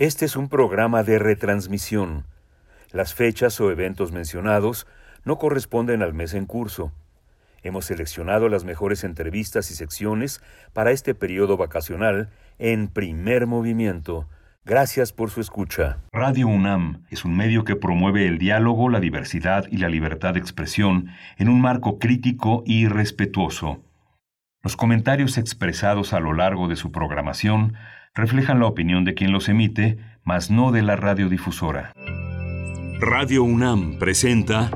Este es un programa de retransmisión. Las fechas o eventos mencionados no corresponden al mes en curso. Hemos seleccionado las mejores entrevistas y secciones para este periodo vacacional en primer movimiento. Gracias por su escucha. Radio UNAM es un medio que promueve el diálogo, la diversidad y la libertad de expresión en un marco crítico y respetuoso. Los comentarios expresados a lo largo de su programación reflejan la opinión de quien los emite, mas no de la radiodifusora. Radio UNAM presenta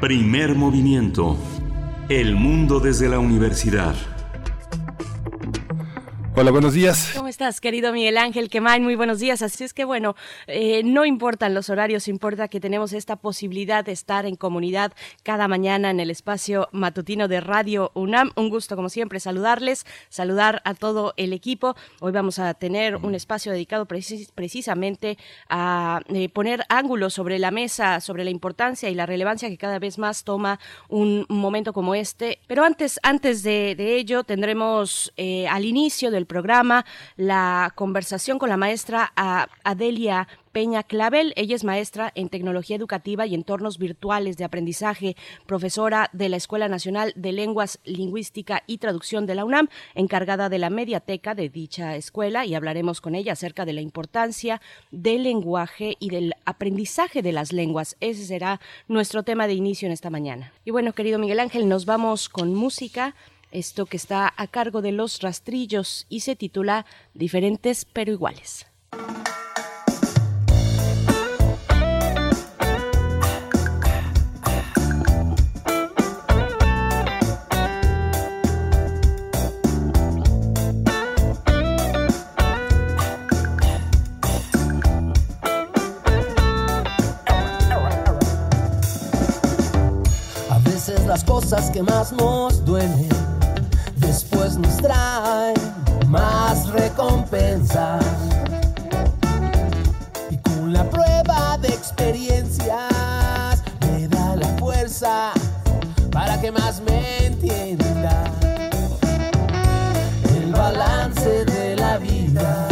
Primer Movimiento. El mundo desde la universidad. Hola, buenos días. ¿Cómo estás, querido Miguel Ángel Quemain? Muy buenos días. Así es que, bueno, eh, no importan los horarios, importa que tenemos esta posibilidad de estar en comunidad cada mañana en el espacio matutino de Radio UNAM. Un gusto, como siempre, saludarles, saludar a todo el equipo. Hoy vamos a tener un espacio dedicado precisamente a eh, poner ángulos sobre la mesa, sobre la importancia y la relevancia que cada vez más toma un momento como este. Pero antes, antes de, ello, tendremos eh, al inicio del programa la conversación con la maestra Adelia Peña Clavel. Ella es maestra en tecnología educativa y entornos virtuales de aprendizaje, profesora de la Escuela Nacional de Lenguas, Lingüística y Traducción de la UNAM, encargada de la mediateca de dicha escuela y hablaremos con ella acerca de la importancia del lenguaje y del aprendizaje de las lenguas. Ese será nuestro tema de inicio en esta mañana. Y bueno, querido Miguel Ángel, nos vamos con música esto que está a cargo de los rastrillos y se titula Diferentes pero iguales. A veces las cosas que más nos duelen después nos trae más recompensa. Y con la prueba de experiencias me da la fuerza para que más me entienda. El balance de la vida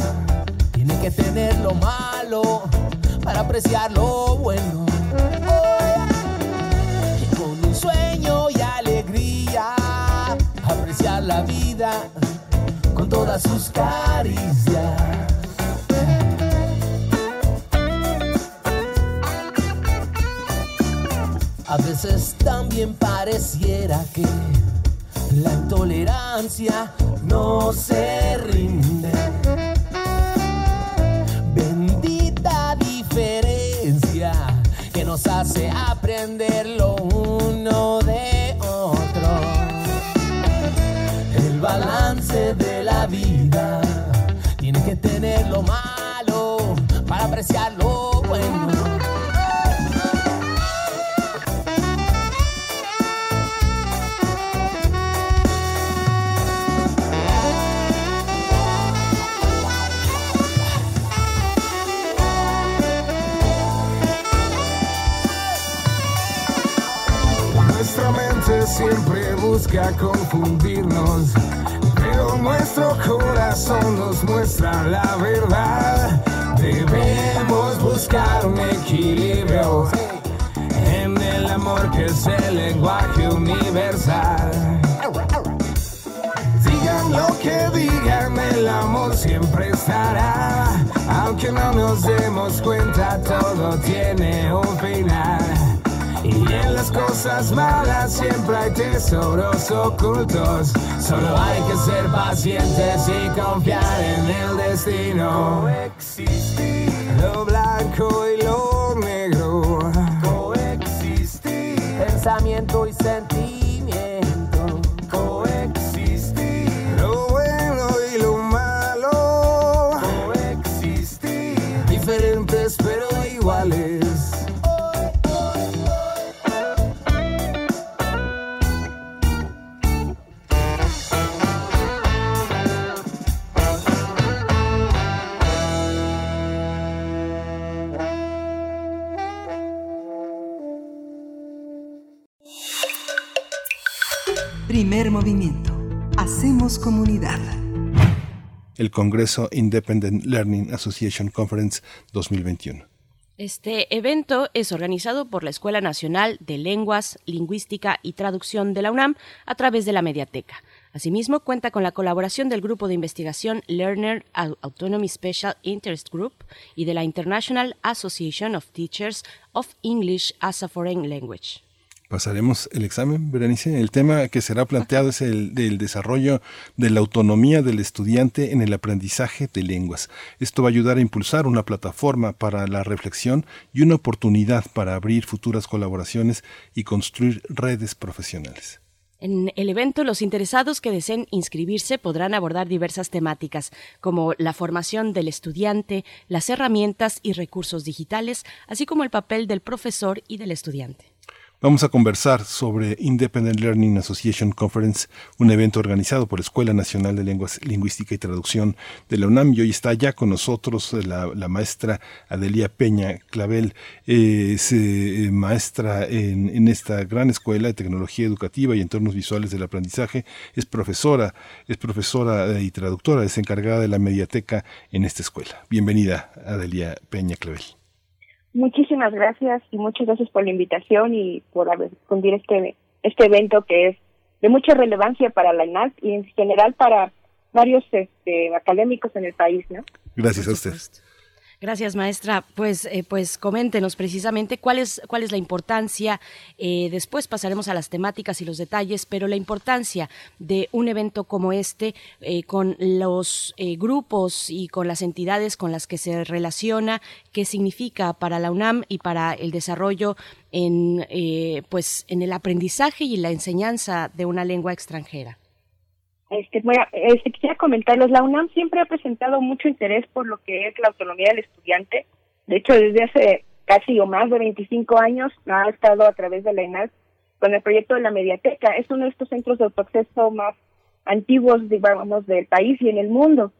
tiene que tener lo malo para apreciar lo bueno. La vida con todas sus caricias. A veces también pareciera que la intolerancia no se rinde. Bendita diferencia que nos hace aprender lo uno de otro balance de la vida. Tiene que tener lo malo para apreciar busca confundirnos, pero nuestro corazón nos muestra la verdad. Debemos buscar un equilibrio en el amor que es el lenguaje universal. Digan lo que digan, el amor siempre estará. Aunque no nos demos cuenta, todo tiene un final. Y en las cosas malas siempre hay tesoros ocultos. Solo hay que ser pacientes y confiar en el destino. Coexistir. Lo blanco y lo negro. Coexistir. Pensamiento y sentimiento. Primer movimiento. Hacemos comunidad. el Congreso Independent Learning Association Conference 2021. Este evento es organizado por la Escuela Nacional de Lenguas, Lingüística y Traducción de la UNAM a través de la Mediateca. Asimismo, cuenta con la colaboración del grupo de investigación Learner Autonomy Special Interest Group y de la International Association of Teachers of English as a Foreign Language. Pasaremos el examen, Berenice. El tema que será planteado es el del desarrollo de la autonomía del estudiante en el aprendizaje de lenguas. Esto va a ayudar a impulsar una plataforma para la reflexión y una oportunidad para abrir futuras colaboraciones y construir redes profesionales. En el evento, los interesados que deseen inscribirse podrán abordar diversas temáticas, como la formación del estudiante, las herramientas y recursos digitales, así como el papel del profesor y del estudiante. Vamos a conversar sobre Independent Learning Association Conference, un evento organizado por la Escuela Nacional de Lenguas, Lingüística y Traducción de la UNAM. Y hoy está ya con nosotros la, maestra Adelia Peña Clavel, es eh, maestra en, en, esta gran escuela de tecnología educativa y entornos visuales del aprendizaje. Es profesora, es profesora y traductora, es encargada de la mediateca en esta escuela. Bienvenida, Adelia Peña Clavel. Muchísimas gracias y muchas gracias por la invitación y por difundir este, este evento que es de mucha relevancia para la INAC y en general para varios este, académicos en el país, ¿no? Gracias a usted. Gracias, maestra. Pues, eh, pues coméntenos precisamente cuál es, cuál es la importancia. Eh, después pasaremos a las temáticas y los detalles, pero la importancia de un evento como este, eh, con los grupos y con las entidades con las que se relaciona, qué significa para la UNAM y para el desarrollo en, pues, en el aprendizaje y la enseñanza de una lengua extranjera. Este, este, quisiera comentarles, la UNAM siempre ha presentado mucho interés por lo que es la autonomía del estudiante. De hecho, desde hace casi o más de 25 años ha estado a través de la ENAS con el proyecto de la Mediateca. Es uno de estos centros de autoacceso más antiguos, digamos, del país y en el mundo.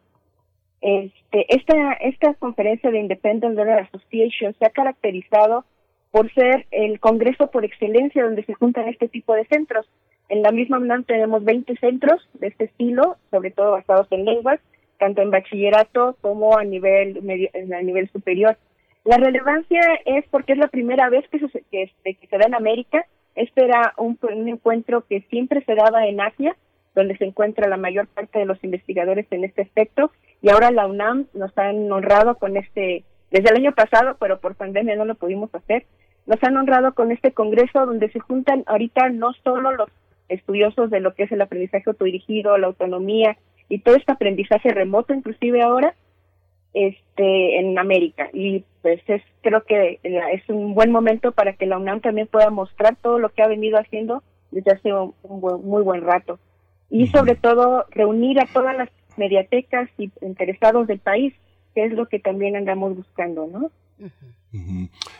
Este, esta, esta conferencia de Independent Learner Association se ha caracterizado por ser el congreso por excelencia donde se juntan este tipo de centros. En la misma UNAM tenemos 20 centros de este estilo, sobre todo basados en lenguas, tanto en bachillerato como a nivel medio, a nivel superior. La relevancia es porque es la primera vez que se, que, este, se da en América. Este era un, un encuentro que siempre se daba en Asia, donde se encuentra la mayor parte de los investigadores en este aspecto, y ahora la UNAM nos han honrado con este, desde el año pasado, pero por pandemia no lo pudimos hacer, nos han honrado con este congreso donde se juntan ahorita no solo los estudiosos de lo que es el aprendizaje autodirigido, la autonomía y todo este aprendizaje remoto inclusive ahora este en América. Y pues es creo que es un buen momento para que la UNAM también pueda mostrar todo lo que ha venido haciendo desde hace un, muy buen rato. Y sobre todo reunir a todas las mediatecas y interesados del país que es lo que también andamos buscando no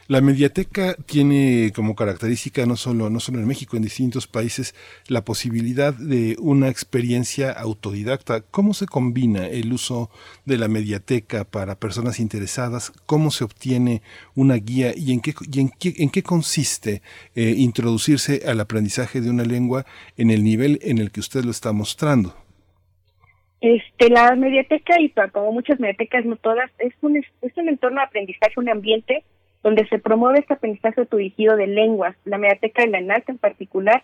la mediateca tiene como característica no solo, no solo en México, en distintos países, la posibilidad de una experiencia autodidacta. ¿Cómo se combina el uso de la mediateca para personas interesadas? ¿Cómo se obtiene una guía y en qué, qué, en qué consiste eh, introducirse al aprendizaje de una lengua en el nivel en el que usted lo está mostrando? Este, la mediateca, y como muchas mediatecas, no todas, es un, es un entorno de aprendizaje, un ambiente donde se promueve este aprendizaje autodirigido de lenguas. La mediateca de la ENALT en particular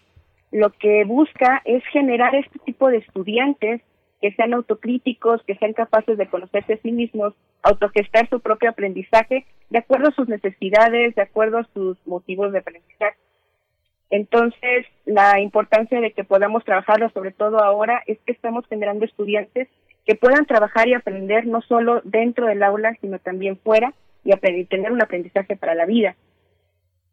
lo que busca es generar este tipo de estudiantes que sean autocríticos, que sean capaces de conocerse a sí mismos, autogestar su propio aprendizaje de acuerdo a sus necesidades, de acuerdo a sus motivos de aprendizaje. Entonces, la importancia de que podamos trabajarlo, sobre todo ahora, es que estamos generando estudiantes que puedan trabajar y aprender no solo dentro del aula, sino también fuera y aprender, tener un aprendizaje para la vida.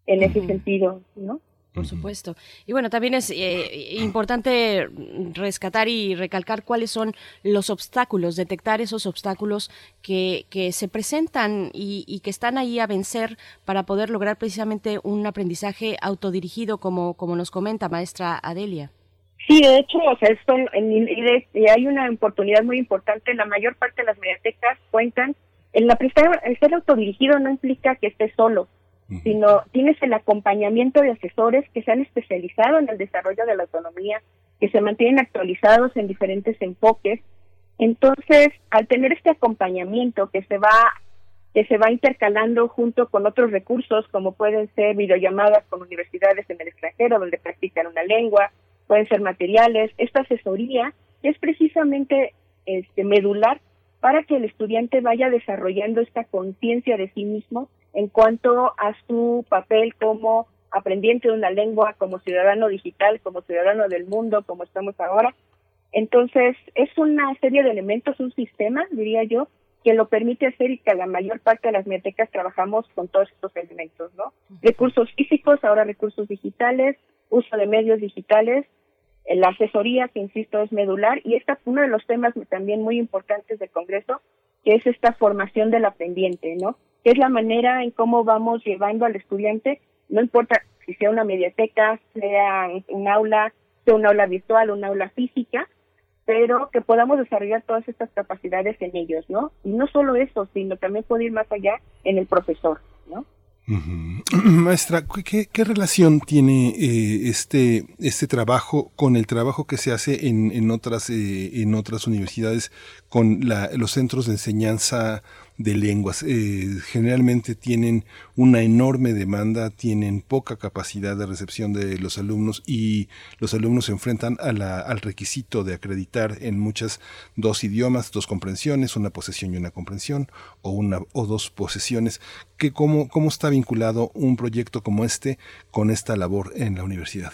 En ese sentido, ¿no? Por supuesto. Y bueno, también es eh, importante rescatar y recalcar cuáles son los obstáculos, detectar esos obstáculos que, que se presentan y, que están ahí a vencer para poder lograr precisamente un aprendizaje autodirigido, como, como nos comenta maestra Adelia. Sí, de hecho, o sea, esto, y hay una oportunidad muy importante. La mayor parte de las bibliotecas cuentan. El, el ser autodirigido no implica que esté solo sino tienes el acompañamiento de asesores que se han especializado en el desarrollo de la autonomía, que se mantienen actualizados en diferentes enfoques. Entonces, al tener este acompañamiento que se va que se va intercalando junto con otros recursos como pueden ser videollamadas con universidades en el extranjero donde practican una lengua, pueden ser materiales, esta asesoría es precisamente este medular para que el estudiante vaya desarrollando esta conciencia de sí mismo en cuanto a su papel como aprendiente de una lengua, como ciudadano digital, como ciudadano del mundo, como estamos ahora. Entonces, es una serie de elementos, un sistema, diría yo, que lo permite hacer y que la mayor parte de las bibliotecas trabajamos con todos estos elementos, ¿no? Recursos físicos, ahora recursos digitales, uso de medios digitales, la asesoría, que insisto, es medular, y esta es uno de los temas también muy importantes del Congreso, que es esta formación del aprendiente, ¿no? Que es la manera en cómo vamos llevando al estudiante, no importa si sea una mediateca, sea un aula, sea un aula virtual, un aula física, pero que podamos desarrollar todas estas capacidades en ellos, ¿no? Y no solo eso, sino también poder ir más allá en el profesor, ¿no? Maestra, ¿qué, relación tiene eh, este, este trabajo con el trabajo que se hace en, en otras, eh, en otras universidades con la, los centros de enseñanza de lenguas. Eh, generalmente tienen una enorme demanda, tienen poca capacidad de recepción de los alumnos y los alumnos se enfrentan a la, al requisito de acreditar en muchas dos idiomas, dos comprensiones, una posesión y una comprensión, o una o dos posesiones. Que cómo, ¿Cómo está vinculado un proyecto como este con esta labor en la universidad?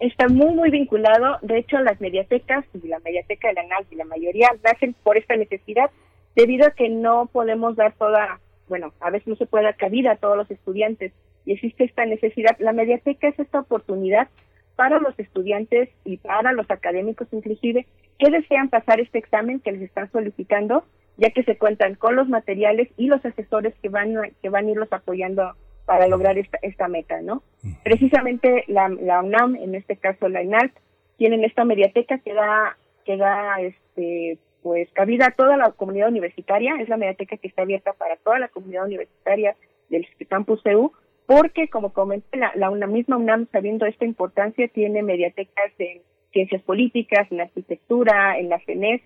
Está muy, muy vinculado. De hecho, las mediatecas y la mediateca de la NAL y la mayoría nacen por esta necesidad debido a que no podemos dar toda, bueno, a veces no se puede dar cabida a todos los estudiantes y existe esta necesidad. La mediateca es esta oportunidad para los estudiantes y para los académicos inclusive que desean pasar este examen que les están solicitando, ya que se cuentan con los materiales y los asesores que van que van a irlos apoyando para lograr esta, esta meta, ¿no? Precisamente la, la UNAM, en este caso la INALT, tienen esta mediateca que da que da este pues cabida a toda la comunidad universitaria, es la mediateca que está abierta para toda la comunidad universitaria del campus EU, porque como comenté, la, la misma UNAM, sabiendo esta importancia, tiene mediatecas en ciencias políticas, en arquitectura, en la CENES,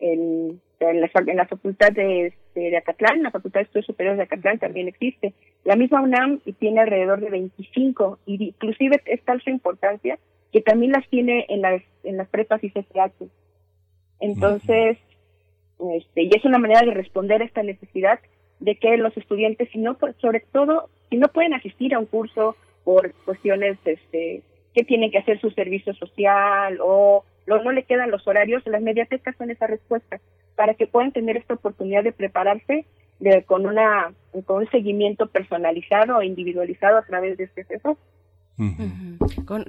en, la, en la facultad de, de, Acatlán, la facultad de estudios superiores de Acatlán también existe. La misma UNAM tiene alrededor de 25, y inclusive es tal su importancia que también las tiene en las, en las prepas y CCH. Entonces, este, y es una manera de responder a esta necesidad de que los estudiantes, si no, sobre todo, si no pueden asistir a un curso por cuestiones este, que tienen que hacer su servicio social o no le quedan los horarios, las mediatecas son esa respuesta para que puedan tener esta oportunidad de prepararse de, con, una, con un seguimiento personalizado e individualizado a través de este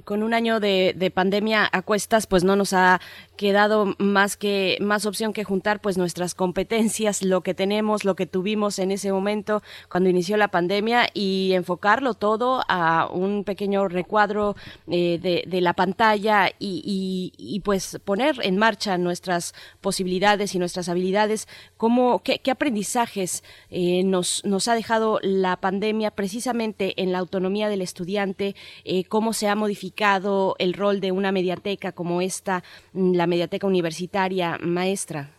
con, un año de, de, pandemia a cuestas, pues no nos ha quedado más que más opción que juntar pues nuestras competencias, lo que tenemos, lo que tuvimos en ese momento cuando inició la pandemia y enfocarlo todo a un pequeño recuadro eh, de, la pantalla y, pues poner en marcha nuestras posibilidades y nuestras habilidades. ¿Cómo, qué, qué aprendizajes eh, nos, nos ha dejado la pandemia precisamente en la autonomía del estudiante? Eh, cómo se ha modificado el rol de una mediateca como esta, mm, la mediateca universitaria maestra.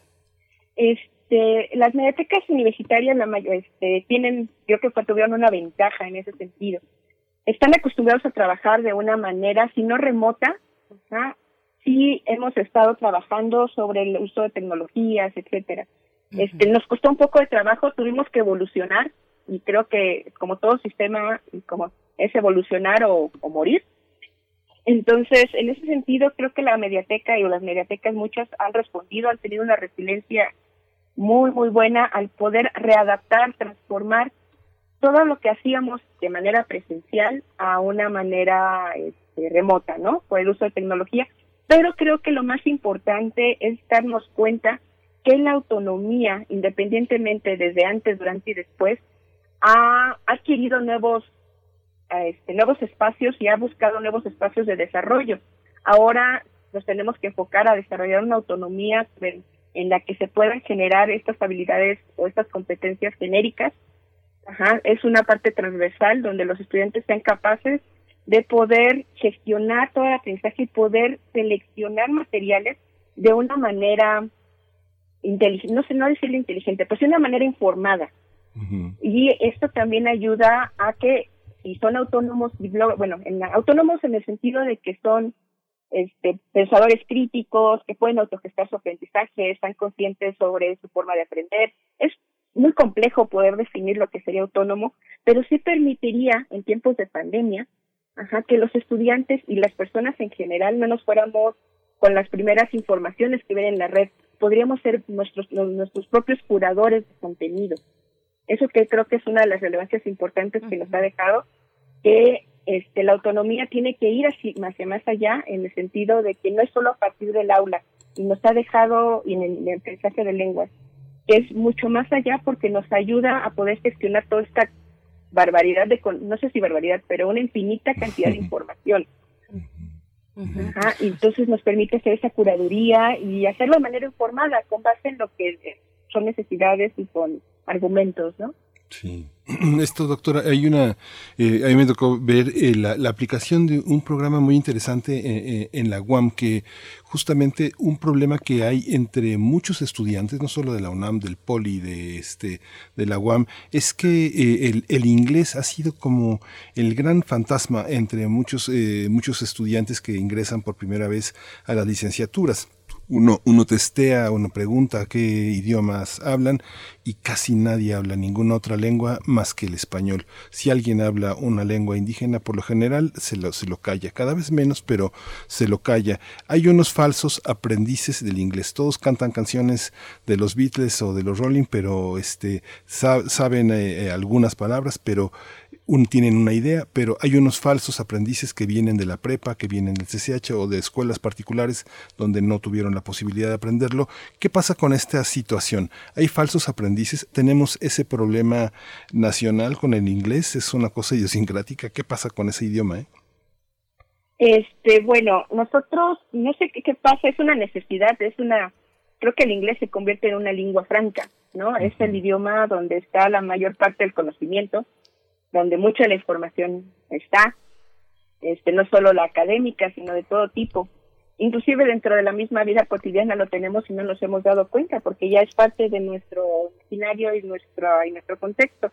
Este, las mediatecas universitarias la este, tienen, yo creo que tuvieron una ventaja en ese sentido. Están acostumbrados a trabajar de una manera, si no remota, sí hemos estado trabajando sobre el uso de tecnologías, etcétera. Este, nos costó un poco de trabajo, tuvimos que evolucionar y creo que como todo sistema, como es evolucionar o, morir. Entonces, en ese sentido, creo que la mediateca y las mediatecas muchas han respondido, han tenido una resiliencia muy, muy buena al poder readaptar, transformar todo lo que hacíamos de manera presencial a una manera este, remota, ¿no? Por el uso de tecnología. Pero creo que lo más importante es darnos cuenta que la autonomía, independientemente desde antes, durante y después, ha adquirido nuevos este, nuevos espacios y ha buscado nuevos espacios de desarrollo. Ahora nos tenemos que enfocar a desarrollar una autonomía en la que se puedan generar estas habilidades o estas competencias genéricas. Ajá, es una parte transversal donde los estudiantes sean capaces de poder gestionar todo el aprendizaje y poder seleccionar materiales de una manera inteligente, no sé, no decirle inteligente, pero sí de una manera informada. Y esto también ayuda a que si son autónomos, bueno, en, autónomos en el sentido de que son este, pensadores críticos, que pueden autogestar su aprendizaje, están conscientes sobre su forma de aprender. Es muy complejo poder definir lo que sería autónomo, pero sí permitiría en tiempos de pandemia ajá, que los estudiantes y las personas en general no nos fuéramos con las primeras informaciones que ven en la red. Podríamos ser nuestros, nuestros propios curadores de contenido. Eso que creo que es una de las relevancias importantes que nos ha dejado, que este, la autonomía tiene que ir hacia, hacia más allá en el sentido de que no es solo a partir del aula, y nos ha dejado en el, el aprendizaje de lenguas, es mucho más allá porque nos ayuda a poder gestionar toda esta barbaridad de, no sé si barbaridad, pero una infinita cantidad de información. Ajá, y entonces nos permite hacer esa curaduría y hacerlo de manera informada, con base en lo que son necesidades y con argumentos, ¿no? Sí. Esto, doctora, hay una, eh, a mí me tocó ver eh, la, aplicación de un programa muy interesante eh, en la UAM, que justamente un problema que hay entre muchos estudiantes, no solo de la UNAM, del Poli, de, este, de la UAM, es que el, el, inglés ha sido como el gran fantasma entre muchos, muchos estudiantes que ingresan por primera vez a las licenciaturas uno, uno testea, uno pregunta qué idiomas hablan y casi nadie habla ninguna otra lengua más que el español. Si alguien habla una lengua indígena, por lo general se lo, se lo calla, cada vez menos, pero se lo calla. Hay unos falsos aprendices del inglés. Todos cantan canciones de los Beatles o de los Rolling, pero este, saben eh, eh, algunas palabras, pero un, tienen una idea, pero hay unos falsos aprendices que vienen de la prepa, que vienen del CCH o de escuelas particulares donde no tuvieron la posibilidad de aprenderlo. ¿Qué pasa con esta situación? Hay falsos aprendices, tenemos ese problema nacional con el inglés, es una cosa idiosincrática. ¿Qué pasa con ese idioma? Eh? Este, bueno, nosotros, no sé qué, qué pasa, es una necesidad, es una, creo que el inglés se convierte en una lingua franca, ¿no? Es el idioma donde está la mayor parte del conocimiento donde mucha la información está, este, no solo la académica, sino de todo tipo. Inclusive dentro de la misma vida cotidiana lo tenemos y no nos hemos dado cuenta, porque ya es parte de nuestro escenario y nuestro, y nuestro contexto.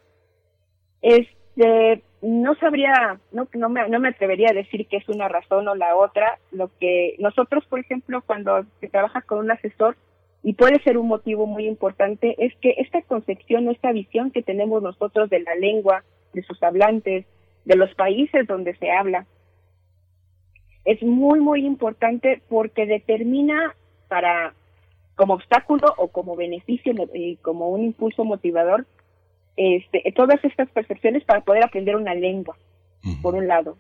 Este, no sabría, no, no, me, no me atrevería a decir que es una razón o la otra. Lo que nosotros, por ejemplo, cuando se trabaja con un asesor, y puede ser un motivo muy importante, es que esta concepción, esta visión que tenemos nosotros de la lengua, de sus hablantes, de los países donde se habla. Es muy, muy importante porque determina para, como obstáculo o como beneficio y como un impulso motivador, este, todas estas percepciones para poder aprender una lengua, por un lado.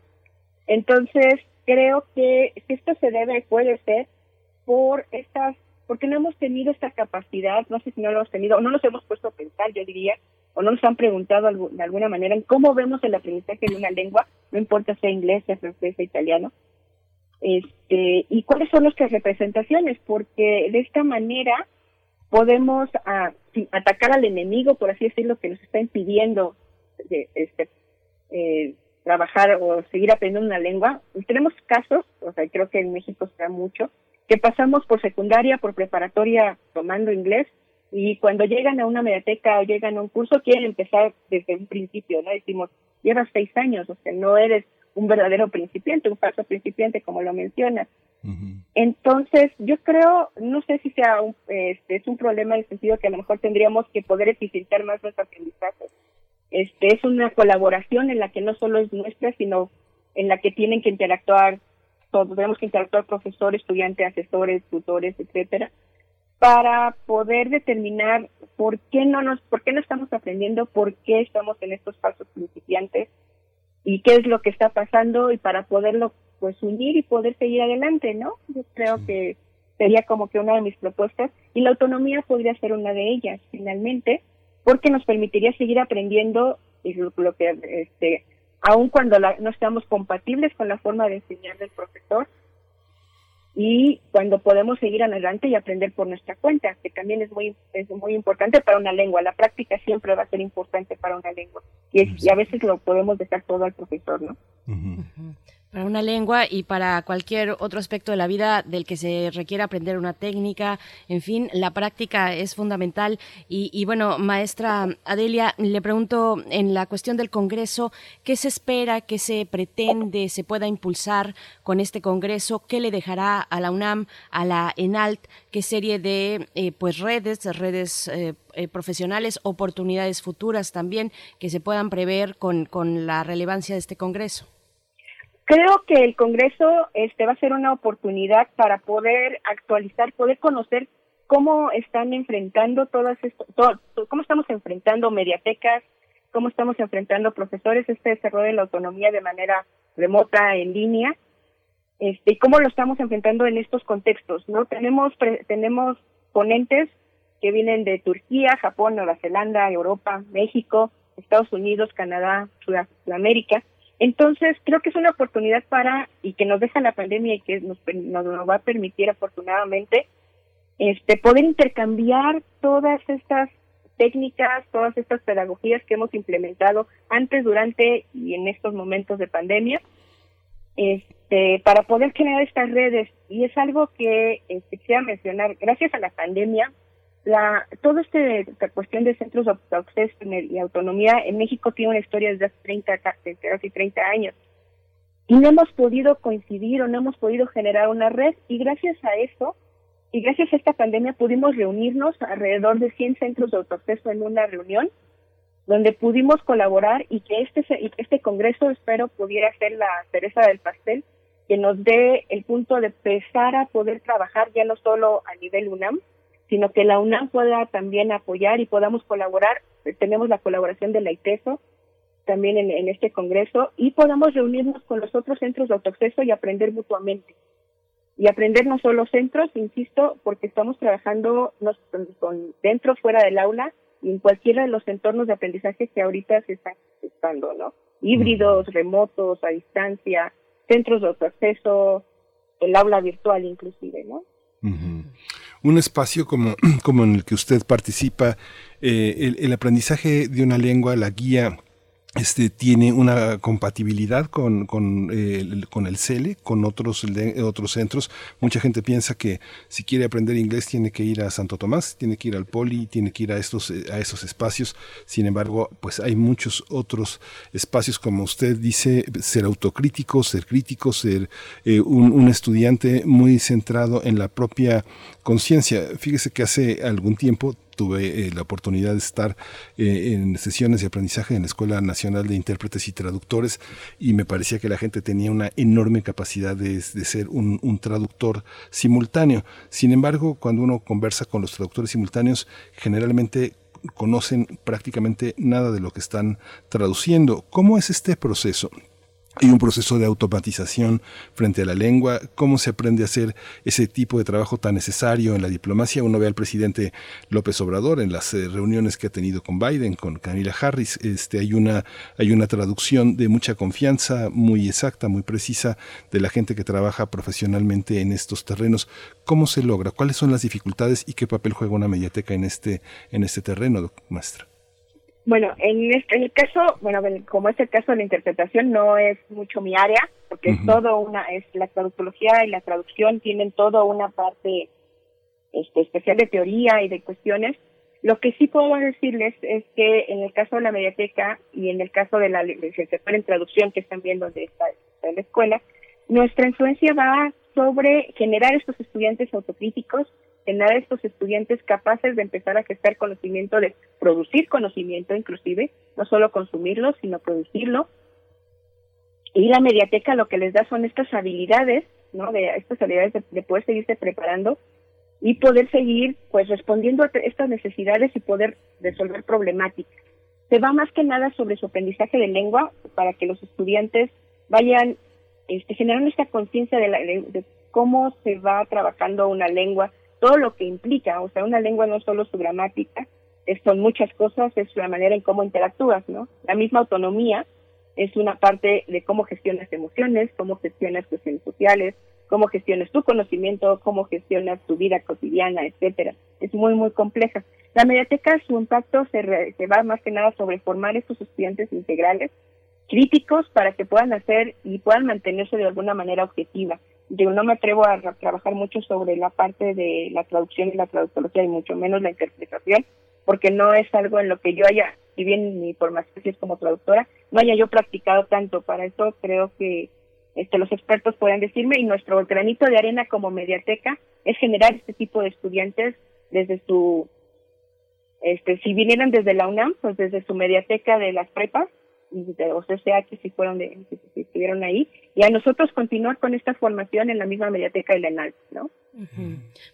Entonces, creo que esto se debe, puede ser, por estas, porque no hemos tenido esta capacidad, no sé si no lo hemos tenido, o no nos hemos puesto a pensar, yo diría, o no nos han preguntado de alguna manera en cómo vemos el aprendizaje de una lengua, no importa sea inglés, sea francés, italiano, este, y cuáles son nuestras representaciones, porque de esta manera podemos ah, atacar al enemigo, por así decirlo, que nos está impidiendo este, eh, trabajar o seguir aprendiendo una lengua. tenemos casos, o sea, creo que en México se da mucho, que pasamos por secundaria, por preparatoria tomando inglés y cuando llegan a una mediateca o llegan a un curso quieren empezar desde un principio, ¿no? Decimos, llevas seis años, o sea, no eres un verdadero principiante, un falso principiante, como lo mencionas. Entonces, yo creo, no sé si sea un, este, es un problema en el sentido que a lo mejor tendríamos que poder eficientar más nuestro aprendizaje. Este, es una colaboración en la que no solo es nuestra, sino en la que tienen que interactuar todos, tenemos que interactuar profesor, estudiante, asesores, tutores, etcétera, para poder determinar por qué no nos, por qué no estamos aprendiendo, por qué estamos en estos pasos principiantes y qué es lo que está pasando y para poderlo pues unir y poder seguir adelante, ¿no? Yo creo que sería como que una de mis propuestas y la autonomía podría ser una de ellas finalmente porque nos permitiría seguir aprendiendo y lo, que este aun cuando no estamos compatibles con la forma de enseñar del profesor y cuando podemos seguir adelante y aprender por nuestra cuenta, que también es muy es muy importante para una lengua. La práctica siempre va a ser importante para una lengua y, a veces lo podemos dejar todo al profesor, ¿no? Para una lengua y para cualquier otro aspecto de la vida del que se requiera aprender una técnica. En fin, la práctica es fundamental. Y, bueno, maestra Adelia, le pregunto en la cuestión del Congreso, ¿qué se espera, qué se pretende, se pueda impulsar con este Congreso? ¿Qué le dejará a la UNAM, a la ENALT? ¿Qué serie de eh, pues redes, redes eh, eh, profesionales, oportunidades futuras también que se puedan prever con, con la relevancia de este Congreso? Creo que el Congreso este va a ser una oportunidad para poder actualizar, poder conocer cómo están enfrentando todas esto, cómo estamos enfrentando mediatecas, cómo estamos enfrentando profesores este desarrollo de la autonomía de manera remota en línea, este, y cómo lo estamos enfrentando en estos contextos, ¿no? Tenemos tenemos ponentes que vienen de Turquía, Japón, Nueva Zelanda, Europa, México, Estados Unidos, Canadá, Sudamérica, entonces, creo que es una oportunidad para, y que nos deja la pandemia y que nos, nos, va a permitir afortunadamente, este, poder intercambiar todas estas técnicas, todas estas pedagogías que hemos implementado antes, durante y en estos momentos de pandemia, este, para poder generar estas redes. Y es algo que este, quisiera mencionar, gracias a la pandemia, la toda este, esta cuestión de centros de acceso y autonomía en México tiene una historia desde hace 30, casi 30 años. Y no hemos podido coincidir o no hemos podido generar una red y gracias a eso y gracias a esta pandemia pudimos reunirnos alrededor de 100 centros de autoacceso en una reunión donde pudimos colaborar y que este este congreso espero pudiera ser la cereza del pastel que nos dé el punto de empezar a poder trabajar ya no solo a nivel UNAM, sino que la UNAM pueda también apoyar y podamos colaborar. Tenemos la colaboración de la ITESO también en, este congreso y podamos reunirnos con los otros centros de autoacceso y aprender mutuamente. Y aprender no solo centros, insisto, porque estamos trabajando con, dentro, fuera del aula y en cualquiera de los entornos de aprendizaje que ahorita se están usando, ¿no? Híbridos, remotos, a distancia, centros de autoacceso, el aula virtual inclusive, ¿no? Un espacio como, como en el que usted participa, eh, el, el aprendizaje de una lengua, la guía este, tiene una compatibilidad con, con, eh, con el CELE, con otros, otros centros. Mucha gente piensa que si quiere aprender inglés tiene que ir a Santo Tomás, tiene que ir al Poli, tiene que ir a estos, a esos espacios. Sin embargo, pues hay muchos otros espacios, como usted dice, ser autocrítico, ser crítico, ser eh, un estudiante muy centrado en la propia conciencia. Fíjese que hace algún tiempo tuve eh, la oportunidad de estar eh, en sesiones de aprendizaje en la Escuela Nacional de Intérpretes y Traductores y me parecía que la gente tenía una enorme capacidad de, ser un, un, traductor simultáneo. Sin embargo, cuando uno conversa con los traductores simultáneos, generalmente conocen prácticamente nada de lo que están traduciendo. ¿Cómo es este proceso? Hay un proceso de automatización frente a la lengua, cómo se aprende a hacer ese tipo de trabajo tan necesario en la diplomacia. Uno ve al presidente López Obrador en las eh, reuniones que ha tenido con Biden, con Camila Harris, este, hay, una, hay una traducción de mucha confianza, muy exacta, muy precisa, de la gente que trabaja profesionalmente en estos terrenos. ¿Cómo se logra? ¿Cuáles son las dificultades y qué papel juega una mediateca en este, en este terreno, maestra? Bueno, en, este, el caso, bueno, como es el caso de la interpretación, no es mucho mi área, porque es todo una, es la traductología y la traducción tienen toda una parte este, especial de teoría y de cuestiones. Lo que sí puedo decirles es que en el caso de la mediateca y en el caso de la licenciatura en traducción que están viendo de esta, de la escuela, nuestra influencia va sobre generar estos estudiantes autocríticos a estos estudiantes capaces de empezar a gestar conocimiento, de producir conocimiento inclusive, no solo consumirlo, sino producirlo. Y la mediateca lo que les da son estas habilidades, ¿no? De estas habilidades de, poder seguirse preparando y poder seguir, pues, respondiendo a estas necesidades y poder resolver problemáticas. Se va más que nada sobre su aprendizaje de lengua para que los estudiantes vayan este, generando esta conciencia de, de, cómo se va trabajando una lengua, todo lo que implica, o sea, una lengua no solo su gramática, son muchas cosas, es la manera en cómo interactúas, ¿no? La misma autonomía es una parte de cómo gestionas emociones, cómo gestionas cuestiones sociales, cómo gestionas tu conocimiento, cómo gestionas tu vida cotidiana, etcétera. Es muy, muy compleja. La mediateca, su impacto se, se va más que nada sobre formar estos estudiantes integrales críticos para que puedan hacer y puedan mantenerse de alguna manera objetiva. Yo no me atrevo a trabajar mucho sobre la parte de la traducción y la traductología y mucho menos la interpretación, porque no es algo en lo que yo haya, si bien mi formación es como traductora, no haya yo practicado tanto. Para eso creo que este, los expertos pueden decirme y nuestro granito de arena como mediateca es generar este tipo de estudiantes desde su, este, si vinieran desde la UNAM, pues desde su mediateca de las prepas y de los CCH si fueron si, estuvieron ahí, y a nosotros continuar con esta formación en la misma mediateca de la ENAL, ¿no?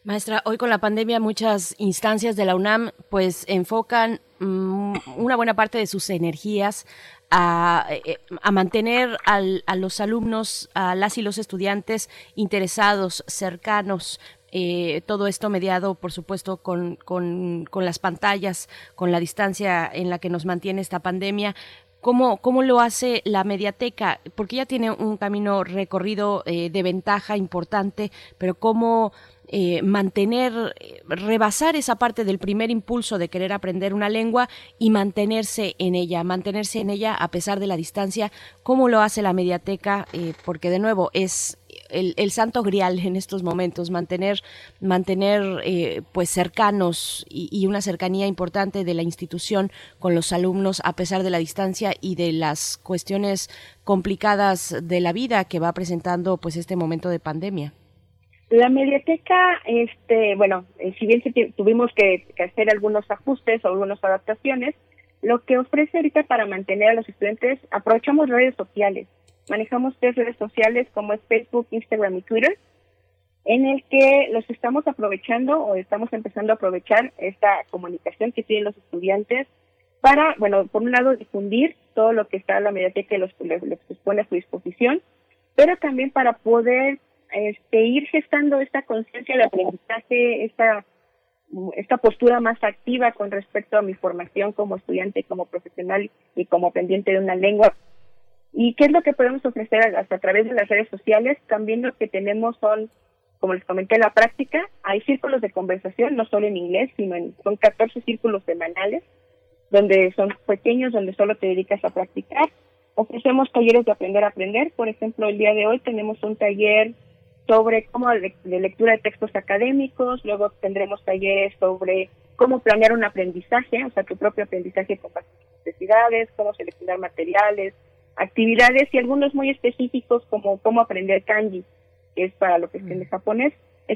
Maestra, hoy con la pandemia muchas instancias de la UNAM pues enfocan mm, una buena parte de sus energías a, eh, a mantener al, a los alumnos, a las y los estudiantes interesados, cercanos, eh, todo esto mediado, por supuesto, con, con, con, las pantallas, con la distancia en la que nos mantiene esta pandemia. ¿Cómo, cómo lo hace la mediateca? Porque ya tiene un camino recorrido eh, de ventaja importante, pero ¿cómo eh, mantener, eh, rebasar esa parte del primer impulso de querer aprender una lengua y mantenerse en ella, mantenerse en ella a pesar de la distancia, ¿cómo lo hace la mediateca? Porque de nuevo es el, el, santo grial en estos momentos, mantener, mantener pues cercanos y, y, una cercanía importante de la institución con los alumnos a pesar de la distancia y de las cuestiones complicadas de la vida que va presentando pues este momento de pandemia. La mediateca, este, bueno, eh, si bien tuvimos que, hacer algunos ajustes o algunas adaptaciones, lo que ofrece ahorita para mantener a los estudiantes, aprovechamos redes sociales. Manejamos tres redes sociales como es Facebook, Instagram y Twitter, en el que los estamos aprovechando o estamos empezando a aprovechar esta comunicación que tienen los estudiantes para, bueno, por un lado difundir todo lo que está en la mediateca y los, los, los pone a su disposición, pero también para poder este, ir gestando esta conciencia de aprendizaje, esta, esta postura más activa con respecto a mi formación como estudiante, como profesional y como pendiente de una lengua. ¿Y qué es lo que podemos ofrecer hasta a través de las redes sociales? También lo que tenemos son, como les comenté, la práctica. Hay círculos de conversación, no solo en inglés, sino en, son 14 círculos semanales, donde son pequeños, donde solo te dedicas a practicar. Ofrecemos talleres de aprender a aprender. Por ejemplo, el día de hoy tenemos un taller sobre cómo de, lectura de textos académicos, luego tendremos talleres sobre cómo planear un aprendizaje, o sea, tu propio aprendizaje con necesidades, cómo seleccionar materiales, actividades y algunos muy específicos como cómo aprender kanji, que es para lo que es en japonés,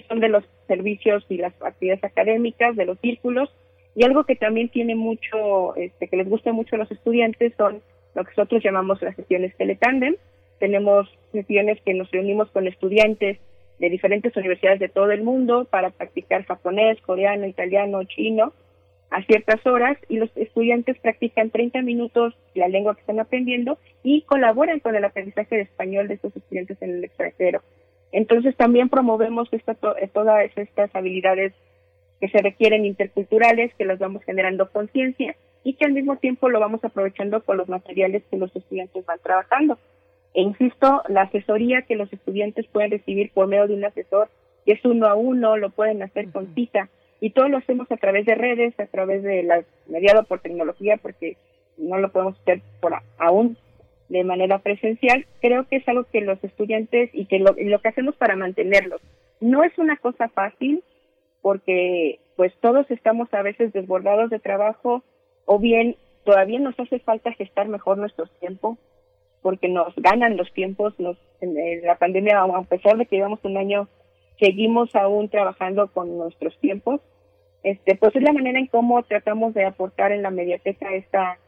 son de los servicios y las actividades académicas, de los círculos, y algo que también tiene mucho, este, que les gusta mucho a los estudiantes son lo que nosotros llamamos las sesiones teletandem, tenemos sesiones que nos reunimos con estudiantes de diferentes universidades de todo el mundo para practicar japonés, coreano, italiano, chino a ciertas horas y los estudiantes practican 30 minutos la lengua que están aprendiendo y colaboran con el aprendizaje de español de estos estudiantes en el extranjero. Entonces también promovemos esta, todas estas habilidades que se requieren interculturales, que las vamos generando conciencia y que al mismo tiempo lo vamos aprovechando con los materiales que los estudiantes van trabajando. E insisto, la asesoría que los estudiantes pueden recibir por medio de un asesor, que es uno a uno, lo pueden hacer con cita. Y todo lo hacemos a través de redes, a través de la mediado por tecnología, porque no lo podemos hacer por aún de manera presencial. Creo que es algo que los estudiantes y que lo, lo que hacemos para mantenerlos. No es una cosa fácil, porque pues todos estamos a veces desbordados de trabajo o bien todavía nos hace falta gestar mejor nuestro tiempo porque nos ganan los tiempos, nos, en la pandemia, a pesar de que llevamos un año, seguimos aún trabajando con nuestros tiempos. Este, pues es la manera en cómo tratamos de aportar en la mediateca esta,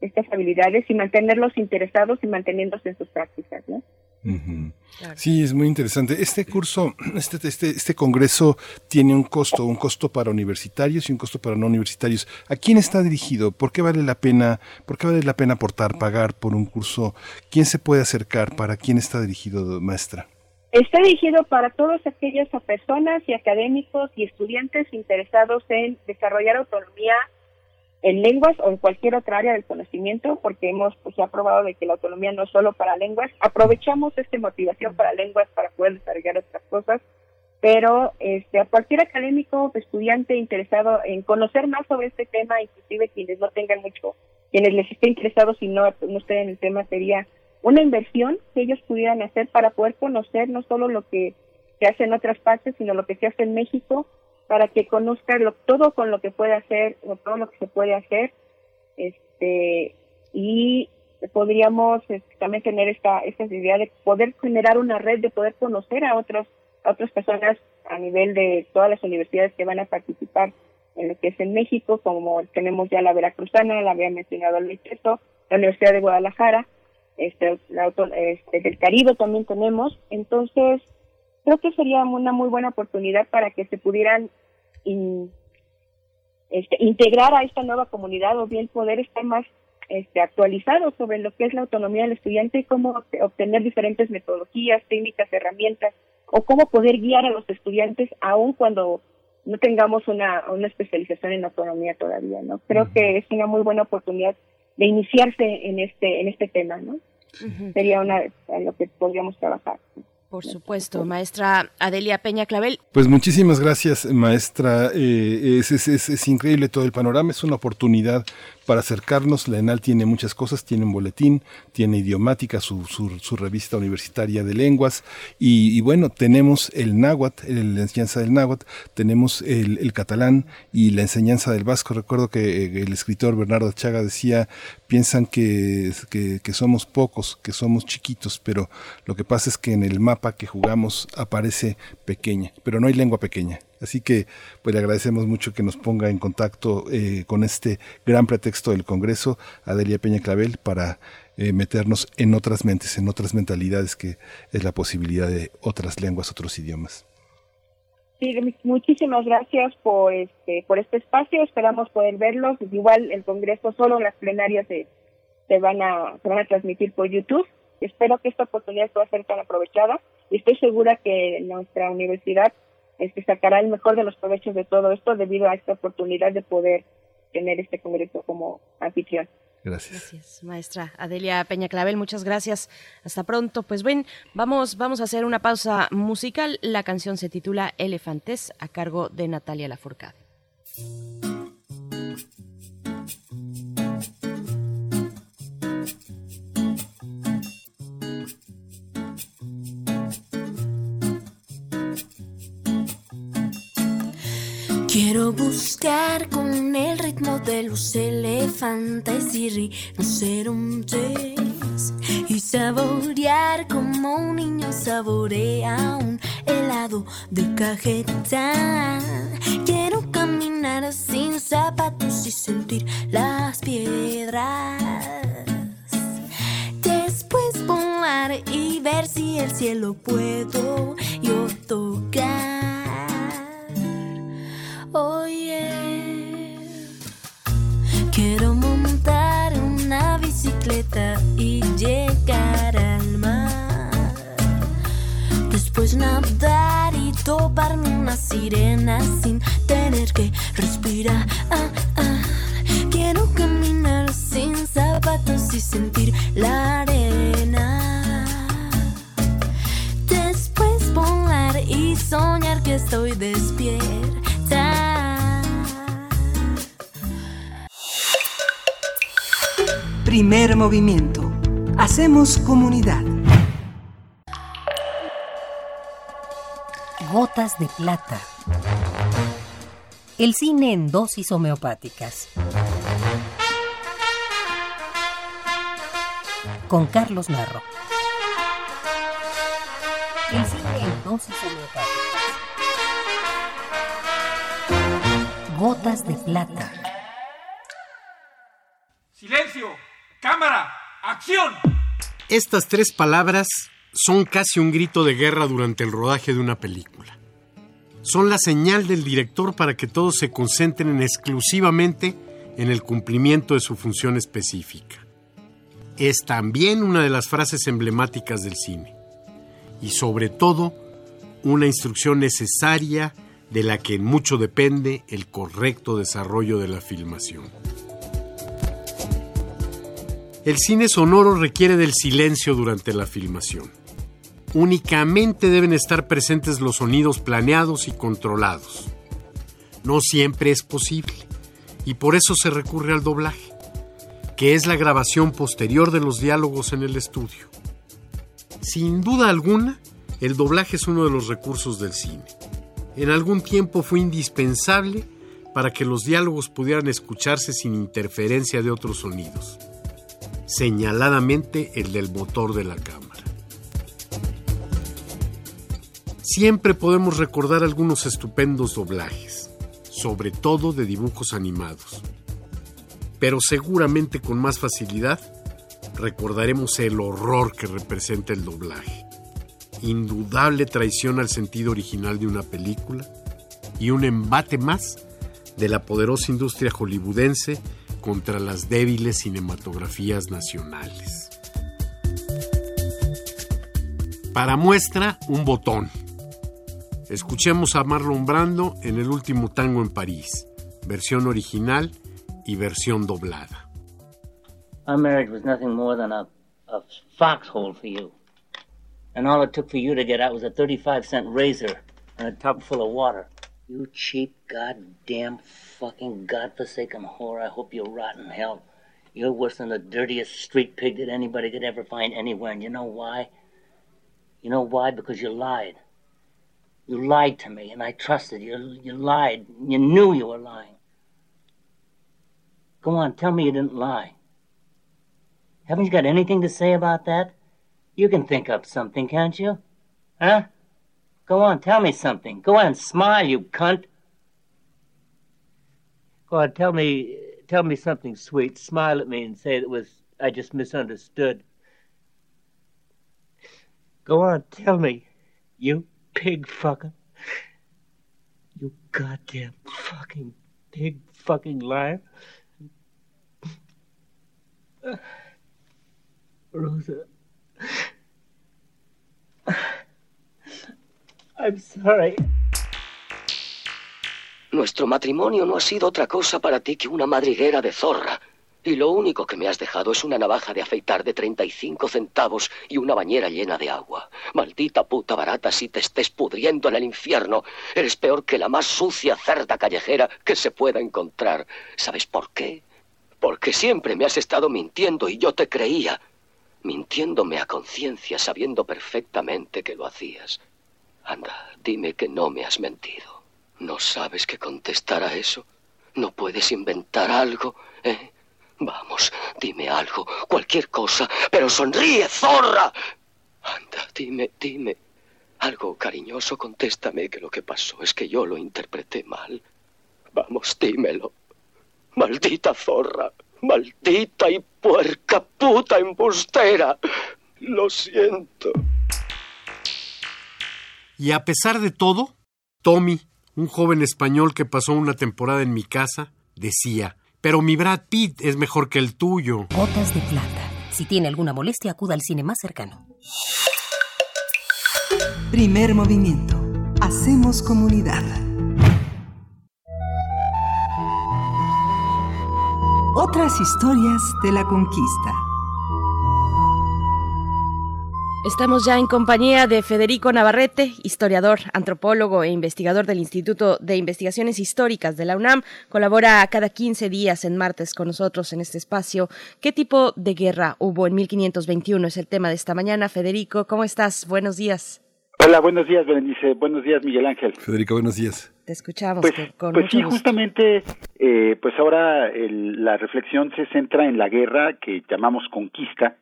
estas habilidades y mantenerlos interesados y manteniéndose en sus prácticas, ¿no? Sí, es muy interesante. Este curso, este, este, este congreso tiene un costo, un costo para universitarios y un costo para no universitarios. ¿A quién está dirigido? ¿Por qué vale la pena, por qué vale la pena aportar, pagar por un curso? ¿Quién se puede acercar? ¿Para quién está dirigido, maestra? Está dirigido para todas aquellas personas y académicos y estudiantes interesados en desarrollar autonomía en lenguas o en cualquier otra área del conocimiento, porque hemos pues, ya probado de que la autonomía no es solo para lenguas. Aprovechamos esta motivación para lenguas para poder desarrollar otras cosas, pero este, a cualquier académico, estudiante interesado en conocer más sobre este tema, inclusive quienes no tengan mucho quienes les esté interesados y no, no estén en el tema sería una inversión que ellos pudieran hacer para poder conocer no solo lo que se hace en otras partes, sino lo que se hace en México, para que conozcan lo, todo con lo que puede hacer, o todo lo que se puede hacer, este, y podríamos este, también tener esta, esta idea de poder generar una red, de poder conocer a otros, a otras personas a nivel de todas las universidades que van a participar en lo que es en México, como tenemos ya la Veracruzana, la había mencionado el Teso, la Universidad de Guadalajara, este, la, este, del Caribe también tenemos, entonces creo que sería una muy buena oportunidad para que se pudieran este, integrar a esta nueva comunidad o bien poder estar más este, actualizados sobre lo que es la autonomía del estudiante y cómo obtener diferentes metodologías, técnicas, herramientas o cómo poder guiar a los estudiantes aun cuando no tengamos una, una especialización en autonomía todavía, ¿no? Creo que es una muy buena oportunidad de iniciarse en este en este tema, ¿no? Sería una en lo que podríamos trabajar. Por supuesto, maestra Adelia Peña Clavel. Pues muchísimas gracias, maestra. Eh, es, es, es, increíble todo el panorama, es una oportunidad para acercarnos. La ENAL tiene muchas cosas, tiene un boletín, tiene idiomática, su, revista universitaria de lenguas, y, bueno, tenemos el náhuatl, la enseñanza del náhuatl, tenemos el, catalán y la enseñanza del vasco. Recuerdo que eh, el escritor Bernardo Chaga decía, piensan que somos pocos, que somos chiquitos, pero lo que pasa es que en el mapa que jugamos aparece pequeña, pero no hay lengua pequeña. Así que pues le agradecemos mucho que nos ponga en contacto eh, con este gran pretexto del Congreso, Adelia Peña Clavel, para eh, meternos en otras mentes, en otras mentalidades, que es la posibilidad de otras lenguas, otros idiomas. Sí, muchísimas gracias por este, por este espacio. Esperamos poder verlos. Igual el Congreso, solo las plenarias se, se, van, a, se van a transmitir por YouTube. Espero que esta oportunidad pueda ser tan aprovechada y estoy segura que nuestra universidad este, sacará el mejor de los provechos de todo esto debido a esta oportunidad de poder tener este congreso como anfitrión. Gracias. Gracias, maestra Adelia Peña Clavel, muchas gracias. Hasta pronto. Pues ven, vamos, vamos a hacer una pausa musical. La canción se titula Elefantes a cargo de Natalia Lafourcade. Quiero buscar con el ritmo de los elefantes y rinocerontes y saborear como un niño saborea un helado de cajeta. Quiero caminar sin zapatos y sentir las piedras. Después volar y ver si el cielo puedo nadar y toparme una sirena sin tener que respirar. Quiero caminar sin zapatos y sentir la arena. Después volar y soñar que estoy despierta. Primer movimiento. Hacemos comunidad. Gotas de plata. El cine en dosis homeopáticas. Con Carlos Narro. El cine en dosis homeopáticas. Gotas de plata. Silencio. Cámara, acción. Estas tres palabras son casi un grito de guerra durante el rodaje de una película. Son la señal del director para que todos se concentren exclusivamente en el cumplimiento de su función específica. Es también una de las frases emblemáticas del cine y sobre todo una instrucción necesaria de la que en mucho depende el correcto desarrollo de la filmación. El cine sonoro requiere del silencio durante la filmación. Únicamente deben estar presentes los sonidos planeados y controlados. No siempre es posible y por eso se recurre al doblaje, que es la grabación posterior de los diálogos en el estudio. Sin duda alguna, el doblaje es uno de los recursos del cine. En algún tiempo fue indispensable para que los diálogos pudieran escucharse sin interferencia de otros sonidos, señaladamente el del motor de la cámara. Siempre podemos recordar algunos estupendos doblajes, sobre todo de dibujos animados, pero seguramente con más facilidad recordaremos el horror que representa el doblaje, indudable traición al sentido original de una película y un embate más de la poderosa industria hollywoodense contra las débiles cinematografías nacionales. Para muestra, un botón. Escuchemos a Marlon Brando en El último tango en París, versión original y versión doblada. Our marriage was nothing more than a, a foxhole for you. And all it took for you to get out was a 35 cent razor and a tub full of water. You cheap, goddamn, fucking, godforsaken whore. I hope you rot in hell. You're worse than the dirtiest street pig that anybody could ever find anywhere. And you know why? You know why? Because you lied. You lied to me, and I trusted you. You lied. You knew you were lying. Go on, tell me you didn't lie. Haven't you got anything to say about that? You can think up something, can't you? Huh? Go on, tell me something. Go on, smile, you cunt. Go on, tell me, tell me something sweet. Smile at me and say it was I just misunderstood. Go on, tell me, you pig fucker. You goddamn fucking pig fucking liar. Rosa. I'm sorry. Nuestro matrimonio no ha sido otra cosa para ti que una madriguera de zorra. Y lo único que me has dejado es una navaja de afeitar de 35 centavos y una bañera llena de agua. Maldita puta barata, si te estés pudriendo en el infierno, eres peor que la más sucia cerda callejera que se pueda encontrar. ¿Sabes por qué? Porque siempre me has estado mintiendo y yo te creía. Mintiéndome a conciencia sabiendo perfectamente que lo hacías. Anda, dime que no me has mentido. ¿No sabes qué contestar a eso? ¿No puedes inventar algo? ¿Eh? Vamos, dime algo, cualquier cosa, pero sonríe, zorra. Anda, dime, dime. Algo cariñoso, contéstame que lo que pasó es que yo lo interpreté mal. Vamos, dímelo. Maldita zorra, maldita y puerca puta embustera. Lo siento. Y a pesar de todo, Tommy, un joven español que pasó una temporada en mi casa, decía, pero mi Brad Pitt es mejor que el tuyo. Gotas de plata. Si tiene alguna molestia, acuda al cine más cercano. Primer movimiento. Hacemos comunidad. Otras historias de la conquista. Estamos ya en compañía de Federico Navarrete, historiador, antropólogo e investigador del Instituto de Investigaciones Históricas de la UNAM. Colabora cada 15 días en martes con nosotros en este espacio. ¿Qué tipo de guerra hubo en 1521? Es el tema de esta mañana. Federico, ¿cómo estás? Buenos días. Hola, buenos días, Berenice. Buenos días, Miguel Ángel. Federico, buenos días. Te escuchamos Pues, con, pues mucho sí, gusto. justamente, eh, pues ahora el- la reflexión se centra en la guerra que llamamos conquista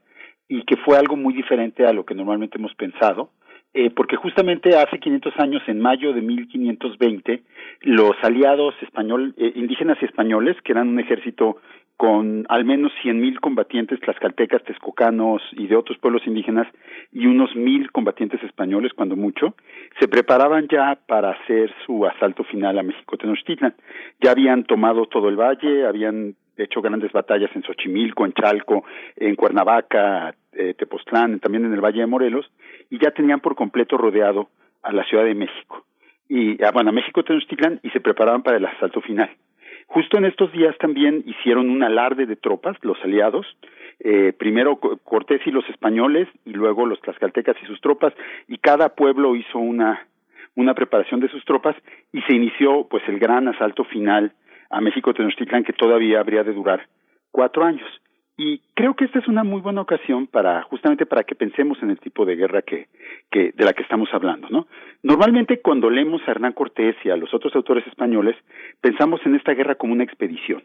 y que fue algo muy diferente a lo que normalmente hemos pensado, eh, porque justamente hace 500 años, en mayo de 1520, los aliados español, eh, indígenas y españoles, que eran un ejército con al menos 100.000 combatientes tlaxcaltecas, texcocanos y de otros pueblos indígenas y unos mil combatientes españoles, cuando mucho, se preparaban ya para hacer su asalto final a México Tenochtitlan. Ya habían tomado todo el valle, habían hecho grandes batallas en Xochimilco, en Chalco, en Cuernavaca, eh, Tepoztlán, también en el Valle de Morelos, y ya tenían por completo rodeado a la Ciudad de México. Y, ah, bueno, a México Tenochtitlan y se preparaban para el asalto final. Justo en estos días también hicieron un alarde de tropas, los aliados, eh, primero Co- Cortés y los españoles, y luego los tlaxcaltecas y sus tropas, y cada pueblo hizo una, una preparación de sus tropas, y se inició pues el gran asalto final a México Tenochtitlan que todavía habría de durar cuatro años. Y creo que esta es una muy buena ocasión para justamente para que pensemos en el tipo de guerra que, que de la que estamos hablando, ¿no? Normalmente cuando leemos a Hernán Cortés y a los otros autores españoles, pensamos en esta guerra como una expedición.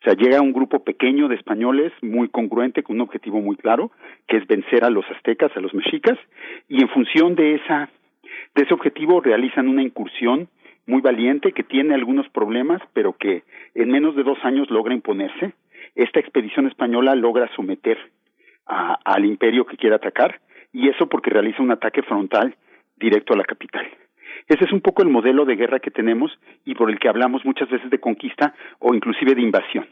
O sea, llega un grupo pequeño de españoles muy congruente con un objetivo muy claro, que es vencer a los aztecas, a los mexicas, y en función de esa de ese objetivo realizan una incursión muy valiente que tiene algunos problemas, pero que en menos de dos años logra imponerse esta expedición española logra someter al imperio que quiere atacar y eso porque realiza un ataque frontal directo a la capital. Ese es un poco el modelo de guerra que tenemos y por el que hablamos muchas veces de conquista o inclusive de invasión.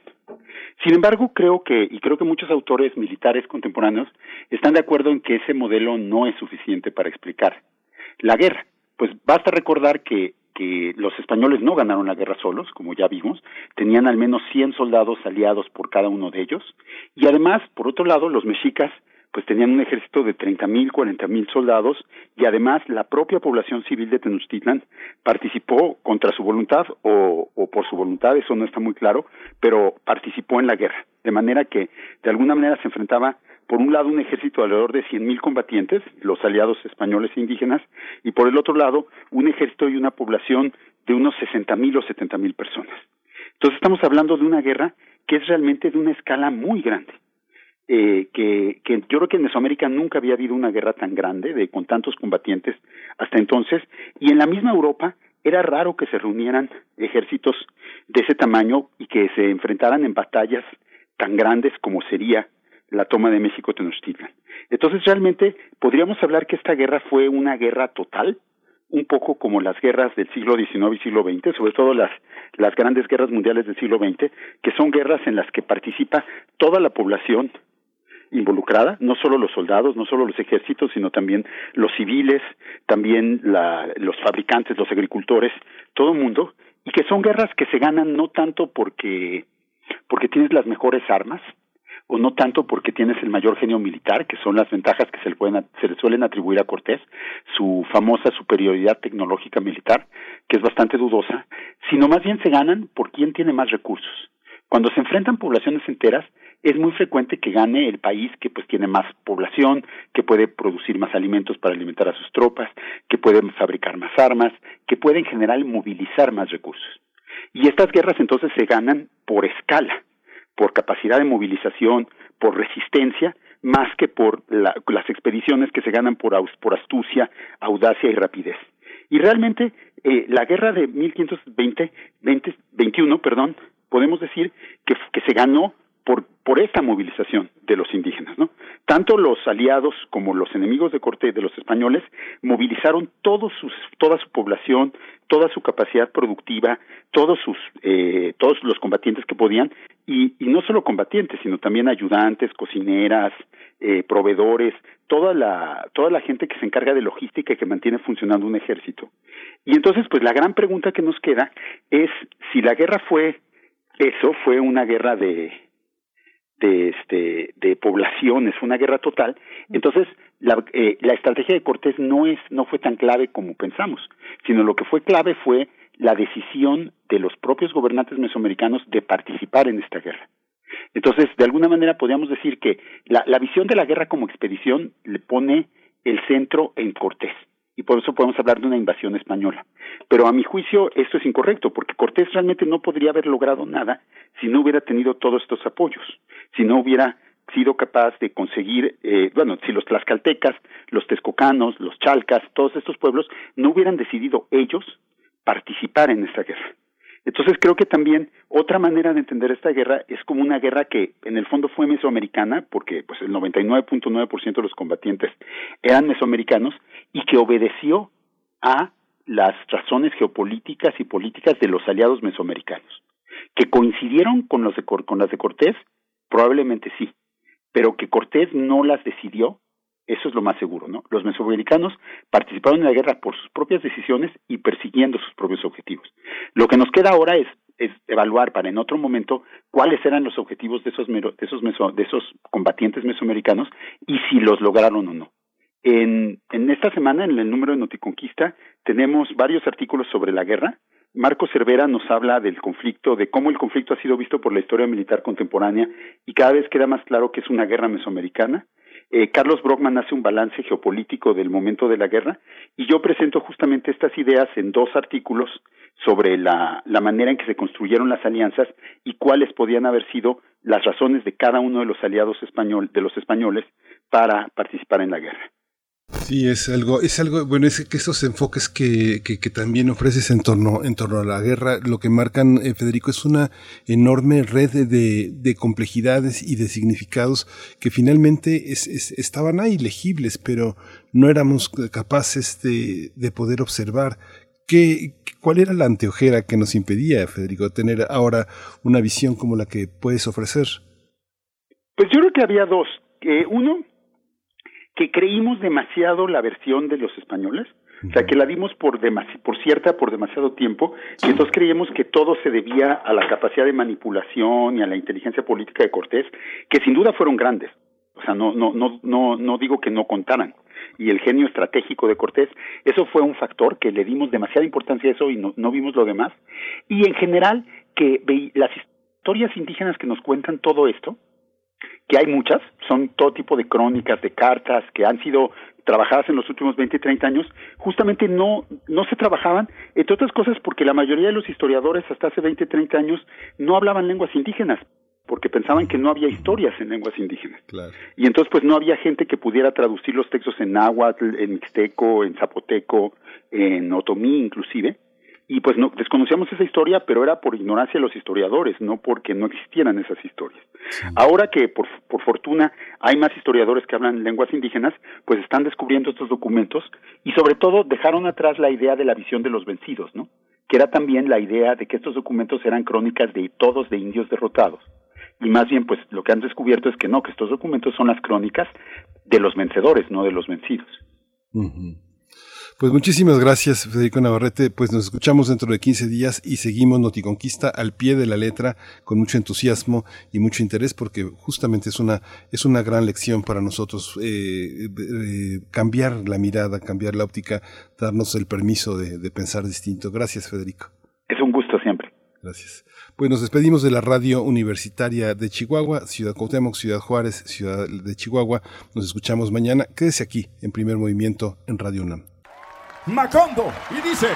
Sin embargo, creo que, y creo que muchos autores militares contemporáneos están de acuerdo en que ese modelo no es suficiente para explicar la guerra. Pues basta recordar que que los españoles no ganaron la guerra solos, como ya vimos, tenían al menos 100 soldados aliados por cada uno de ellos, y además, por otro lado, los mexicas pues tenían un ejército de treinta mil, cuarenta mil soldados y además la propia población civil de Tenochtitlan participó contra su voluntad o, o por su voluntad, eso no está muy claro, pero participó en la guerra, de manera que de alguna manera se enfrentaba por un lado un ejército de alrededor de cien mil combatientes, los aliados españoles e indígenas, y por el otro lado un ejército y una población de unos sesenta mil o setenta mil personas. Entonces estamos hablando de una guerra que es realmente de una escala muy grande. Eh, que, que yo creo que en Mesoamérica nunca había habido una guerra tan grande, de con tantos combatientes hasta entonces, y en la misma Europa era raro que se reunieran ejércitos de ese tamaño y que se enfrentaran en batallas tan grandes como sería la toma de México Tenochtitlan. Entonces realmente podríamos hablar que esta guerra fue una guerra total, un poco como las guerras del siglo XIX y siglo XX, sobre todo las, las grandes guerras mundiales del siglo XX, que son guerras en las que participa toda la población involucrada, no solo los soldados, no solo los ejércitos, sino también los civiles, también la, los fabricantes, los agricultores, todo el mundo, y que son guerras que se ganan no tanto porque porque tienes las mejores armas, o no tanto porque tienes el mayor genio militar, que son las ventajas que se le, pueden, se le suelen atribuir a Cortés, su famosa superioridad tecnológica militar, que es bastante dudosa, sino más bien se ganan por quién tiene más recursos. Cuando se enfrentan poblaciones enteras, es muy frecuente que gane el país que pues tiene más población, que puede producir más alimentos para alimentar a sus tropas, que puede fabricar más armas, que puede en general movilizar más recursos. Y estas guerras entonces se ganan por escala por capacidad de movilización, por resistencia, más que por las expediciones que se ganan por, por astucia, audacia y rapidez. Y realmente eh, la guerra de 1520, 21, perdón, podemos decir que se ganó por, por esta movilización de los indígenas, ¿no? Tanto los aliados como los enemigos de Cortés, de los españoles, movilizaron todos sus, toda su población, toda su capacidad productiva, todos sus, eh, todos los combatientes que podían, y, y no solo combatientes, sino también ayudantes, cocineras, eh, proveedores, toda la, toda la gente que se encarga de logística y que mantiene funcionando un ejército. Y entonces, pues la gran pregunta que nos queda es si la guerra fue eso, fue una guerra de, de, este, de poblaciones, una guerra total. Entonces, la, eh, la estrategia de Cortés no, es, no fue tan clave como pensamos, sino lo que fue clave fue la decisión de los propios gobernantes mesoamericanos de participar en esta guerra. Entonces, de alguna manera podríamos decir que la, la visión de la guerra como expedición le pone el centro en Cortés y por eso podemos hablar de una invasión española. Pero a mi juicio esto es incorrecto, porque Cortés realmente no podría haber logrado nada si no hubiera tenido todos estos apoyos, si no hubiera sido capaz de conseguir, eh, bueno, si los tlaxcaltecas, los texcocanos, los chalcas, todos estos pueblos no hubieran decidido ellos participar en esta guerra. Entonces creo que también otra manera de entender esta guerra es como una guerra que en el fondo fue mesoamericana, porque pues el 99.9% de los combatientes eran mesoamericanos y que obedeció a las razones geopolíticas y políticas de los aliados mesoamericanos. Que coincidieron con, los de, con las de Cortés, probablemente sí, pero que Cortés no las decidió eso es lo más seguro, ¿no? Los mesoamericanos participaron en la guerra por sus propias decisiones y persiguiendo sus propios objetivos. Lo que nos queda ahora es, evaluar para en otro momento cuáles eran los objetivos de esos, de esos, meso, de esos combatientes mesoamericanos y si los lograron o no. En, en esta semana, en el número de Noticonquista, tenemos varios artículos sobre la guerra, Marco Cervera nos habla del conflicto, de cómo el conflicto ha sido visto por la historia militar contemporánea y cada vez queda más claro que es una guerra mesoamericana. Eh, Carlos Brockman hace un balance geopolítico del momento de la guerra y yo presento justamente estas ideas en dos artículos sobre la, la manera en que se construyeron las alianzas y cuáles podían haber sido las razones de cada uno de los aliados español, de los españoles para participar en la guerra. Sí, es algo, es algo, bueno, es que estos enfoques que, que, también ofreces en torno, en torno a la guerra, lo que marcan, eh, Federico, es una enorme red de, de, complejidades y de significados que finalmente es, es, estaban ahí legibles, pero no éramos capaces de, de poder observar. ¿Qué, ¿Cuál era la anteojera que nos impedía, Federico, tener ahora una visión como la que puedes ofrecer? Pues yo creo que había dos. Eh, uno, que creímos demasiado la versión de los españoles, o sea, que la dimos por, por cierta por demasiado tiempo, y entonces creíamos que todo se debía a la capacidad de manipulación y a la inteligencia política de Cortés, que sin duda fueron grandes. O sea, no, no, no, no, no digo que no contaran. Y el genio estratégico de Cortés, eso fue un factor que le dimos demasiada importancia a eso y no, no vimos lo demás. Y en general, que las historias indígenas que nos cuentan todo esto, que hay muchas, son todo tipo de crónicas, de cartas que han sido trabajadas en los últimos 20 y 30 años, justamente no, no se trabajaban, entre otras cosas porque la mayoría de los historiadores hasta hace 20 y 30 años no hablaban lenguas indígenas, porque pensaban que no había historias en lenguas indígenas. Claro. Y entonces pues no había gente que pudiera traducir los textos en náhuatl, en mixteco, en zapoteco, en otomí inclusive, y pues no desconocíamos esa historia, pero era por ignorancia de los historiadores, no porque no existieran esas historias. Sí. Ahora que por, por fortuna hay más historiadores que hablan lenguas indígenas, pues están descubriendo estos documentos y sobre todo dejaron atrás la idea de la visión de los vencidos, ¿no? Que era también la idea de que estos documentos eran crónicas de todos de indios derrotados. Y más bien, pues lo que han descubierto es que no, que estos documentos son las crónicas de los vencedores, no de los vencidos. Uh -huh. Pues muchísimas gracias, Federico Navarrete. Pues nos escuchamos dentro de 15 días y seguimos Noticonquista al pie de la letra con mucho entusiasmo y mucho interés porque justamente es una, es una gran lección para nosotros eh, eh, cambiar la mirada, cambiar la óptica, darnos el permiso de, de pensar distinto. Gracias, Federico. Es un gusto siempre. Gracias. Pues nos despedimos de la radio universitaria de Chihuahua, Ciudad Cuauhtémoc, Ciudad Juárez, Ciudad de Chihuahua. Nos escuchamos mañana. Quédese aquí en primer movimiento en Radio UNAM. Macondo y dice.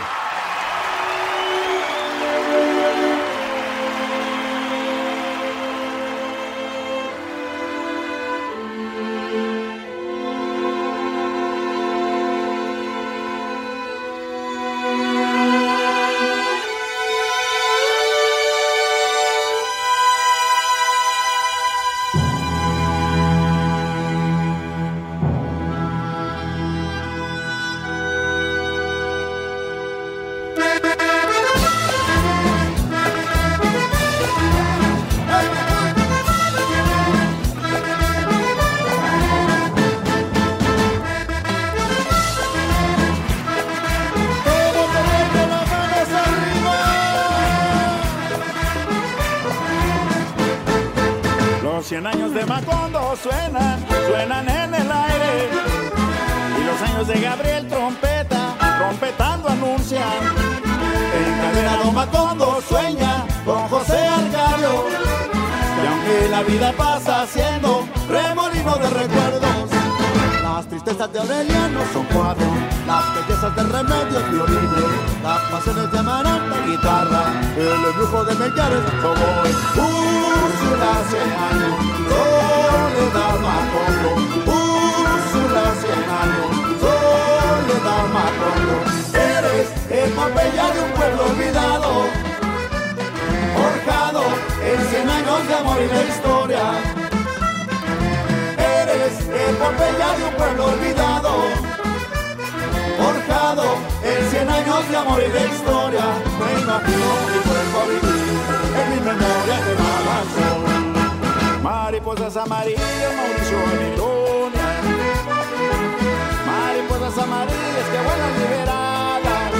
epopeya de un pueblo olvidado, forjado en cien años de amor y de historia. Me imagino mi cuerpo vivir en mi memoria de Malazón. Mariposas amarillas, Mauricio Babilonia. Mariposas amarillas que vuelan liberadas.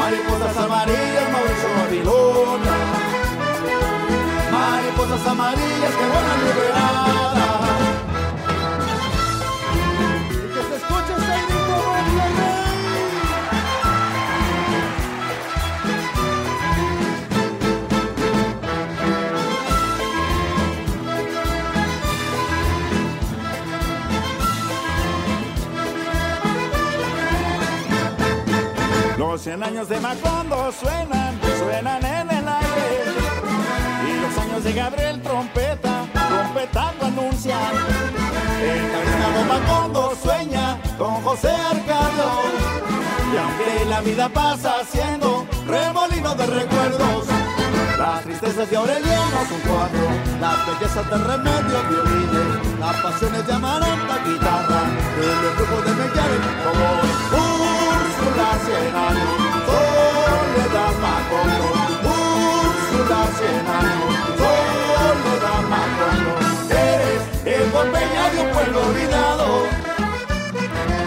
Mariposas amarillas, Mauricio Babilonia. Mariposas amarillas que vuelan liberadas. Cien años de Macondo suenan, suenan en el aire. Y los años de Gabriel Trompeta, trompetando anuncian. El carismado Macondo sueña con José Arcadio. Y aunque la vida pasa siendo remolino de recuerdos, las tristezas de Aureliano son cuatro, las bellezas de remedio violines, las pasiones de Amaranta guitarra, el embrujo de Mellare como Úrsula cien años, Soledad Macondo, Úrsula cien años, Soledad Macondo, eres el golpeña de un pueblo olvidado,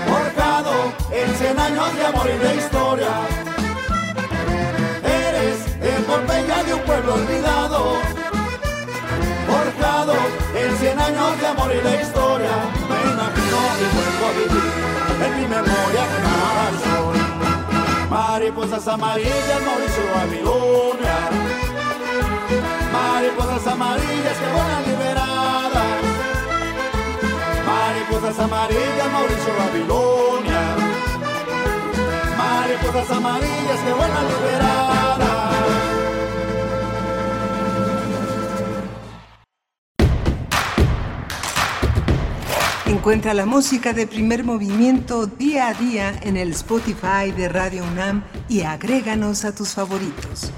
forjado en cien años de amor y de historia el Pompeya de un pueblo olvidado, forjado en cien años de amor y la historia. Me imagino y vuelvo a vivir en mi memoria canción. Mariposas amarillas, Mauricio Babilonia. Mariposas amarillas que vuelan liberadas. Mariposas amarillas, Mauricio Babilonia. Mariposas amarillas que vuelan liberadas. Encuentra la música de primer movimiento día a día en el Spotify de Radio UNAM y agréganos a tus favoritos.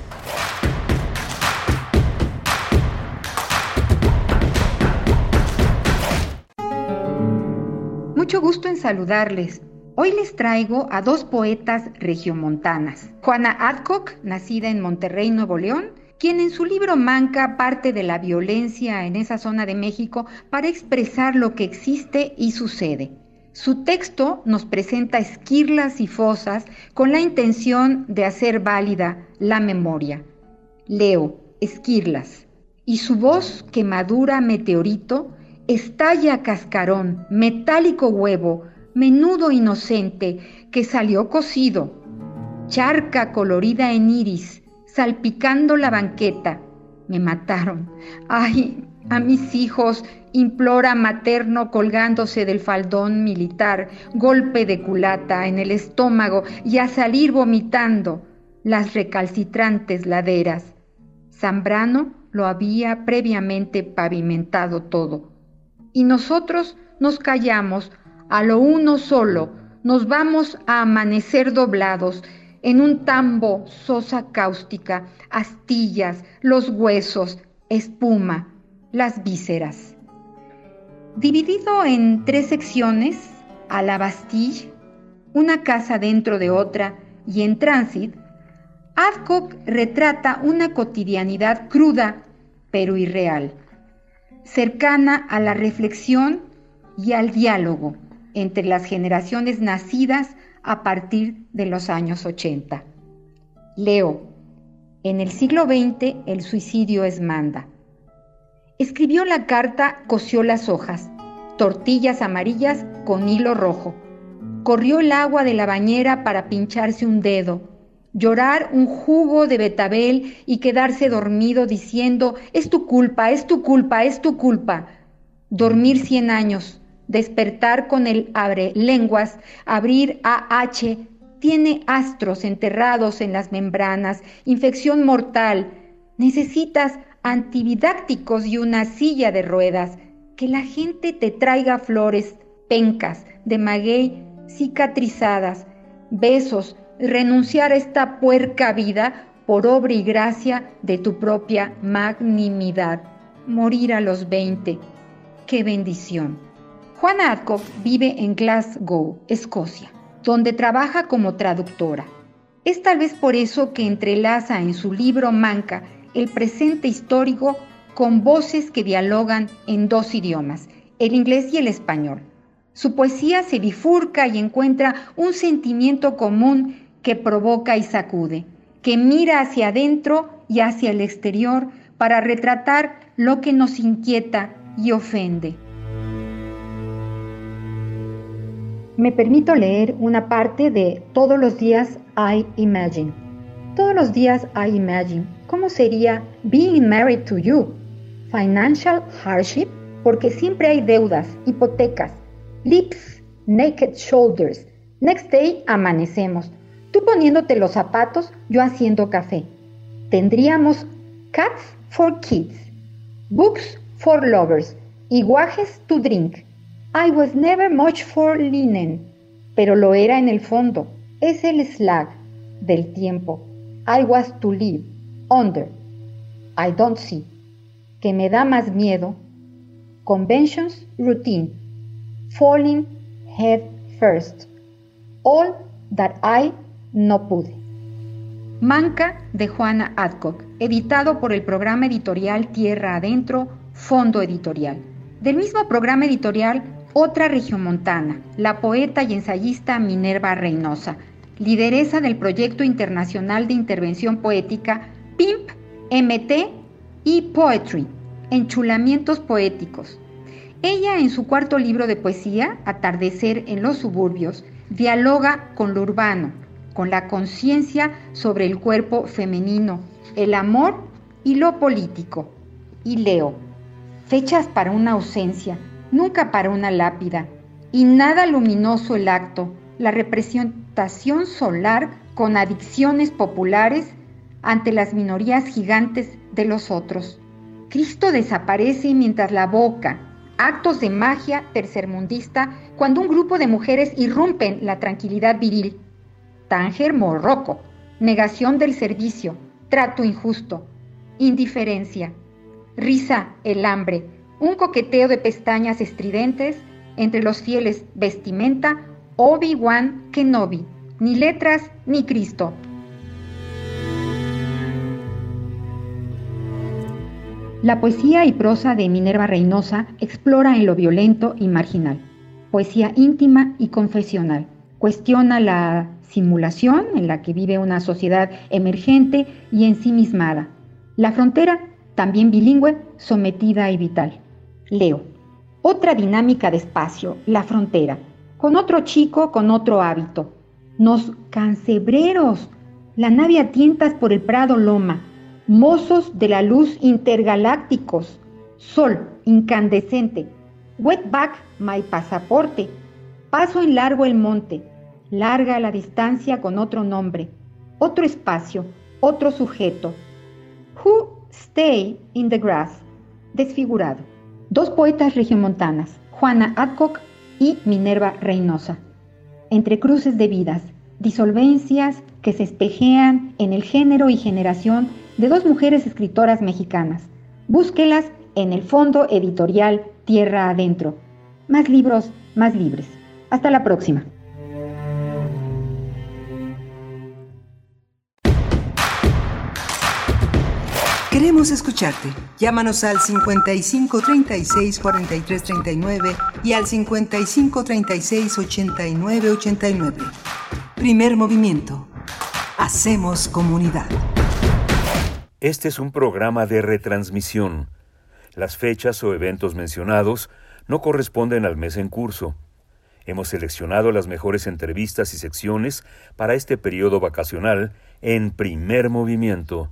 Mucho gusto en saludarles. Hoy les traigo a dos poetas regiomontanas. Juana Adcock, nacida en Monterrey, Nuevo León, quien en su libro Manca parte de la violencia en esa zona de México para expresar lo que existe y sucede. Su texto nos presenta esquirlas y fosas con la intención de hacer válida la memoria. Leo, esquirlas. Y su voz, que madura meteorito, estalla cascarón, metálico huevo, menudo inocente, que salió cocido. Charca colorida en iris, salpicando la banqueta. Me mataron. Ay, a mis hijos, implora materno colgándose del faldón militar, golpe de culata en el estómago y a salir vomitando las recalcitrantes laderas. Zambrano lo había previamente pavimentado todo. Y nosotros nos callamos a lo uno solo, nos vamos a amanecer doblados en un tambo, sosa cáustica, astillas, los huesos, espuma, las vísceras. Dividido en tres secciones, a la Bastille, una casa dentro de otra y en tránsito, Adcock retrata una cotidianidad cruda pero irreal, cercana a la reflexión y al diálogo entre las generaciones nacidas a partir de los años 80. Leo, en el siglo XX el suicidio es manda. Escribió la carta, cosió las hojas, tortillas amarillas con hilo rojo. Corrió el agua de la bañera para pincharse un dedo, llorar un jugo de betabel y quedarse dormido diciendo, es tu culpa, es tu culpa, es tu culpa. Dormir cien años, despertar con el abre lenguas, abrir AH, tiene astros enterrados en las membranas, infección mortal. Necesitas antividácticos y una silla de ruedas. Que la gente te traiga flores, pencas, de maguey cicatrizadas, besos, renunciar a esta puerca vida por obra y gracia de tu propia magnimidad. Morir a los 20. ¡Qué bendición! Juana Adcock vive en Glasgow, Escocia, donde trabaja como traductora. Es tal vez por eso que entrelaza en su libro Manca el presente histórico con voces que dialogan en dos idiomas, el inglés y el español. Su poesía se bifurca y encuentra un sentimiento común que provoca y sacude, que mira hacia adentro y hacia el exterior para retratar lo que nos inquieta y ofende. Me permito leer una parte de Todos los días I Imagine. Todos los días I Imagine. ¿Cómo sería being married to you? Financial hardship, porque siempre hay deudas, hipotecas, lips, naked shoulders. Next day amanecemos. Tú poniéndote los zapatos, yo haciendo café. Tendríamos Cats for Kids, Books for Lovers y Guajes to Drink. I was never much for linen, pero lo era en el fondo. Es el slag del tiempo. I was to live under. I don't see. Que me da más miedo. Conventions, routine. Falling head first. All that I no pude. Manca de Juana Adcock, editado por el programa editorial Tierra Adentro, Fondo Editorial. Del mismo programa editorial, otra regiomontana, la poeta y ensayista Minerva Reynosa, lideresa del proyecto internacional de intervención poética PIMP, MT y Poetry, Enchulamientos Poéticos. Ella en su cuarto libro de poesía, Atardecer en los suburbios, dialoga con lo urbano, con la conciencia sobre el cuerpo femenino, el amor y lo político. Y leo, fechas para una ausencia, nunca para una lápida, y nada luminoso el acto, la representación solar con adicciones populares ante las minorías gigantes de los otros. Cristo desaparece mientras la boca, actos de magia tercermundista, cuando un grupo de mujeres irrumpen la tranquilidad viril Tánger Morroco, negación del servicio, trato injusto, indiferencia, risa, el hambre, un coqueteo de pestañas estridentes entre los fieles vestimenta, Obi-Wan Kenobi, ni letras ni Cristo. La poesía y prosa de Minerva Reynosa explora en lo violento y marginal, poesía íntima y confesional, cuestiona la simulación en la que vive una sociedad emergente y ensimismada. La frontera, también bilingüe, sometida y vital. Leo. Otra dinámica de espacio, la frontera, con otro chico, con otro hábito. Nos cancebreros, la nave a tientas por el prado loma, mozos de la luz intergalácticos, sol incandescente, wetback my pasaporte, paso en largo el monte, larga la distancia con otro nombre, otro espacio, otro sujeto. Who stay in the grass, desfigurado. Dos poetas regiomontanas, Juana Adcock y Minerva Reynosa. Entre cruces de vidas, disolvencias que se espejean en el género y generación de dos mujeres escritoras mexicanas. Búsquelas en el fondo editorial Tierra Adentro. Más libros, más libres. Hasta la próxima. Queremos escucharte. Llámanos al 55 36 43 39 y al 55 36 89 89. Primer movimiento. Hacemos comunidad. Este es un programa de retransmisión. Las fechas o eventos mencionados no corresponden al mes en curso. Hemos seleccionado las mejores entrevistas y secciones para este periodo vacacional en primer movimiento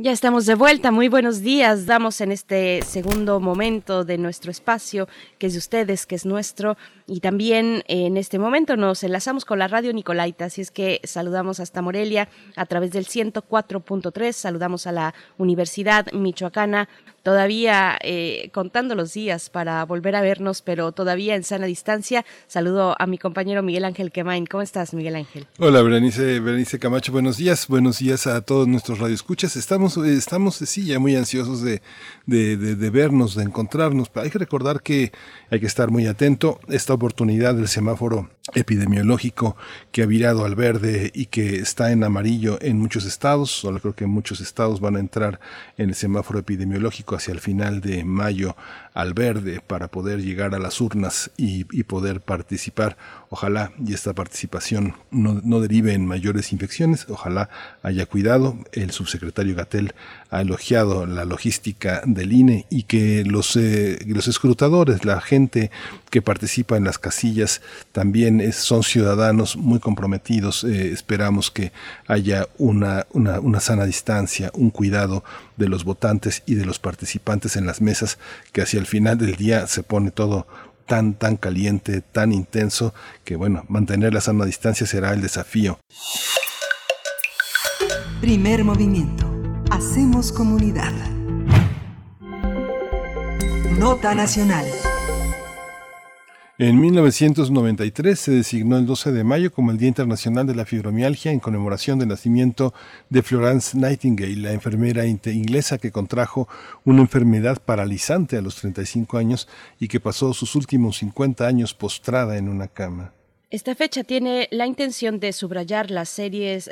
Ya estamos de vuelta, muy buenos días. Damos en este segundo momento de nuestro espacio, que es de ustedes, que es nuestro, y también en este momento nos enlazamos con la radio Nicolaita, así es que saludamos hasta Morelia a través del 104.3, saludamos a la Universidad Michoacana, todavía eh, contando los días para volver a vernos, pero todavía en sana distancia. Saludo a mi compañero Miguel Ángel Quemain. ¿Cómo estás, Miguel Ángel? Hola, Berenice, Berenice Camacho. Buenos días. Buenos días a todos nuestros radioescuchas. Estamos, eh, estamos sí, ya muy ansiosos de, de, de, vernos, de encontrarnos. Hay que recordar que hay que estar muy atento. Esta oportunidad del semáforo epidemiológico que ha virado al verde y que está en amarillo en muchos estados. Solo creo que muchos estados van a entrar en el semáforo epidemiológico hacia el final de mayo al verde para poder llegar a las urnas y, poder participar. Ojalá y esta participación no, no, derive en mayores infecciones. Ojalá haya cuidado. El subsecretario Gatel ha elogiado la logística del INE y que los, eh, los escrutadores, la gente que participa en las casillas también son ciudadanos muy comprometidos. Eh, esperamos que haya una, una, una sana distancia, un cuidado de los votantes y de los participantes en las mesas, que hacia el final del día se pone todo tan, tan caliente, tan intenso, que bueno, mantener la sana distancia será el desafío. Primer movimiento. Hacemos comunidad. Nota nacional. En 1993 se designó el 12 de mayo como el Día Internacional de la Fibromialgia en conmemoración del nacimiento de Florence Nightingale, la enfermera inglesa que contrajo una enfermedad paralizante a los 35 años y que pasó sus últimos 50 años postrada en una cama. Esta fecha tiene la intención de subrayar las serias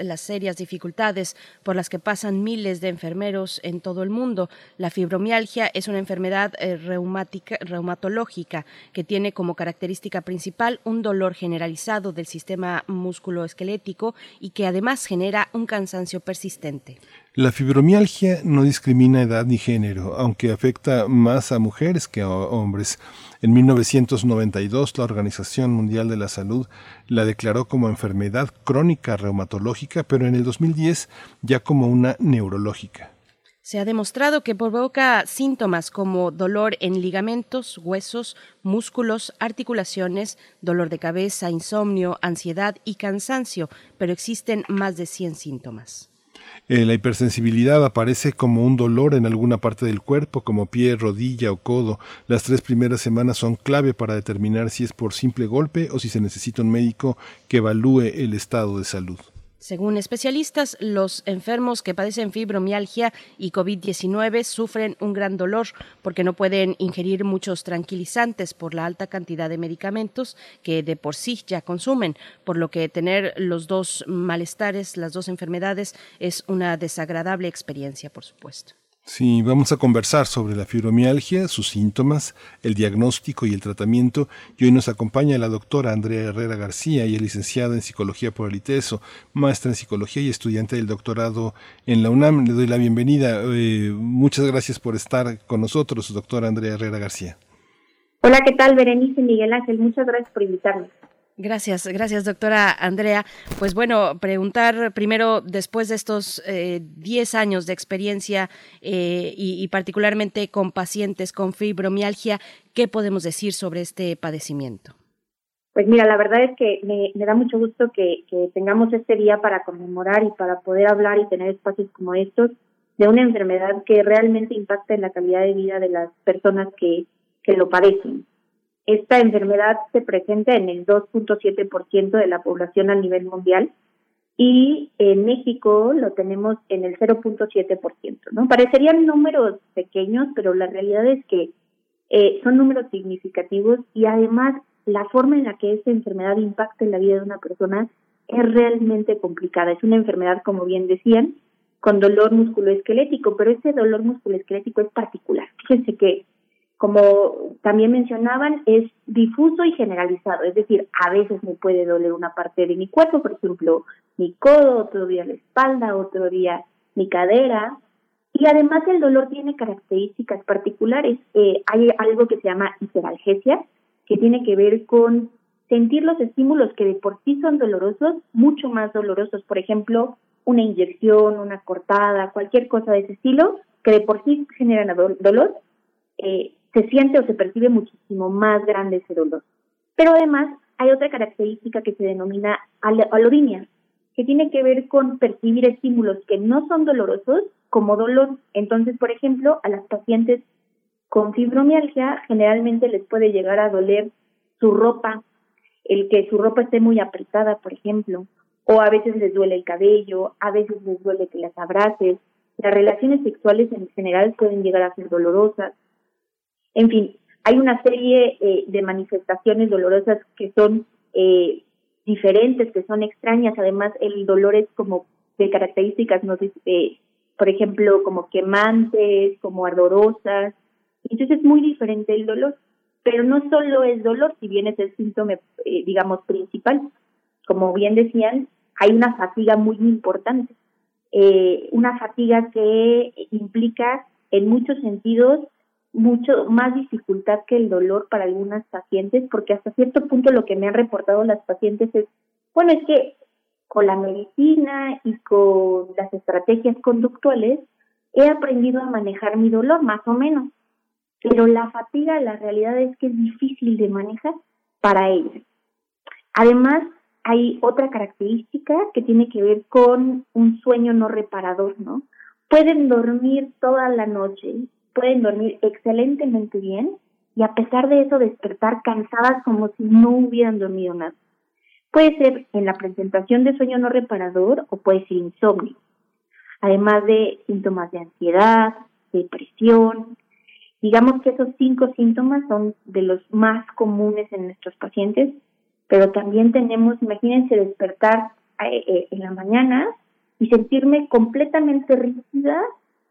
dificultades por las que pasan miles de enfermeros en todo el mundo. La fibromialgia es una enfermedad eh, reumática, reumatológica que tiene como característica principal un dolor generalizado del sistema musculoesquelético y que además genera un cansancio persistente. La fibromialgia no discrimina edad ni género, aunque afecta más a mujeres que a hombres. En 1992 la Organización Mundial de la Salud la declaró como enfermedad crónica reumatológica, pero en el 2010 ya como una neurológica. Se ha demostrado que provoca síntomas como dolor en ligamentos, huesos, músculos, articulaciones, dolor de cabeza, insomnio, ansiedad y cansancio, pero existen más de 100 síntomas. Eh, la hipersensibilidad aparece como un dolor en alguna parte del cuerpo, como pie, rodilla o codo. Las tres primeras semanas son clave para determinar si es por simple golpe o si se necesita un médico que evalúe el estado de salud. Según especialistas, los enfermos que padecen fibromialgia y COVID-19 sufren un gran dolor porque no pueden ingerir muchos tranquilizantes por la alta cantidad de medicamentos que de por sí ya consumen, por lo que tener los dos malestares, las dos enfermedades, es una desagradable experiencia, por supuesto. Sí, vamos a conversar sobre la fibromialgia, sus síntomas, el diagnóstico y el tratamiento. Y hoy nos acompaña la doctora Andrea Herrera García, y es licenciada en Psicología por el ITESO, maestra en Psicología y estudiante del doctorado en la UNAM. Le doy la bienvenida. Eh, muchas gracias por estar con nosotros, doctora Andrea Herrera García. Hola, ¿qué tal, Berenice Miguel Ángel? Muchas gracias por invitarme. Gracias, gracias doctora Andrea. Pues bueno, preguntar primero, después de estos eh, 10 años de experiencia eh, y, particularmente con pacientes con fibromialgia, ¿qué podemos decir sobre este padecimiento? Pues mira, la verdad es que me, me da mucho gusto que, que tengamos este día para conmemorar y para poder hablar y tener espacios como estos de una enfermedad que realmente impacta en la calidad de vida de las personas que, que lo padecen. Esta enfermedad se presenta en el 2.7% de la población a nivel mundial y en México lo tenemos en el 0.7%, ¿no? Parecerían números pequeños, pero la realidad es que eh, son números significativos y además la forma en la que esta enfermedad impacta en la vida de una persona es realmente complicada. Es una enfermedad, como bien decían, con dolor musculoesquelético, pero ese dolor musculoesquelético es particular. Fíjense que, como también mencionaban, es difuso y generalizado, es decir, a veces me puede doler una parte de mi cuerpo, por ejemplo, mi codo, otro día la espalda, otro día mi cadera, y además el dolor tiene características particulares. Eh, hay algo que se llama hiperalgesia, que tiene que ver con sentir los estímulos que de por sí son dolorosos, mucho más dolorosos. Por ejemplo, una inyección, una cortada, cualquier cosa de ese estilo, que de por sí generan do- dolor, eh, se siente o se percibe muchísimo más grande ese dolor. Pero además hay otra característica que se denomina al- alodinia, que tiene que ver con percibir estímulos que no son dolorosos como dolor. Entonces, por ejemplo, a las pacientes con fibromialgia generalmente les puede llegar a doler su ropa, el que su ropa esté muy apretada, por ejemplo, o a veces les duele el cabello, a veces les duele que las abraces. Las relaciones sexuales en general pueden llegar a ser dolorosas. En fin, hay una serie eh, de manifestaciones dolorosas que son eh, diferentes, que son extrañas. Además, el dolor es como de características, no eh, por ejemplo, como quemantes, como ardorosas. Entonces es muy diferente el dolor. Pero no solo es dolor, si bien es el síntoma, eh, digamos, principal. Como bien decían, hay una fatiga muy importante. eh, una fatiga que implica en muchos sentidos mucho más dificultad que el dolor para algunas pacientes, porque hasta cierto punto lo que me han reportado las pacientes es, bueno, es que con la medicina y con las estrategias conductuales he aprendido a manejar mi dolor, más o menos, pero la fatiga, la realidad es que es difícil de manejar para ellas. Además, hay otra característica que tiene que ver con un sueño no reparador, ¿no? Pueden dormir toda la noche, pueden dormir excelentemente bien y a pesar de eso despertar cansadas como si no hubieran dormido nada. Puede ser en la presentación de sueño no reparador o puede ser insomnio, además de síntomas de ansiedad, depresión. Digamos que esos cinco síntomas son de los más comunes en nuestros pacientes pero también tenemos, imagínense despertar eh, eh, en la mañana y sentirme completamente rígida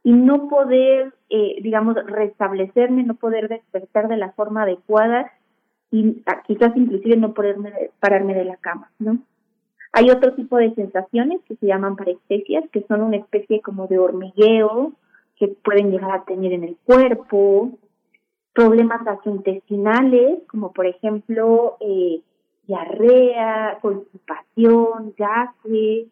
y no poder, eh, digamos, restablecerme, no poder despertar de la forma adecuada y ah, quizás inclusive no poderme pararme de la cama, ¿no? Hay otro tipo de sensaciones que se llaman parestesias, que son una especie como de hormigueo que pueden llegar a tener en el cuerpo, problemas gastrointestinales, como por ejemplo eh, diarrea, constipación, gases,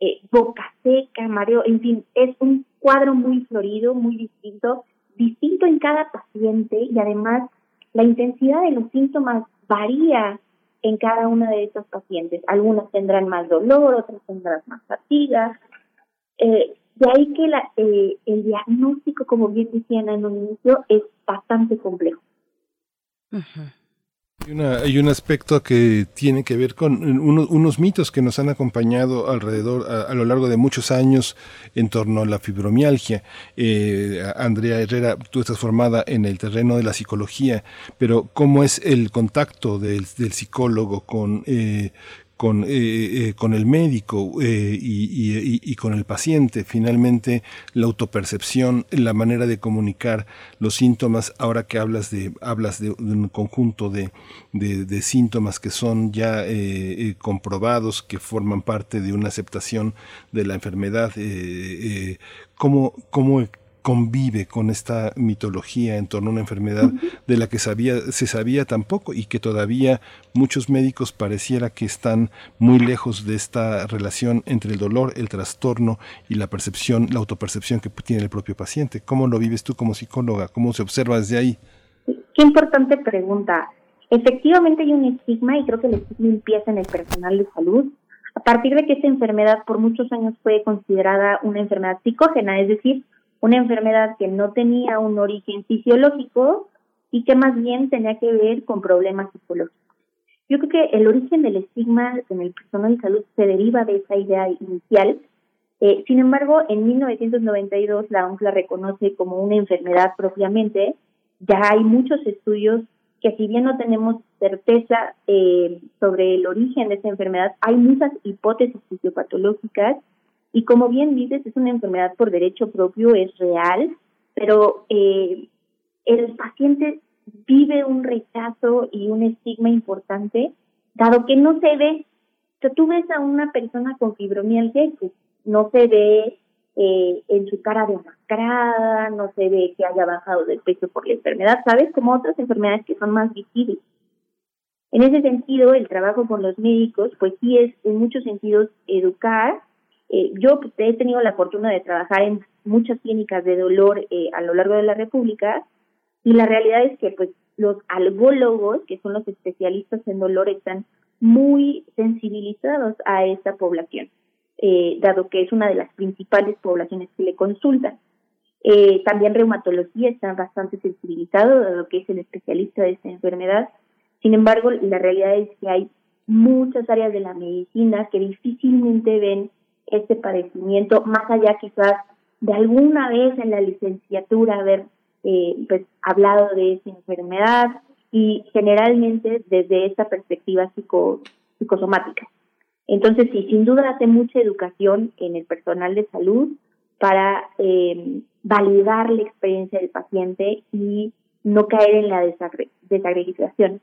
eh, boca seca, mareo, en fin, es un cuadro muy florido, muy distinto, distinto en cada paciente y además la intensidad de los síntomas varía en cada una de estos pacientes. Algunas tendrán más dolor, otras tendrán más fatiga. Eh, de ahí que la, eh, el diagnóstico, como bien decían en un inicio, es bastante complejo. Hay, un aspecto que tiene que ver con unos mitos que nos han acompañado alrededor a, lo largo de muchos años en torno a la fibromialgia. Eh, Andrea Herrera, tú estás formada en el terreno de la psicología, pero ¿cómo es el contacto del, psicólogo con, eh, con, eh, eh, con el médico eh, y, con el paciente. Finalmente, la autopercepción, la manera de comunicar los síntomas, ahora que hablas de, hablas de, un conjunto de, de, síntomas que son ya comprobados, que forman parte de una aceptación de la enfermedad, ¿cómo, cómo convive con esta mitología en torno a una enfermedad de la que sabía, se sabía tan poco y que todavía muchos médicos pareciera que están muy lejos de esta relación entre el dolor, el trastorno y la percepción, la autopercepción que tiene el propio paciente. ¿Cómo lo vives tú como psicóloga? ¿Cómo se observa desde ahí? Qué importante pregunta. Efectivamente hay un estigma y creo que el estigma empieza en el personal de salud. A partir de que esta enfermedad por muchos años fue considerada una enfermedad psicógena, es decir, una enfermedad que no tenía un origen fisiológico y que más bien tenía que ver con problemas psicológicos. Yo creo que el origen del estigma en el personal de salud se deriva de esa idea inicial. Eh, sin embargo, en 1992 la OMS la reconoce como una enfermedad propiamente. Ya hay muchos estudios que si bien no tenemos certeza eh, sobre el origen de esa enfermedad, hay muchas hipótesis fisiopatológicas y como bien dices, es una enfermedad por derecho propio, es real, pero eh, el paciente vive un rechazo y un estigma importante, dado que no se ve, o tú ves a una persona con fibromialgia que no se ve eh, en su cara demacrada, no se ve que haya bajado de peso por la enfermedad, ¿sabes? Como otras enfermedades que son más visibles. En ese sentido, el trabajo con los médicos, pues sí es en muchos sentidos educar eh, yo he tenido la fortuna de trabajar en muchas clínicas de dolor eh, a lo largo de la República y la realidad es que pues los algólogos, que son los especialistas en dolor, están muy sensibilizados a esta población, eh, dado que es una de las principales poblaciones que le consultan. Eh, también reumatología está bastante sensibilizado, dado que es el especialista de esta enfermedad. Sin embargo, la realidad es que hay muchas áreas de la medicina que difícilmente ven este padecimiento, más allá quizás de alguna vez en la licenciatura haber eh, pues, hablado de esa enfermedad y generalmente desde esta perspectiva psico, psicosomática. Entonces, sí, sin duda hace mucha educación en el personal de salud para eh, validar la experiencia del paciente y no caer en la desagregación.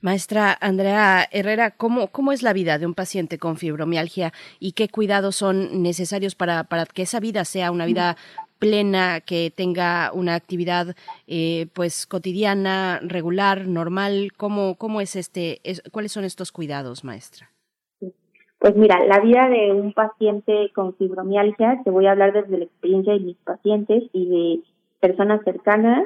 Maestra Andrea Herrera, ¿cómo, ¿cómo es la vida de un paciente con fibromialgia y qué cuidados son necesarios para, para que esa vida sea una vida plena, que tenga una actividad eh, pues cotidiana, regular, normal? ¿Cómo, cómo es este, es- cuáles son estos cuidados, maestra? Pues mira, la vida de un paciente con fibromialgia, te voy a hablar desde la experiencia de mis pacientes y de personas cercanas,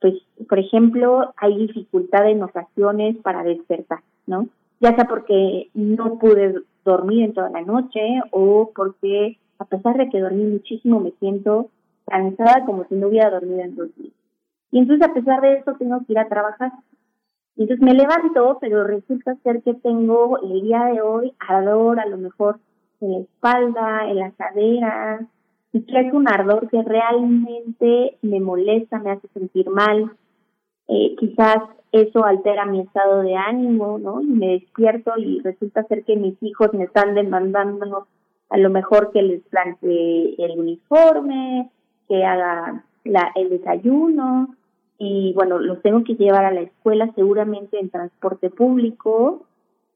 pues, por ejemplo, hay dificultad en ocasiones para despertar, ¿no? Ya sea porque no pude dormir en toda la noche o porque a pesar de que dormí muchísimo me siento cansada como si no hubiera dormido en dos días. Y entonces a pesar de eso tengo que ir a trabajar. Y entonces me levanto, pero resulta ser que tengo el día de hoy ardor a lo mejor en la espalda, en la cadera, y que es un ardor que realmente me molesta, me hace sentir mal. Eh, quizás eso altera mi estado de ánimo, ¿no? Y me despierto y resulta ser que mis hijos me están demandando a lo mejor que les plantee el uniforme, que haga la, el desayuno, y bueno, los tengo que llevar a la escuela seguramente en transporte público.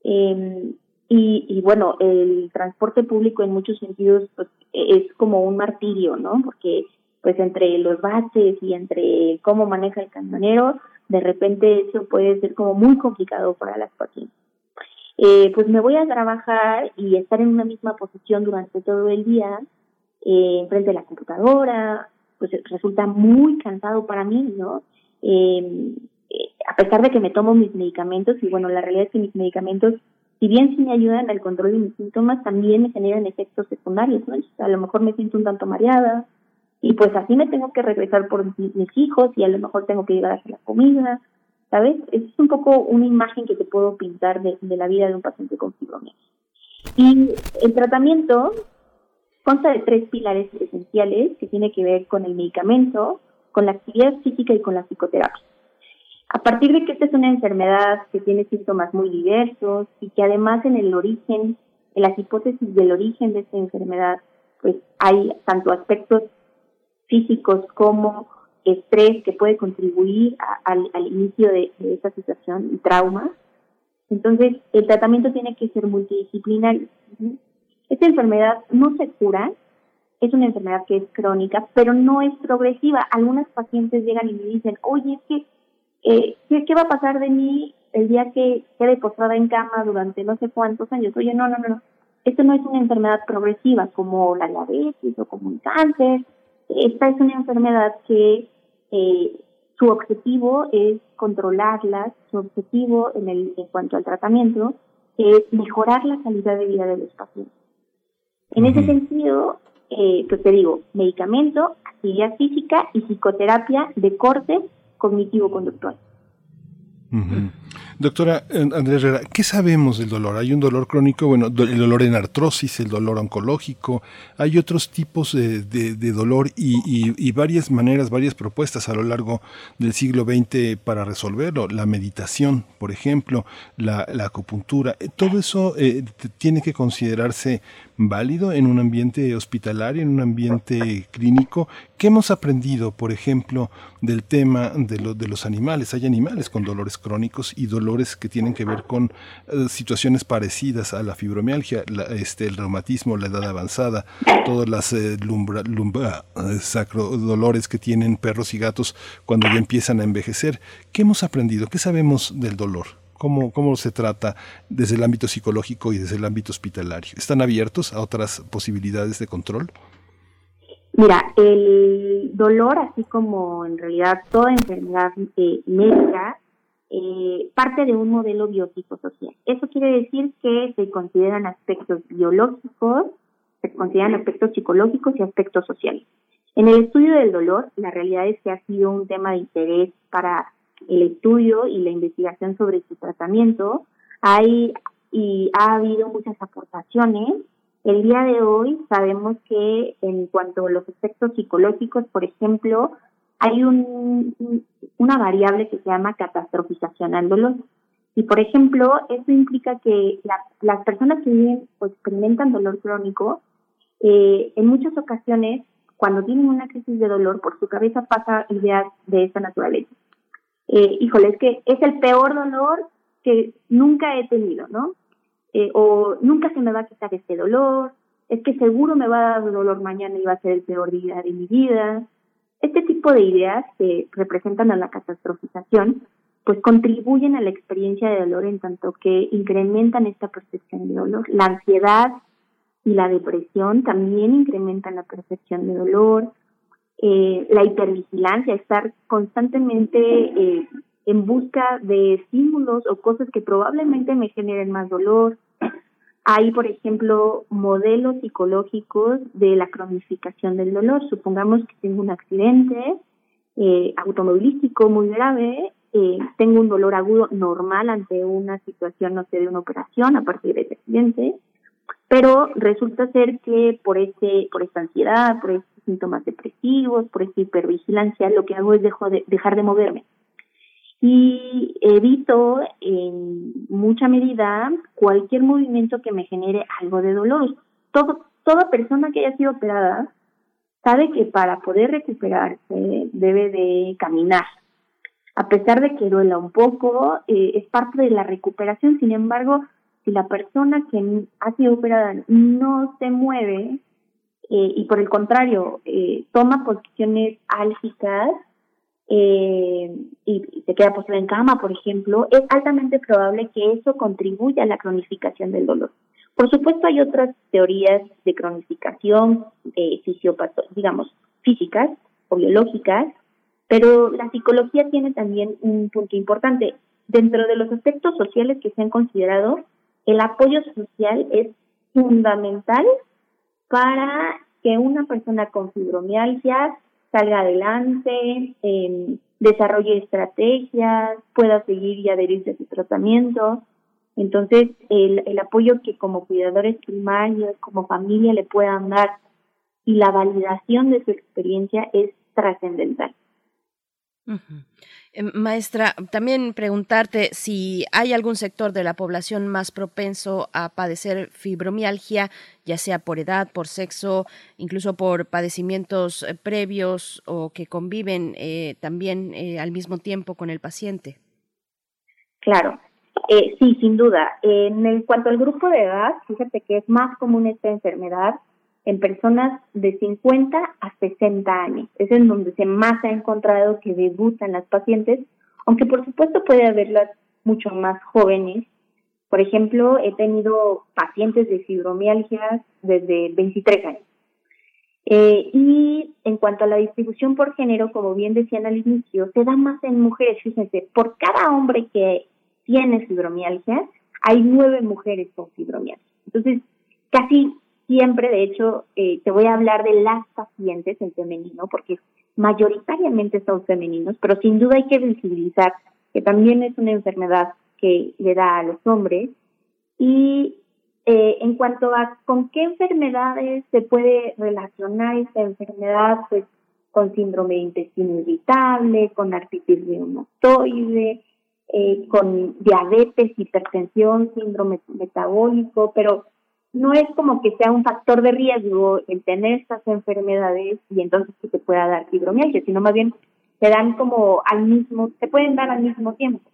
eh, y, y bueno, el transporte público en muchos sentidos pues, es como un martirio, ¿no? Porque pues entre los baches y entre cómo maneja el camionero, de repente eso puede ser como muy complicado para las pacientes. Eh, pues me voy a trabajar y estar en una misma posición durante todo el día, eh, frente a la computadora, pues resulta muy cansado para mí, ¿no? Eh, eh, a pesar de que me tomo mis medicamentos, y bueno, la realidad es que mis medicamentos, si bien sí me ayudan al control de mis síntomas, también me generan efectos secundarios, ¿no? A lo mejor me siento un tanto mareada, y pues así me tengo que regresar por mi- mis hijos, y a lo mejor tengo que llegar a hacer la comida, ¿sabes? Es un poco una imagen que te puedo pintar de, de la vida de un paciente con fibromialgia. Y el tratamiento consta de tres pilares esenciales que tiene que ver con el medicamento, con la actividad física y con la psicoterapia. A partir de que esta es una enfermedad que tiene síntomas muy diversos y que además en el origen, en las hipótesis del origen de esta enfermedad, pues hay tanto aspectos físicos como estrés que puede contribuir a- al, al inicio de, de esta situación y trauma. Entonces, el tratamiento tiene que ser multidisciplinario. Esta enfermedad no se cura, es una enfermedad que es crónica, pero no es progresiva. Algunas pacientes llegan y me dicen, oye, es que, eh, ¿qué, qué va a pasar de mí el día que quede postrada en cama durante no sé cuántos años? Oye, no, no, no, no. Esto no es una enfermedad progresiva como la diabetes o como un cáncer. Esta es una enfermedad que eh, su objetivo es controlarlas, su objetivo en, el, en cuanto al tratamiento es mejorar la calidad de vida de los pacientes. En ese sentido, eh, pues te digo, medicamento, actividad física y psicoterapia de corte cognitivo-conductual. Doctora eh, Andrea Herrera, ¿qué sabemos del dolor? Hay un dolor crónico, bueno, el dolor en artrosis, el dolor oncológico, hay otros tipos de, de- dolor y, y- varias maneras, varias propuestas a lo largo del siglo XX para resolverlo. La meditación, por ejemplo, la, acupuntura, eh, todo eso eh, tiene que considerarse válido en un ambiente hospitalario, en un ambiente clínico. ¿Qué hemos aprendido, por ejemplo, del tema de, lo- de los animales? Hay animales con dolores crónicos y dolores que tienen que ver con eh, situaciones parecidas a la fibromialgia, la- este, el reumatismo, la edad avanzada, todas las eh, eh, sacro- dolores que tienen perros y gatos cuando ya empiezan a envejecer. ¿Qué hemos aprendido? ¿Qué sabemos del dolor? ¿Cómo, ¿Cómo se trata desde el ámbito psicológico y desde el ámbito hospitalario? ¿Están abiertos a otras posibilidades de control? Mira, el dolor, así como en realidad toda enfermedad eh, médica, eh, parte de un modelo biopsicosocial. Eso quiere decir que se consideran aspectos biológicos, se consideran aspectos psicológicos y aspectos sociales. En el estudio del dolor, la realidad es que ha sido un tema de interés para el estudio y la investigación sobre su tratamiento. Hay y ha habido muchas aportaciones. El día de hoy sabemos que en cuanto a los efectos psicológicos, por ejemplo, hay un, un- una variable que se llama catastrofización al dolor. Y, por ejemplo, eso implica que la- las personas que viven o experimentan dolor crónico, eh, en muchas ocasiones, cuando tienen una crisis de dolor, por su cabeza pasa ideas de esta naturaleza. Eh, híjole, es que es el peor dolor que nunca he tenido, ¿no? Eh, o nunca se me va a quitar este dolor, es que seguro me va a dar dolor mañana y va a ser el peor día de mi vida. Este tipo de ideas que representan a la catastrofización, pues contribuyen a la experiencia de dolor en tanto que incrementan esta percepción de dolor. La ansiedad y la depresión también incrementan la percepción de dolor. Eh, la hipervigilancia, estar constantemente eh, en busca de estímulos o cosas que probablemente me generen más dolor. Hay, por ejemplo, modelos psicológicos de la cronificación del dolor. Supongamos que tengo un accidente eh, automovilístico muy grave, eh, tengo un dolor agudo normal ante una situación, no sé, de una operación a partir de ese accidente, pero resulta ser que por ese, por esta ansiedad, por estos síntomas depresivos, por esta hipervigilancia, lo que hago es dejo de, dejar de moverme y evito en mucha medida cualquier movimiento que me genere algo de dolor. Todo, toda persona que haya sido operada sabe que para poder recuperarse debe de caminar. A pesar de que duela un poco, eh, es parte de la recuperación. Sin embargo, si la persona que ha sido operada no se mueve eh, y por el contrario eh, toma posiciones álgicas, eh, y, se queda postrada en cama, por ejemplo, es altamente probable que eso contribuya a la cronificación del dolor. Por supuesto, hay otras teorías de cronificación, digamos, físicas o biológicas, pero la psicología tiene también un punto importante. Dentro de los aspectos sociales que se han considerado, el apoyo social es fundamental para que una persona con fibromialgia salga adelante, eh, desarrolle estrategias, pueda seguir y adherirse a su tratamiento. Entonces, el, el apoyo que como cuidadores primarios, como familia le puedan dar y la validación de su experiencia es trascendental. Em, maestra, también preguntarte si hay algún sector de la población más propenso a padecer fibromialgia, ya sea por edad, por sexo, incluso por padecimientos eh, previos o que conviven eh, también eh, al mismo tiempo con el paciente. Claro, sí, sin duda. En cuanto al grupo de edad, fíjate que es más común esta enfermedad en personas de 50 a 60 años. Es en donde se más ha encontrado que debutan las pacientes, aunque por supuesto puede haberlas mucho más jóvenes. Por ejemplo, he tenido pacientes de fibromialgia desde 23 años. Eh, y en cuanto a la distribución por género, como bien decían al inicio, se da más en mujeres. Fíjense, por cada hombre que tiene fibromialgia, hay nueve mujeres con fibromialgia. Entonces, casi siempre, de hecho, eh, te voy a hablar de las pacientes en femenino, porque mayoritariamente son femeninos, pero sin duda hay que visibilizar que también es una enfermedad que le da a los hombres. Y eh, en cuanto a con qué enfermedades se puede relacionar esta enfermedad, pues con síndrome de intestino irritable, con artritis reumatoide, eh, con diabetes, hipertensión, síndrome metabólico, pero no es como que sea un factor de riesgo el tener estas enfermedades y entonces que te pueda dar fibromialgia, sino más bien se dan como al mismo, se pueden dar al mismo tiempo.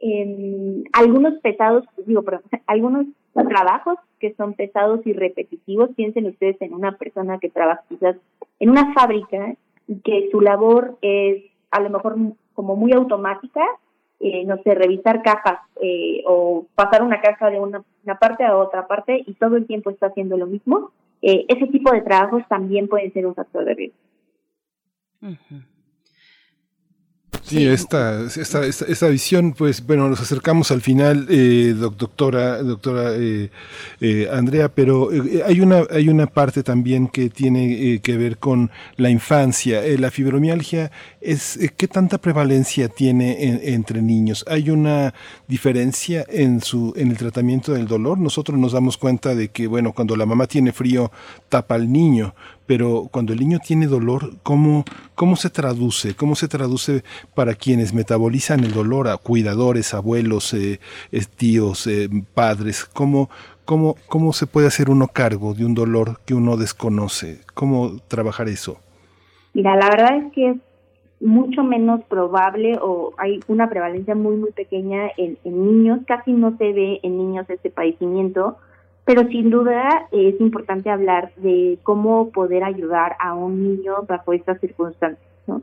En algunos pesados, digo, pero algunos trabajos que son pesados y repetitivos, piensen ustedes en una persona que trabaja quizás en una fábrica y que su labor es a lo mejor como muy automática, eh, no sé, revisar cajas eh, o pasar una caja de una, parte a otra parte y todo el tiempo está haciendo lo mismo, eh, ese tipo de trabajos también pueden ser un factor de riesgo. Sí, esta, esta, esta, visión, pues bueno, nos acercamos al final, eh, doctora, doctora eh, eh, Andrea, pero hay, una, hay una parte también que tiene que ver con la infancia. la fibromialgia, es ¿qué tanta prevalencia tiene entre niños? ¿Hay una diferencia en, su, en el tratamiento del dolor? Nosotros nos damos cuenta de que, bueno, cuando la mamá tiene frío, tapa al niño, pero cuando el niño tiene dolor, ¿cómo, cómo se traduce? ¿Cómo se traduce para quienes metabolizan el dolor a cuidadores, abuelos, eh, eh, tíos, eh, padres? ¿Cómo, cómo, ¿Cómo se puede hacer uno cargo de un dolor que uno desconoce? ¿Cómo trabajar eso? Mira, la verdad es que es mucho menos probable o hay una prevalencia muy muy pequeña en, en niños, casi no se ve en niños este padecimiento, pero sin duda es importante hablar de cómo poder ayudar a un niño bajo estas circunstancias. ¿no?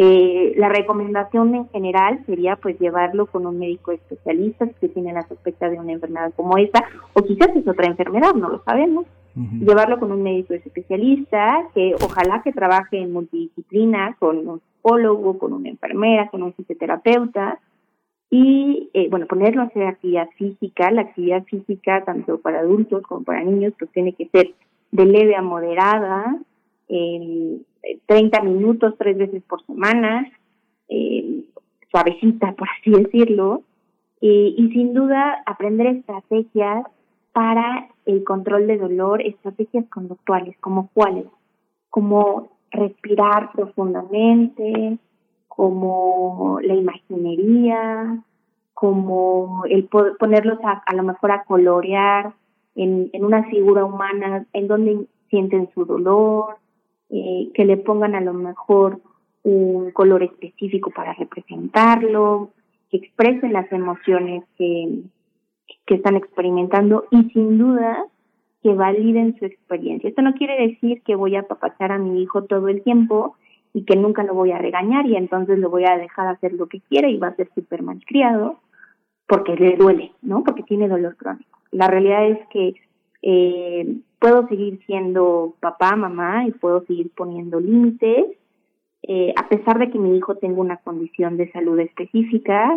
Eh, la recomendación en general sería pues llevarlo con un médico especialista que tiene la sospecha de una enfermedad como esta, o quizás es otra enfermedad, no lo sabemos. Llevarlo con un médico especialista que ojalá que trabaje en multidisciplina, con un psicólogo, con una enfermera, con un fisioterapeuta, y eh, bueno, ponerlo a hacer actividad física. La actividad física, tanto para adultos como para niños, pues tiene que ser de leve a moderada, en 30 minutos tres veces por semana, eh, suavecita, por así decirlo, y sin duda aprender estrategias para el control de dolor, estrategias conductuales, como cuáles, como respirar profundamente, como la imaginería, como el ponerlos a, a lo mejor a colorear en, en una figura humana, en donde sienten su dolor, eh, que le pongan a lo mejor un color específico para representarlo, que expresen las emociones que, que están experimentando y sin duda que validen su experiencia. Esto no quiere decir que voy a apapachar a mi hijo todo el tiempo y que nunca lo voy a regañar y entonces lo voy a dejar hacer lo que quiere y va a ser súper malcriado porque le duele, ¿no? Porque tiene dolor crónico. La realidad es que eh, puedo seguir siendo papá, mamá y puedo seguir poniendo límites, eh, a pesar de que mi hijo tenga una condición de salud específica.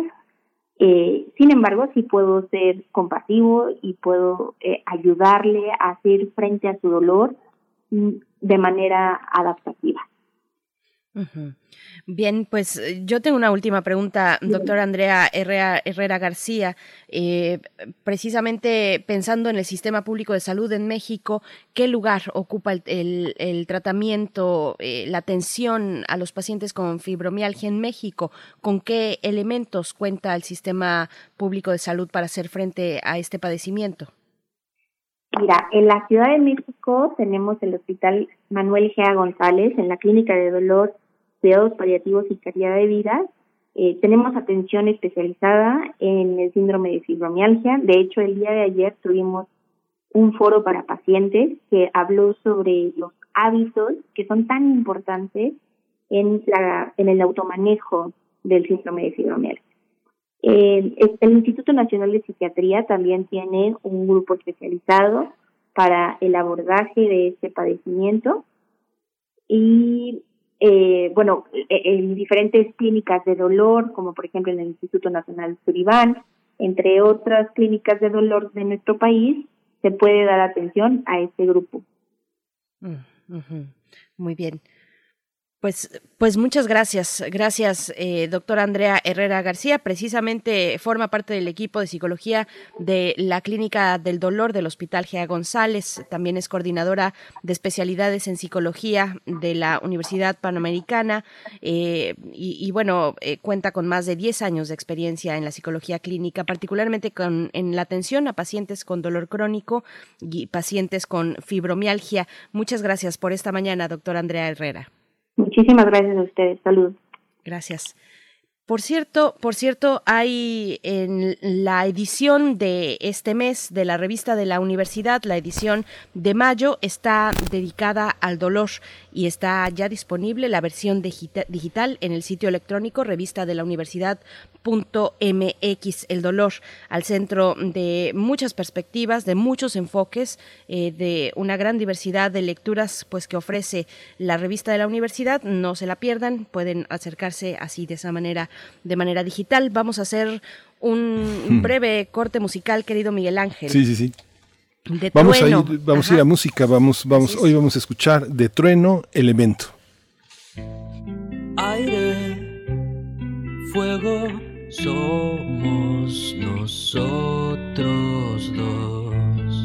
Eh, sin embargo, sí puedo ser compasivo y puedo eh, ayudarle a hacer frente a su dolor mm, de manera adaptativa. Bien, pues eh, yo tengo una última pregunta, doctora Andrea Herrera, García. Eh, precisamente pensando en el sistema público de salud en México, ¿qué lugar ocupa el, tratamiento, eh, la atención a los pacientes con fibromialgia en México? ¿Con qué elementos cuenta el sistema público de salud para hacer frente a este padecimiento? Mira, en la Ciudad de México tenemos el Hospital Manuel Gea González, en la Clínica de Dolor cuidados paliativos y calidad de vida. Eh, tenemos atención especializada en el síndrome de fibromialgia. De hecho, el día de ayer tuvimos un foro para pacientes que habló sobre los hábitos que son tan importantes en, la, en el automanejo del síndrome de fibromialgia. Eh, el Instituto Nacional de Psiquiatría también tiene un grupo especializado para el abordaje de este padecimiento y eh, bueno, e, en diferentes clínicas de dolor, como por ejemplo en el Instituto Nacional Suribán, entre otras clínicas de dolor de nuestro país, se puede dar atención a este grupo. Mm, Muy bien. Pues, pues muchas gracias. Gracias, eh, doctora Andrea Herrera García. Precisamente forma parte del equipo de psicología de la Clínica del Dolor del Hospital Gea González. También es coordinadora de especialidades en psicología de la Universidad Panamericana. Eh, y, bueno, eh, cuenta con más de 10 años de experiencia en la psicología clínica, particularmente con, en la atención a pacientes con dolor crónico y pacientes con fibromialgia. Muchas gracias por esta mañana, doctora Andrea Herrera. Muchísimas gracias a ustedes. Salud. Gracias. Por cierto, por cierto, hay en la edición de este mes de la revista de la universidad, la edición de mayo, está dedicada al dolor y está ya disponible la versión digital en el sitio electrónico revista de la universidad .mx el dolor al centro de muchas perspectivas de muchos enfoques eh, de una gran diversidad de lecturas pues que ofrece la revista de la universidad no se la pierdan pueden acercarse así de esa manera de manera digital vamos a hacer un hmm. breve corte musical querido Miguel Ángel sí sí sí vamos a ir vamos a ir a música vamos vamos hoy vamos a escuchar de trueno elemento aire fuego somos nosotros dos,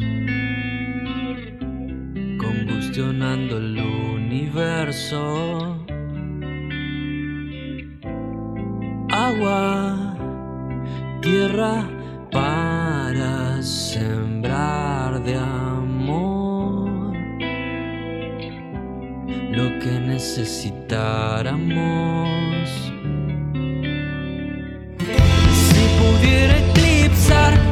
combustionando el universo. Agua, tierra para sembrar de amor lo que necesitáramos. Si pudiera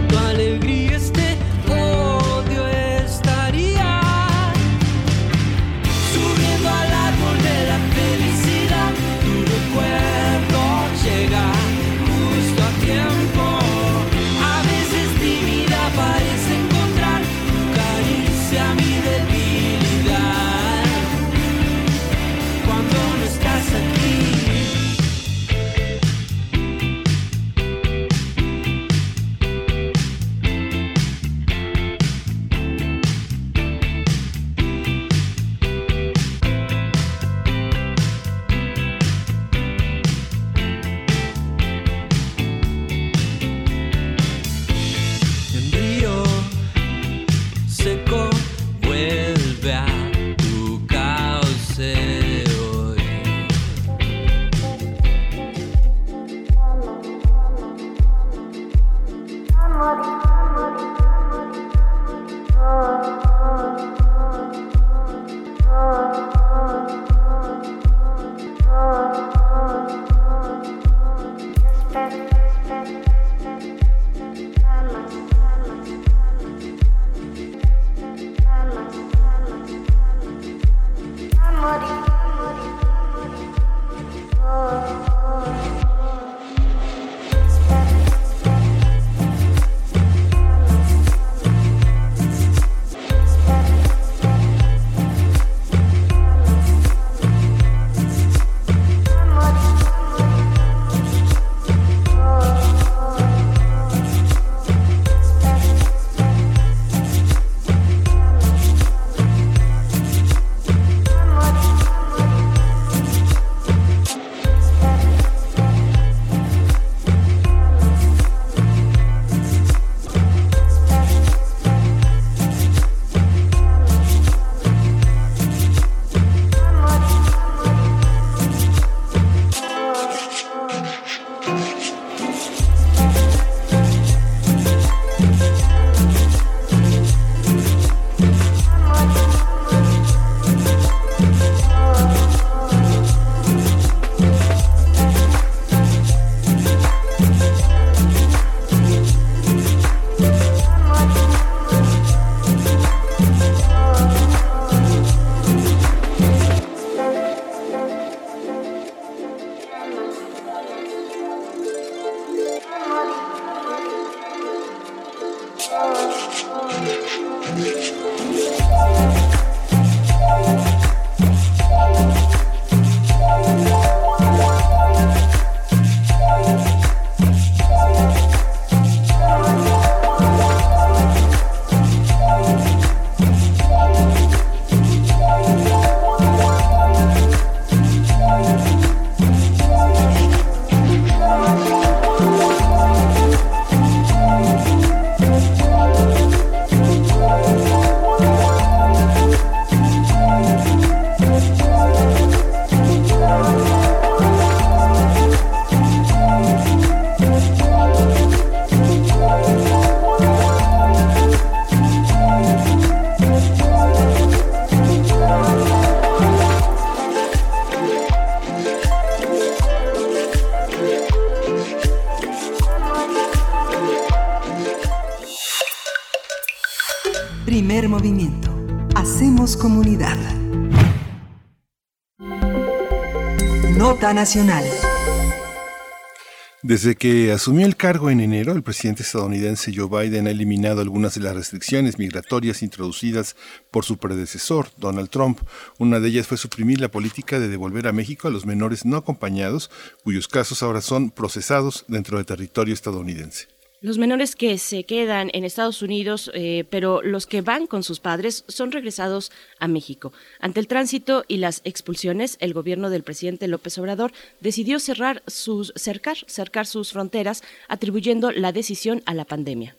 Desde que asumió el cargo en enero, el presidente estadounidense Joe Biden ha eliminado algunas de las restricciones migratorias introducidas por su predecesor, Donald Trump. Una de ellas fue suprimir la política de devolver a México a los menores no acompañados, cuyos casos ahora son procesados dentro del territorio estadounidense. Los menores que se quedan en Estados Unidos, eh, pero los que van con sus padres, son regresados a México. Ante el tránsito y las expulsiones, el gobierno del presidente López Obrador decidió cerrar sus, cercar, cercar sus fronteras, atribuyendo la decisión a la pandemia.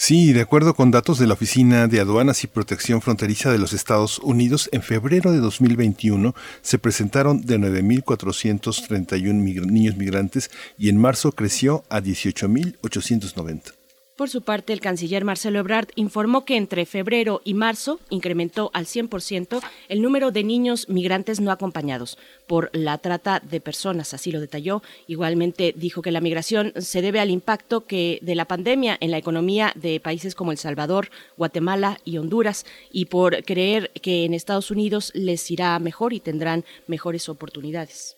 Sí, de acuerdo con datos de la Oficina de Aduanas y Protección Fronteriza de los Estados Unidos, en febrero de 2021 se presentaron de 9.431 mig- niños migrantes y en marzo creció a 18.890. Por su parte, el canciller Marcelo Ebrard informó que entre febrero y marzo incrementó al 100% el número de niños migrantes no acompañados por la trata de personas, así lo detalló. Igualmente dijo que la migración se debe al impacto que de la pandemia en la economía de países como El Salvador, Guatemala y Honduras y por creer que en Estados Unidos les irá mejor y tendrán mejores oportunidades.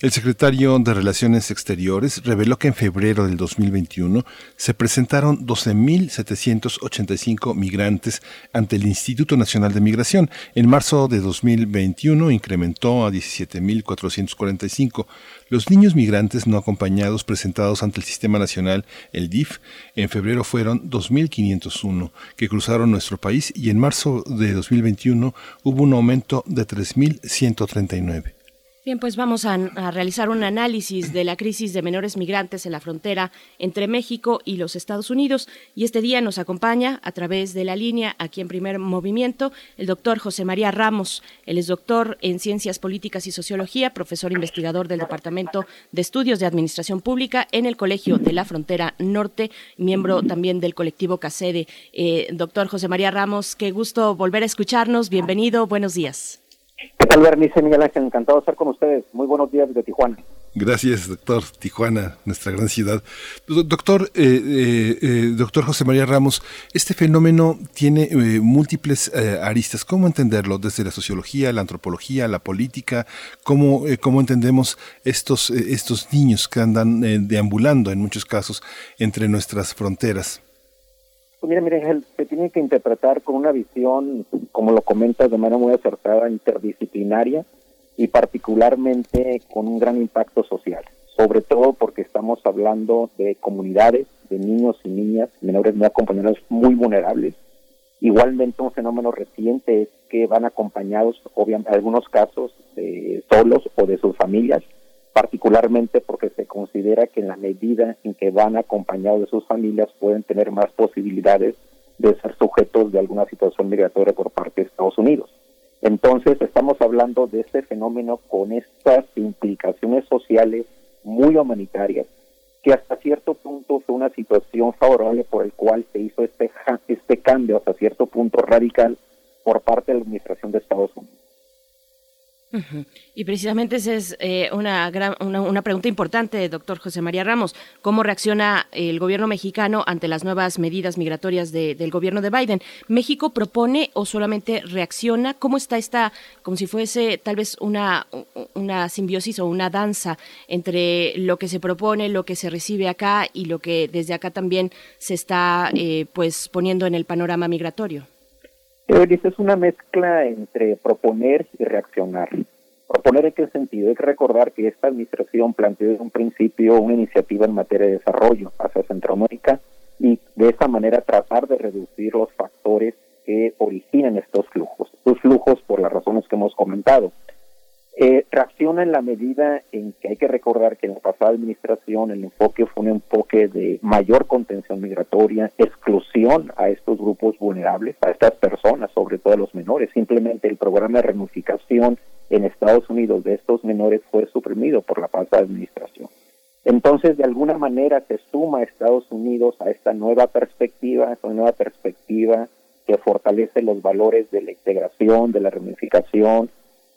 El secretario de Relaciones Exteriores reveló que en febrero del 2021 se presentaron 12.785 migrantes ante el Instituto Nacional de Migración. En marzo de 2021 incrementó a 17.445. Los niños migrantes no acompañados presentados ante el Sistema Nacional, el DIF, en febrero fueron 2.501 que cruzaron nuestro país y en marzo de 2021 hubo un aumento de 3.139. Bien, pues vamos a, realizar un análisis de la crisis de menores migrantes en la frontera entre México y los Estados Unidos. Y este día nos acompaña a través de la línea, aquí en primer movimiento, el doctor José María Ramos. Él es doctor en Ciencias Políticas y Sociología, profesor investigador del Departamento de Estudios de Administración Pública en el Colegio de la Frontera Norte, miembro también del colectivo CACEDE. Eh, doctor José María Ramos, qué gusto volver a escucharnos. Bienvenido, buenos días. ¿Qué tal, Bernice Miguel Ángel? Encantado de estar con ustedes. Muy buenos días desde Tijuana. Gracias, doctor. Tijuana, nuestra gran ciudad. Doctor, eh, eh, eh, doctor José María Ramos, este fenómeno tiene múltiples aristas. ¿Cómo entenderlo desde la sociología, la antropología, la política? ¿Cómo, cómo entendemos estos, estos niños que andan deambulando en muchos casos entre nuestras fronteras? Pues mira, mire, se tiene que interpretar con una visión, como lo comentas, de manera muy acertada, interdisciplinaria y particularmente con un gran impacto social, sobre todo porque estamos hablando de comunidades, de niños y niñas, menores no acompañados muy vulnerables. Igualmente un fenómeno reciente es que van acompañados, obviamente, en algunos casos, eh, solos o de sus familias, particularmente porque se considera que en la medida en que van acompañados de sus familias pueden tener más posibilidades de ser sujetos de alguna situación migratoria por parte de Estados Unidos. Entonces estamos hablando de este fenómeno con estas implicaciones sociales muy humanitarias, que hasta cierto punto fue una situación favorable por el cual se hizo este, este cambio hasta cierto punto radical por parte de la administración de Estados Unidos. Y precisamente esa es eh, una, gran, una, pregunta importante, doctor José María Ramos. ¿Cómo reacciona el gobierno mexicano ante las nuevas medidas migratorias del gobierno de Biden? ¿México propone o solamente reacciona? ¿Cómo está esta, como si fuese tal vez una, una simbiosis o una danza entre lo que se propone, lo que se recibe acá y lo que desde acá también se está eh, pues poniendo en el panorama migratorio? Es una mezcla entre proponer y reaccionar. ¿Proponer en qué sentido? Hay que recordar que esta administración planteó desde un principio una iniciativa en materia de desarrollo hacia Centroamérica y de esa manera tratar de reducir los factores que originan estos flujos. Estos flujos por las razones que hemos comentado. Eh, reacciona en la medida en que hay que recordar que en la pasada administración el enfoque fue un enfoque de mayor contención migratoria, exclusión a estos grupos vulnerables, a estas personas, sobre todo a los menores. Simplemente el programa de reunificación en Estados Unidos de estos menores fue suprimido por la pasada administración. Entonces, de alguna manera se suma a Estados Unidos a esta nueva perspectiva, esta nueva perspectiva que fortalece los valores de la integración, de la reunificación,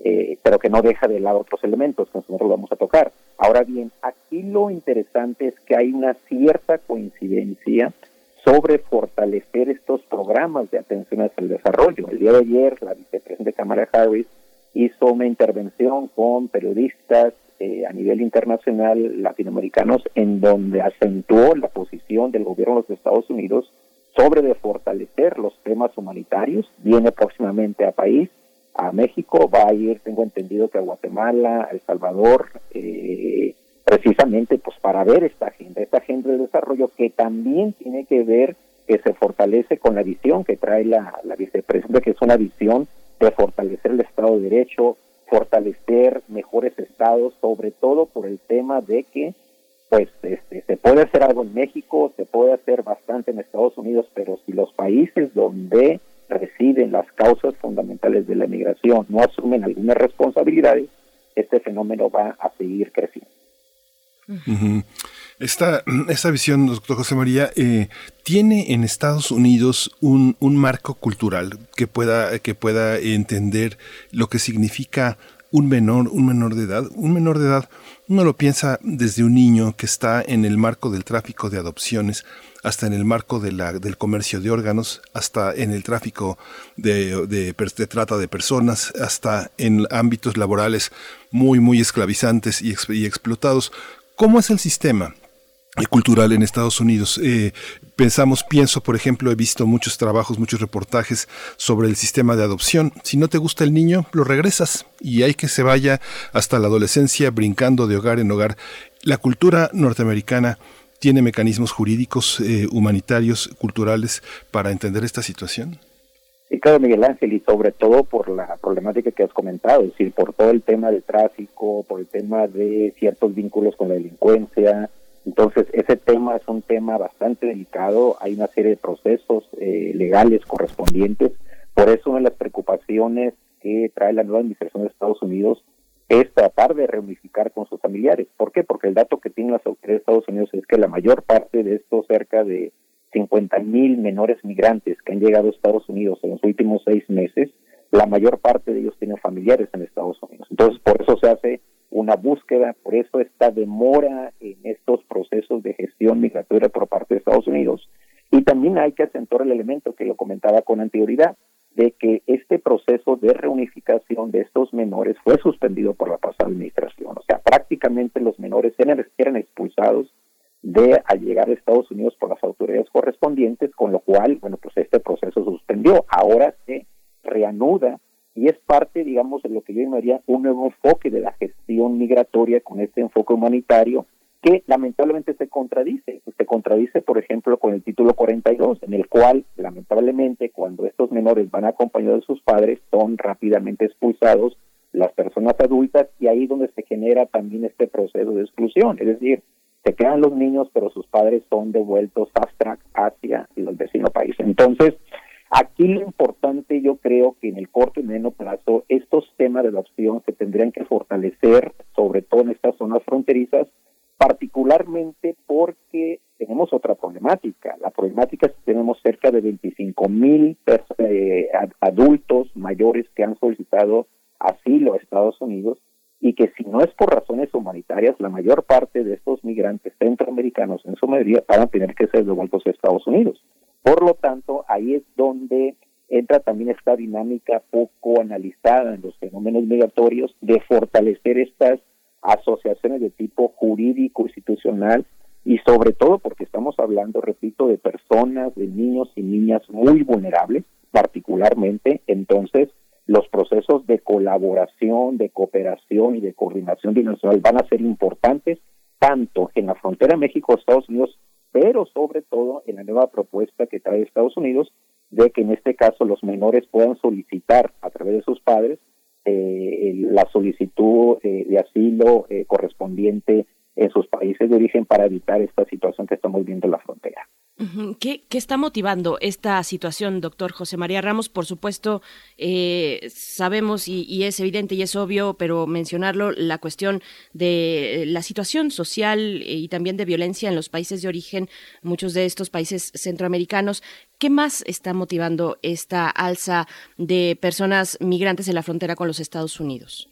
eh, pero que no deja de lado otros elementos que nosotros vamos a tocar. Ahora bien, aquí lo interesante es que hay una cierta coincidencia sobre fortalecer estos programas de atención al desarrollo. El día de ayer, la vicepresidenta Kamala Harris hizo una intervención con periodistas eh, a nivel internacional latinoamericanos en donde acentuó la posición del gobierno de los Estados Unidos sobre fortalecer los temas humanitarios. Viene próximamente a país a México, va a ir, tengo entendido que a Guatemala, a El Salvador, eh, precisamente pues para ver esta agenda, esta agenda de desarrollo que también tiene que ver que se fortalece con la visión que trae la, la vicepresidenta, que es una visión de fortalecer el Estado de Derecho, fortalecer mejores estados, sobre todo por el tema de que pues este, se puede hacer algo en México, se puede hacer bastante en Estados Unidos, pero si los países donde residen las causas fundamentales de la migración no asumen algunas responsabilidades, este fenómeno va a seguir creciendo. Esta, esta visión, doctor José María, eh, tiene en Estados Unidos un, un marco cultural que pueda, que pueda entender lo que significa un menor, un menor de edad. Un menor de edad, uno lo piensa desde un niño que está en el marco del tráfico de adopciones, hasta en el marco del comercio de órganos, hasta en el tráfico de trata de personas, hasta en ámbitos laborales muy, muy esclavizantes y, y explotados. ¿Cómo es el sistema? Cultural en Estados Unidos. Eh, pensamos, pienso, por ejemplo, he visto muchos trabajos, muchos reportajes sobre el sistema de adopción. Si no te gusta el niño, lo regresas y hay que se vaya hasta la adolescencia brincando de hogar en hogar. La cultura norteamericana tiene mecanismos jurídicos, eh, humanitarios, culturales para entender esta situación. Sí, claro, Miguel Ángel, y sobre todo por la problemática que has comentado, es decir, por todo el tema del tráfico, por el tema de ciertos vínculos con la delincuencia, entonces, ese tema es un tema bastante delicado, hay una serie de procesos eh, legales correspondientes, por eso una de las preocupaciones que trae la nueva administración de Estados Unidos es tratar de reunificar con sus familiares. ¿Por qué? Porque el dato que tienen las autoridades de Estados Unidos es que la mayor parte de estos cerca de 50 mil menores migrantes que han llegado a Estados Unidos en los últimos seis meses, la mayor parte de ellos tienen familiares en Estados Unidos. Entonces, por eso se hace una búsqueda, por eso esta demora en estos procesos de gestión migratoria por parte de Estados Unidos. Y también hay que acentuar el elemento que lo comentaba con anterioridad, de que este proceso de reunificación de estos menores fue suspendido por la pasada administración. O sea, prácticamente los menores eran, eran expulsados de al llegar a Estados Unidos por las autoridades correspondientes, con lo cual, bueno, pues este proceso suspendió. Ahora se reanuda y es parte, digamos, de lo que yo llamaría un nuevo enfoque de la gestión migratoria con este enfoque humanitario que lamentablemente se contradice. Se contradice, por ejemplo, con el título 42, en el cual, lamentablemente, cuando estos menores van acompañados de sus padres, son rápidamente expulsados las personas adultas y ahí es donde se genera también este proceso de exclusión. Es decir, se quedan los niños, pero sus padres son devueltos fast track hacia el vecino país. Entonces, Aquí lo importante, yo creo que en el corto y medio plazo, estos temas de adopción se tendrían que fortalecer, sobre todo en estas zonas fronterizas, particularmente porque tenemos otra problemática. La problemática es que tenemos cerca de 25 mil eh, adultos mayores que han solicitado asilo a Estados Unidos y que si no es por razones humanitarias, la mayor parte de estos migrantes centroamericanos en su mayoría van a tener que ser devueltos a Estados Unidos. Por lo tanto, ahí es donde entra también esta dinámica poco analizada en los fenómenos migratorios de fortalecer estas asociaciones de tipo jurídico, institucional y sobre todo porque estamos hablando, repito, de personas, de niños y niñas muy vulnerables, particularmente, entonces los procesos de colaboración, de cooperación y de coordinación binacional van a ser importantes tanto en la frontera México-Estados Unidos pero sobre todo en la nueva propuesta que trae Estados Unidos de que en este caso los menores puedan solicitar a través de sus padres eh, la solicitud eh, de asilo eh, correspondiente en sus países de origen para evitar esta situación que estamos viendo en la frontera. ¿Qué, está motivando esta situación, doctor José María Ramos? Por supuesto, eh, sabemos y, es evidente y es obvio, pero mencionarlo, la cuestión de la situación social y también de violencia en los países de origen, muchos de estos países centroamericanos. ¿Qué más está motivando esta alza de personas migrantes en la frontera con los Estados Unidos?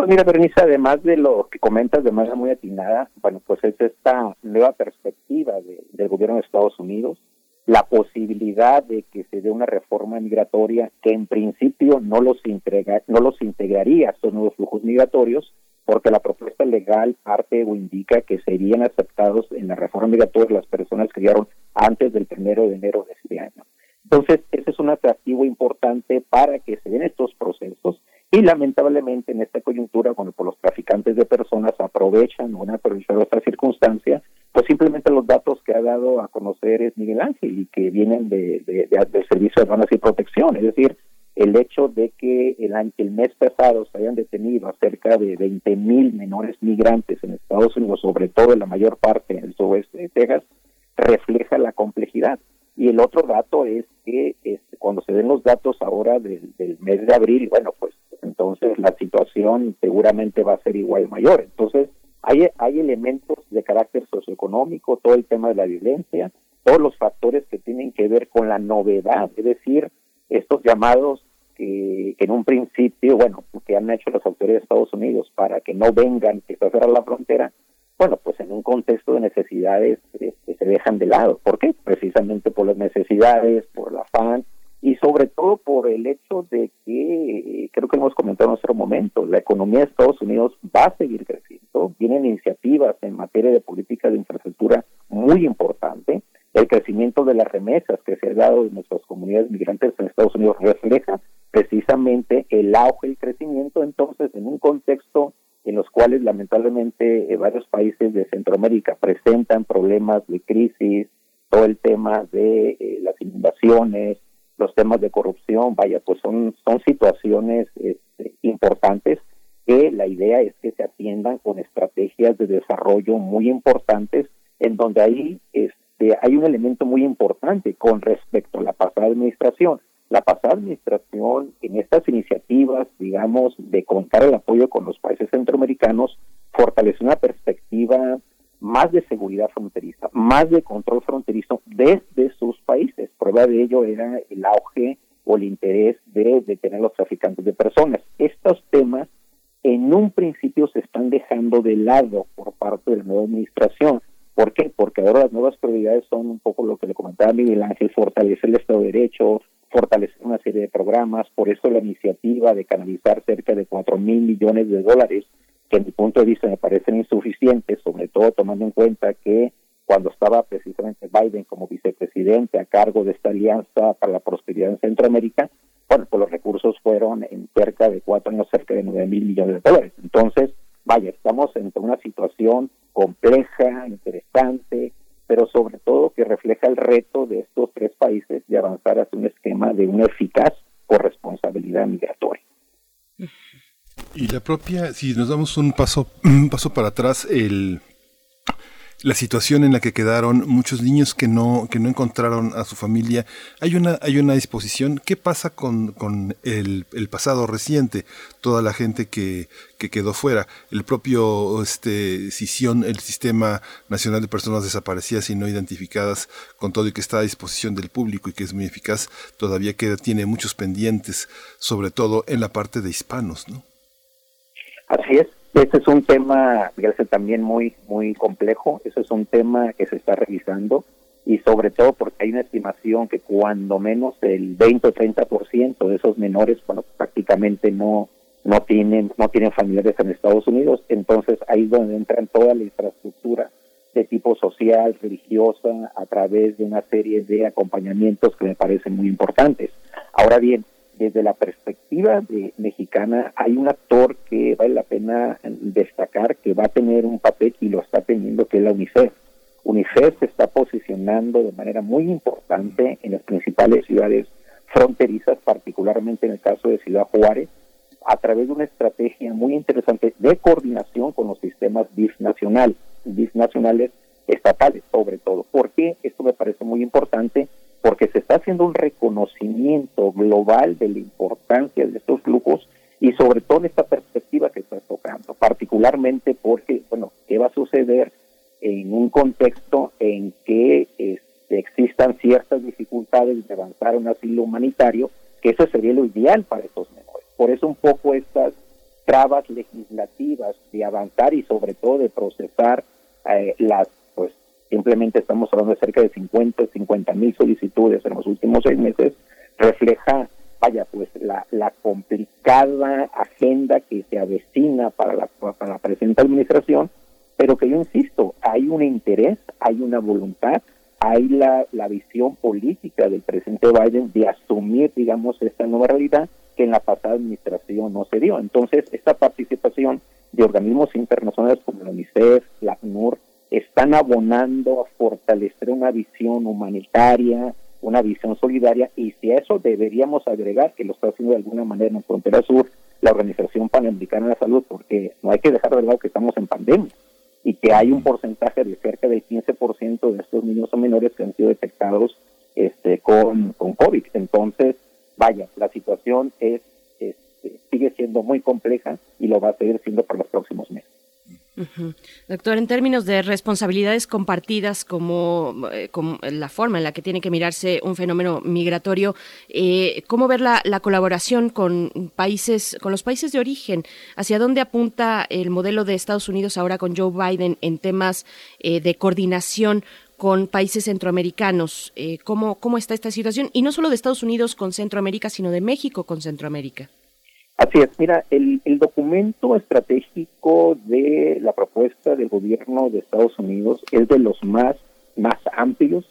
Pues mira, Bernice, además de lo que comentas de manera muy atinada, bueno, pues es esta nueva perspectiva del gobierno de Estados Unidos, la posibilidad de que se dé una reforma migratoria que en principio no los, integra, no los integraría a estos nuevos flujos migratorios, porque la propuesta legal parte o indica que serían aceptados en la reforma migratoria las personas que llegaron antes del primero de enero de este año. Entonces, ese es un atractivo importante para que se den estos procesos y lamentablemente en esta coyuntura, cuando por los traficantes de personas aprovechan o han aprovechado esta circunstancia, pues simplemente los datos que ha dado a conocer es Miguel Ángel y que vienen de, de, del Servicio de Aduanas y Protección. Es decir, el hecho de que el, el mes pasado se hayan detenido a cerca de 20 mil menores migrantes en Estados Unidos, sobre todo en la mayor parte en el suroeste de Texas, refleja la complejidad. Y el otro dato es que este, cuando se den los datos ahora del, del mes de abril, bueno, pues entonces la situación seguramente va a ser igual mayor. Entonces, hay, hay elementos de carácter socioeconómico, todo el tema de la violencia, todos los factores que tienen que ver con la novedad, es decir, estos llamados que, en un principio, bueno, que han hecho las autoridades de Estados Unidos para que no vengan, que se cerrar la frontera, bueno, pues en un contexto de necesidades que se dejan de lado. ¿Por qué? Precisamente por las necesidades, por el afán y sobre todo por el hecho de que, eh, creo que hemos comentado en nuestro momento, la economía de Estados Unidos va a seguir creciendo, vienen iniciativas en materia de política de infraestructura muy importante, el crecimiento de las remesas que se ha dado de nuestras comunidades migrantes en Estados Unidos refleja precisamente el auge y el crecimiento, entonces en un contexto en los cuales lamentablemente eh, varios países de Centroamérica presentan problemas de crisis, todo el tema de eh, las inundaciones, los temas de corrupción, vaya, pues son, son situaciones este, importantes que la idea es que se atiendan con estrategias de desarrollo muy importantes, en donde ahí este, hay un elemento muy importante con respecto a la pasada administración. La pasada administración en estas iniciativas, digamos, de contar el apoyo con los países centroamericanos, fortaleció una perspectiva más de seguridad fronteriza, más de control fronterizo desde sus países. Prueba de ello era el auge o el interés de detener a los traficantes de personas. Estos temas en un principio se están dejando de lado por parte de la nueva administración. ¿Por qué? Porque ahora las nuevas prioridades son un poco lo que le comentaba Miguel Ángel, fortalecer el Estado de Derecho, fortalecer una serie de programas, por eso la iniciativa de canalizar cerca de cuatro mil millones de dólares que en mi punto de vista me parecen insuficientes, sobre todo tomando en cuenta que cuando estaba precisamente Biden como vicepresidente a cargo de esta alianza para la prosperidad en Centroamérica, bueno, pues los recursos fueron en cerca de cuatro años, cerca de nueve mil millones de dólares. Entonces, vaya, estamos en una situación compleja, interesante, pero sobre todo que refleja el reto de estos tres países de avanzar hacia un esquema de una eficaz corresponsabilidad migratoria. Y la propia, si nos damos un paso, un paso para atrás, el, la situación en la que quedaron muchos niños que no, que no encontraron a su familia. Hay una, hay una disposición. ¿Qué pasa con, con el, pasado reciente? Toda la gente que, que quedó fuera. El propio este, CISION, el Sistema Nacional de Personas Desaparecidas y No Identificadas, con todo y que está a disposición del público y que es muy eficaz, todavía queda, tiene muchos pendientes, sobre todo en la parte de hispanos, ¿no? Así es. Este es un tema, fíjate, también muy, muy complejo. Ese es un tema que se está revisando y sobre todo porque hay una estimación que cuando menos el 20 o 30% de esos menores, bueno, prácticamente no, no tienen, no tienen familiares en Estados Unidos. Entonces ahí es donde entran toda la infraestructura de tipo social, religiosa, a través de una serie de acompañamientos que me parecen muy importantes. Ahora bien, desde la perspectiva de mexicana hay un actor que vale la pena destacar que va a tener un papel y lo está teniendo que es la UNICEF. UNICEF se está posicionando de manera muy importante en las principales ciudades fronterizas, particularmente en el caso de Ciudad Juárez, a través de una estrategia muy interesante de coordinación con los sistemas BIF nacionales, BIF nacionales estatales sobre todo. ¿Por qué? Esto me parece muy importante porque se está haciendo un reconocimiento global de la importancia de estos flujos y sobre todo en esta perspectiva que estás tocando, particularmente porque, bueno, ¿qué va a suceder en un contexto en que este, existan ciertas dificultades de avanzar un asilo humanitario, que eso sería lo ideal para estos menores? Por eso un poco estas trabas legislativas de avanzar y sobre todo de procesar eh, las simplemente estamos hablando de cerca de 50, 50 mil solicitudes en los últimos seis meses, refleja, vaya, pues la, la complicada agenda que se avecina para la, para la presente administración, pero que yo insisto, hay un interés, hay una voluntad, hay la, la visión política del presidente Biden de asumir, digamos, esta nueva realidad que en la pasada administración no se dio. Entonces, esta participación de organismos internacionales como la UNICEF, la ACNUR, están abonando a fortalecer una visión humanitaria, una visión solidaria, y si a eso deberíamos agregar, que lo está haciendo de alguna manera en frontera sur, la Organización Panamericana de la Salud, porque no hay que dejar de lado que estamos en pandemia y que hay un porcentaje de cerca del 15% de estos niños o menores que han sido detectados este, con, con COVID. Entonces, vaya, la situación es, este, sigue siendo muy compleja y lo va a seguir siendo por los próximos meses. Doctor, en términos de responsabilidades compartidas, como, eh, como la forma en la que tiene que mirarse un fenómeno migratorio, eh, ¿cómo ver la, la colaboración con países, con los países de origen? ¿Hacia dónde apunta el modelo de Estados Unidos ahora con Joe Biden en temas eh, de coordinación? con países centroamericanos. Eh, ¿cómo, ¿Cómo está esta situación? Y no solo de Estados Unidos con Centroamérica, sino de México con Centroamérica. Así es, mira, el, el documento estratégico de la propuesta del gobierno de Estados Unidos es de los más, más amplios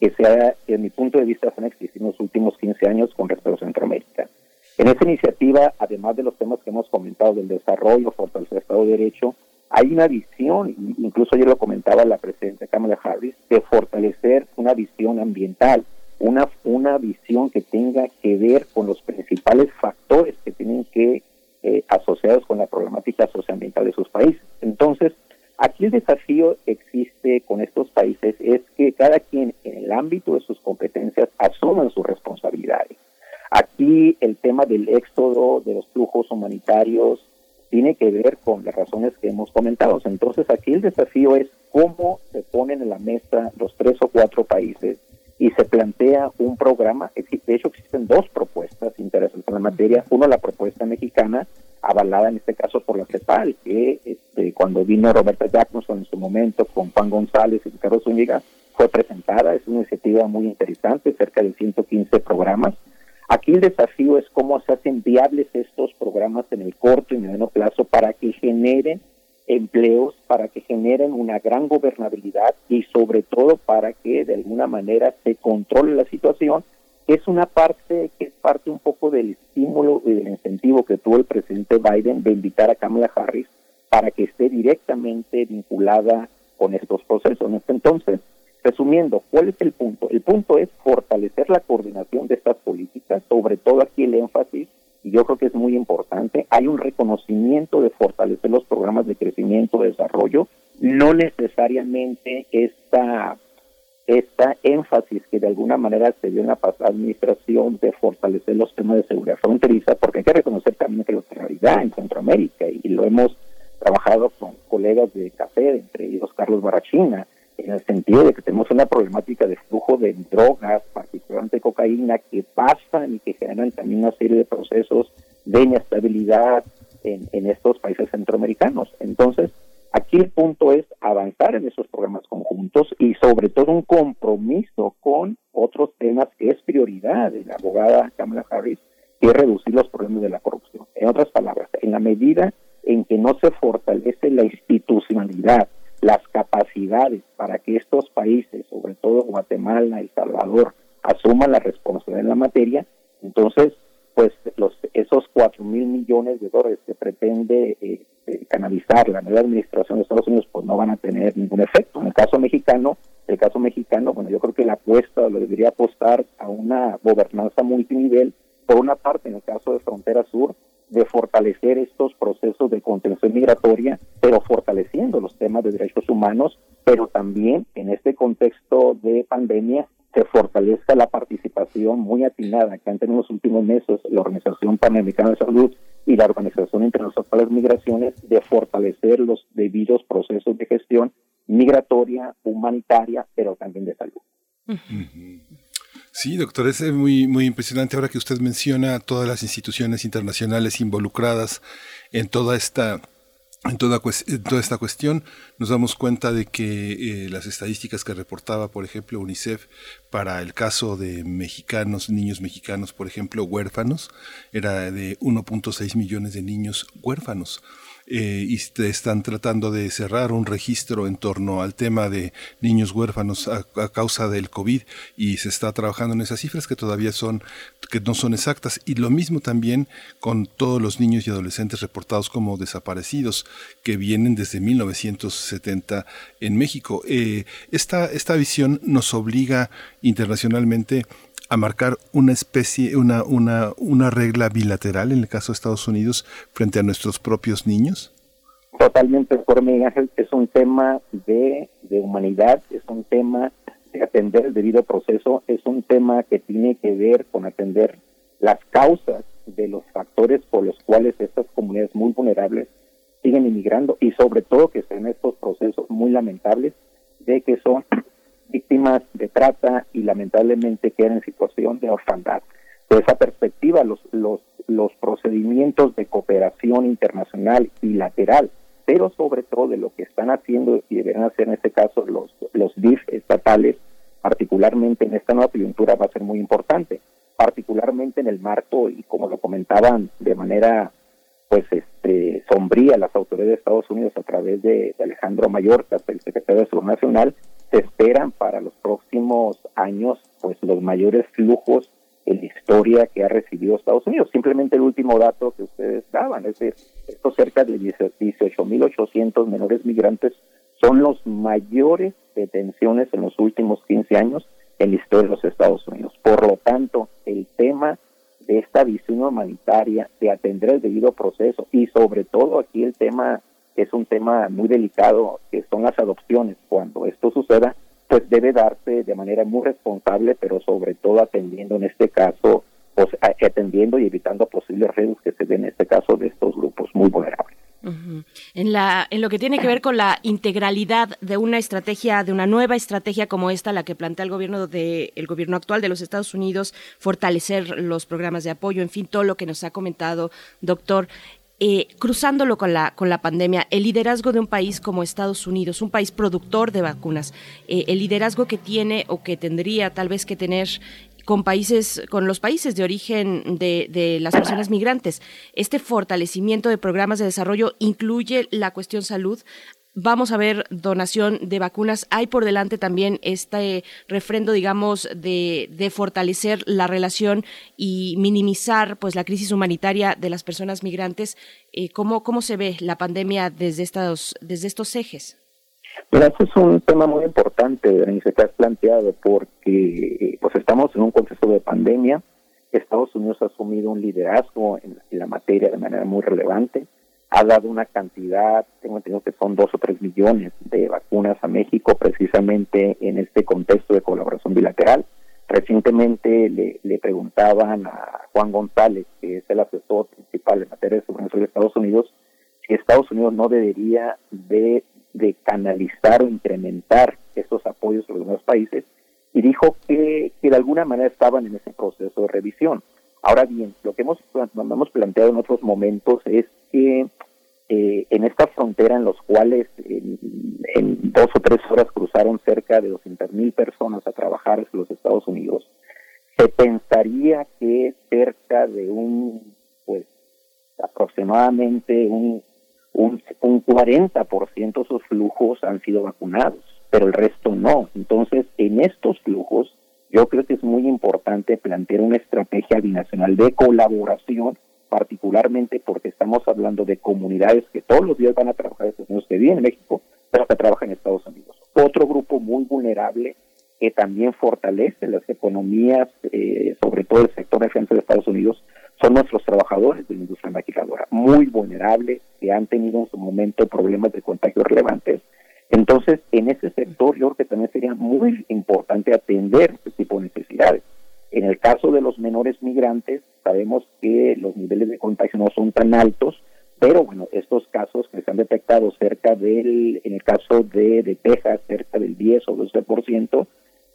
que se ha, en mi punto de vista, se han existido en los últimos 15 años con respecto a Centroamérica. En esta iniciativa, además de los temas que hemos comentado del desarrollo, fortalecer el Estado de Derecho, hay una visión, incluso yo lo comentaba la presidenta Kamala Harris, de fortalecer una visión ambiental, una, una visión que tenga que ver con los principales factores que tienen que eh, asociados con la problemática socioambiental de sus países. Entonces, aquí el desafío existe con estos países es que cada quien en el ámbito de sus competencias asuman sus responsabilidades. Aquí el tema del éxodo, de los flujos humanitarios, tiene que ver con las razones que hemos comentado. Entonces aquí el desafío es cómo se ponen en la mesa los tres o cuatro países y se plantea un programa. De hecho, existen dos propuestas interesantes en la materia. Uno, la propuesta mexicana, avalada en este caso por la CEPAL, que este, cuando vino Roberta Jackson en su momento con Juan González y Ricardo Zúñiga, fue presentada. Es una iniciativa muy interesante, cerca de 115 programas. Aquí el desafío es cómo se hacen viables estos programas en el corto y mediano plazo para que generen empleos, para que generen una gran gobernabilidad y sobre todo para que de alguna manera se controle la situación. Es una parte que es parte un poco del estímulo y del incentivo que tuvo el presidente Biden de invitar a Kamala Harris para que esté directamente vinculada con estos procesos. Entonces, Resumiendo, ¿cuál es el punto? El punto es fortalecer la coordinación de estas políticas, sobre todo aquí el énfasis, y yo creo que es muy importante, hay un reconocimiento de fortalecer los programas de crecimiento, de desarrollo, no necesariamente esta, esta énfasis que de alguna manera se dio en la administración de fortalecer los temas de seguridad fronteriza, porque hay que reconocer también que la realidad en Centroamérica, y lo hemos trabajado con colegas de café, entre ellos Carlos Barachina, en el sentido de que tenemos una problemática de flujo de drogas, particularmente cocaína, que pasan y que generan también una serie de procesos de inestabilidad en, estos países centroamericanos. Entonces, aquí el punto es avanzar en esos programas conjuntos y sobre todo un compromiso con otros temas que es prioridad de la abogada Kamala Harris, que es reducir los problemas de la corrupción. En otras palabras, en la medida en que no se fortalece la institucionalidad, las capacidades para que estos países, sobre todo Guatemala, El Salvador, asuman la responsabilidad en la materia, entonces, pues los esos cuatro mil millones de dólares que pretende eh, canalizar la nueva administración de Estados Unidos, pues no van a tener ningún efecto. En el caso mexicano, el caso mexicano, bueno, yo creo que la apuesta lo debería apostar a una gobernanza multinivel, por una parte, en el caso de Frontera Sur, de fortalecer estos procesos de contención migratoria, pero fortaleciendo los temas de derechos humanos, pero también en este contexto de pandemia se fortalezca la participación muy atinada que han tenido en los últimos meses la Organización Panamericana de Salud y la Organización Internacional para las Migraciones de fortalecer los debidos procesos de gestión migratoria, humanitaria, pero también de salud. Sí, doctor, es eh, muy, muy impresionante ahora que usted menciona todas las instituciones internacionales involucradas en toda esta en toda, esta cuestión. Nos damos cuenta de que eh, las estadísticas que reportaba, por ejemplo, UNICEF para el caso de mexicanos, niños mexicanos, por ejemplo, huérfanos, era de 1.6 millones de niños huérfanos eh, y están tratando de cerrar un registro en torno al tema de niños huérfanos a, causa del COVID y se está trabajando en esas cifras que todavía son, que no son exactas. Y lo mismo también con todos los niños y adolescentes reportados como desaparecidos que vienen desde 1970 en México. Eh, esta, esta visión nos obliga internacionalmente a marcar una especie, una, una, una regla bilateral en el caso de Estados Unidos frente a nuestros propios niños? Totalmente, por Miguel Ángel, es un tema de, de humanidad, es un tema de atender el debido proceso, es un tema que tiene que ver con atender las causas de los factores por los cuales estas comunidades muy vulnerables siguen inmigrando y sobre todo que estén estos procesos muy lamentables de que son víctimas de trata y lamentablemente quedan en situación de orfandad. De esa perspectiva, los, los, los procedimientos de cooperación internacional bilateral, pero sobre todo de lo que están haciendo y deberán hacer en este caso los, los DIF estatales, particularmente en esta nueva coyuntura, va a ser muy importante, particularmente en el marco, y como lo comentaban de manera pues este sombría las autoridades de Estados Unidos a través de, de Alejandro Mayorkas, el secretario de Salud Nacional, se esperan para los próximos años pues los mayores flujos en la historia que ha recibido Estados Unidos. Simplemente el último dato que ustedes daban, es decir, estos cerca de 18.800 menores migrantes son los mayores detenciones en los últimos 15 años en la historia de los Estados Unidos. Por lo tanto, el tema de esta visión humanitaria, de atender el debido proceso y sobre todo aquí el tema es un tema muy delicado, que son las adopciones. Cuando esto suceda, pues debe darse de manera muy responsable, pero sobre todo atendiendo en este caso, pues, atendiendo y evitando posibles riesgos que se den en este caso de estos grupos muy vulnerables. En, la, en lo que tiene que ver con la integralidad de una estrategia, de una nueva estrategia como esta, la que plantea el gobierno de, el gobierno actual de los Estados Unidos, fortalecer los programas de apoyo, en fin, todo lo que nos ha comentado, doctor. Eh, cruzándolo con la, con la pandemia, el liderazgo de un país como Estados Unidos, un país productor de vacunas, eh, el liderazgo que tiene o que tendría tal vez que tener con países, con los países de origen de, de, las personas migrantes. Este fortalecimiento de programas de desarrollo incluye la cuestión salud vamos a ver donación de vacunas. Hay por delante también este refrendo, digamos, de, de, fortalecer la relación y minimizar pues la crisis humanitaria de las personas migrantes. Eh, ¿cómo, ¿Cómo se ve la pandemia desde estos, desde estos ejes? Mira, este es un tema muy importante, Berenice, que has planteado, porque pues estamos en un contexto de pandemia. Estados Unidos ha asumido un liderazgo en la materia de manera muy relevante ha dado una cantidad, tengo entendido que son dos o tres millones de vacunas a México precisamente en este contexto de colaboración bilateral. Recientemente le, le preguntaban a Juan González, que es el asesor principal en materia de seguridad de Estados Unidos, si Estados Unidos no debería de, de canalizar o incrementar esos apoyos a los demás países, y dijo que, que de alguna manera estaban en ese proceso de revisión. Ahora bien, lo que hemos, hemos planteado en otros momentos es que eh, en esta frontera en los cuales en, en, dos o tres horas cruzaron cerca de 200 mil personas a trabajar en los Estados Unidos, se pensaría que cerca de un, pues, aproximadamente un, un, un 40% de esos flujos han sido vacunados, pero el resto no. Entonces, en estos flujos, yo creo que es muy importante plantear una estrategia binacional de colaboración particularmente porque estamos hablando de comunidades que todos los días van a trabajar en Estados Unidos, que viven en México, pero que trabajan en Estados Unidos. Otro grupo muy vulnerable que también fortalece las economías, eh, sobre todo el sector de defensa de Estados Unidos, son nuestros trabajadores de la industria maquiladora, muy vulnerables, que han tenido en su momento problemas de contagio relevantes. Entonces, en ese sector yo creo que también sería muy importante atender este tipo de necesidades. En el caso de los menores migrantes, sabemos que los niveles de contagio no son tan altos, pero bueno, estos casos que se han detectado cerca del, en el caso de, de Texas, cerca del 10 o 12%,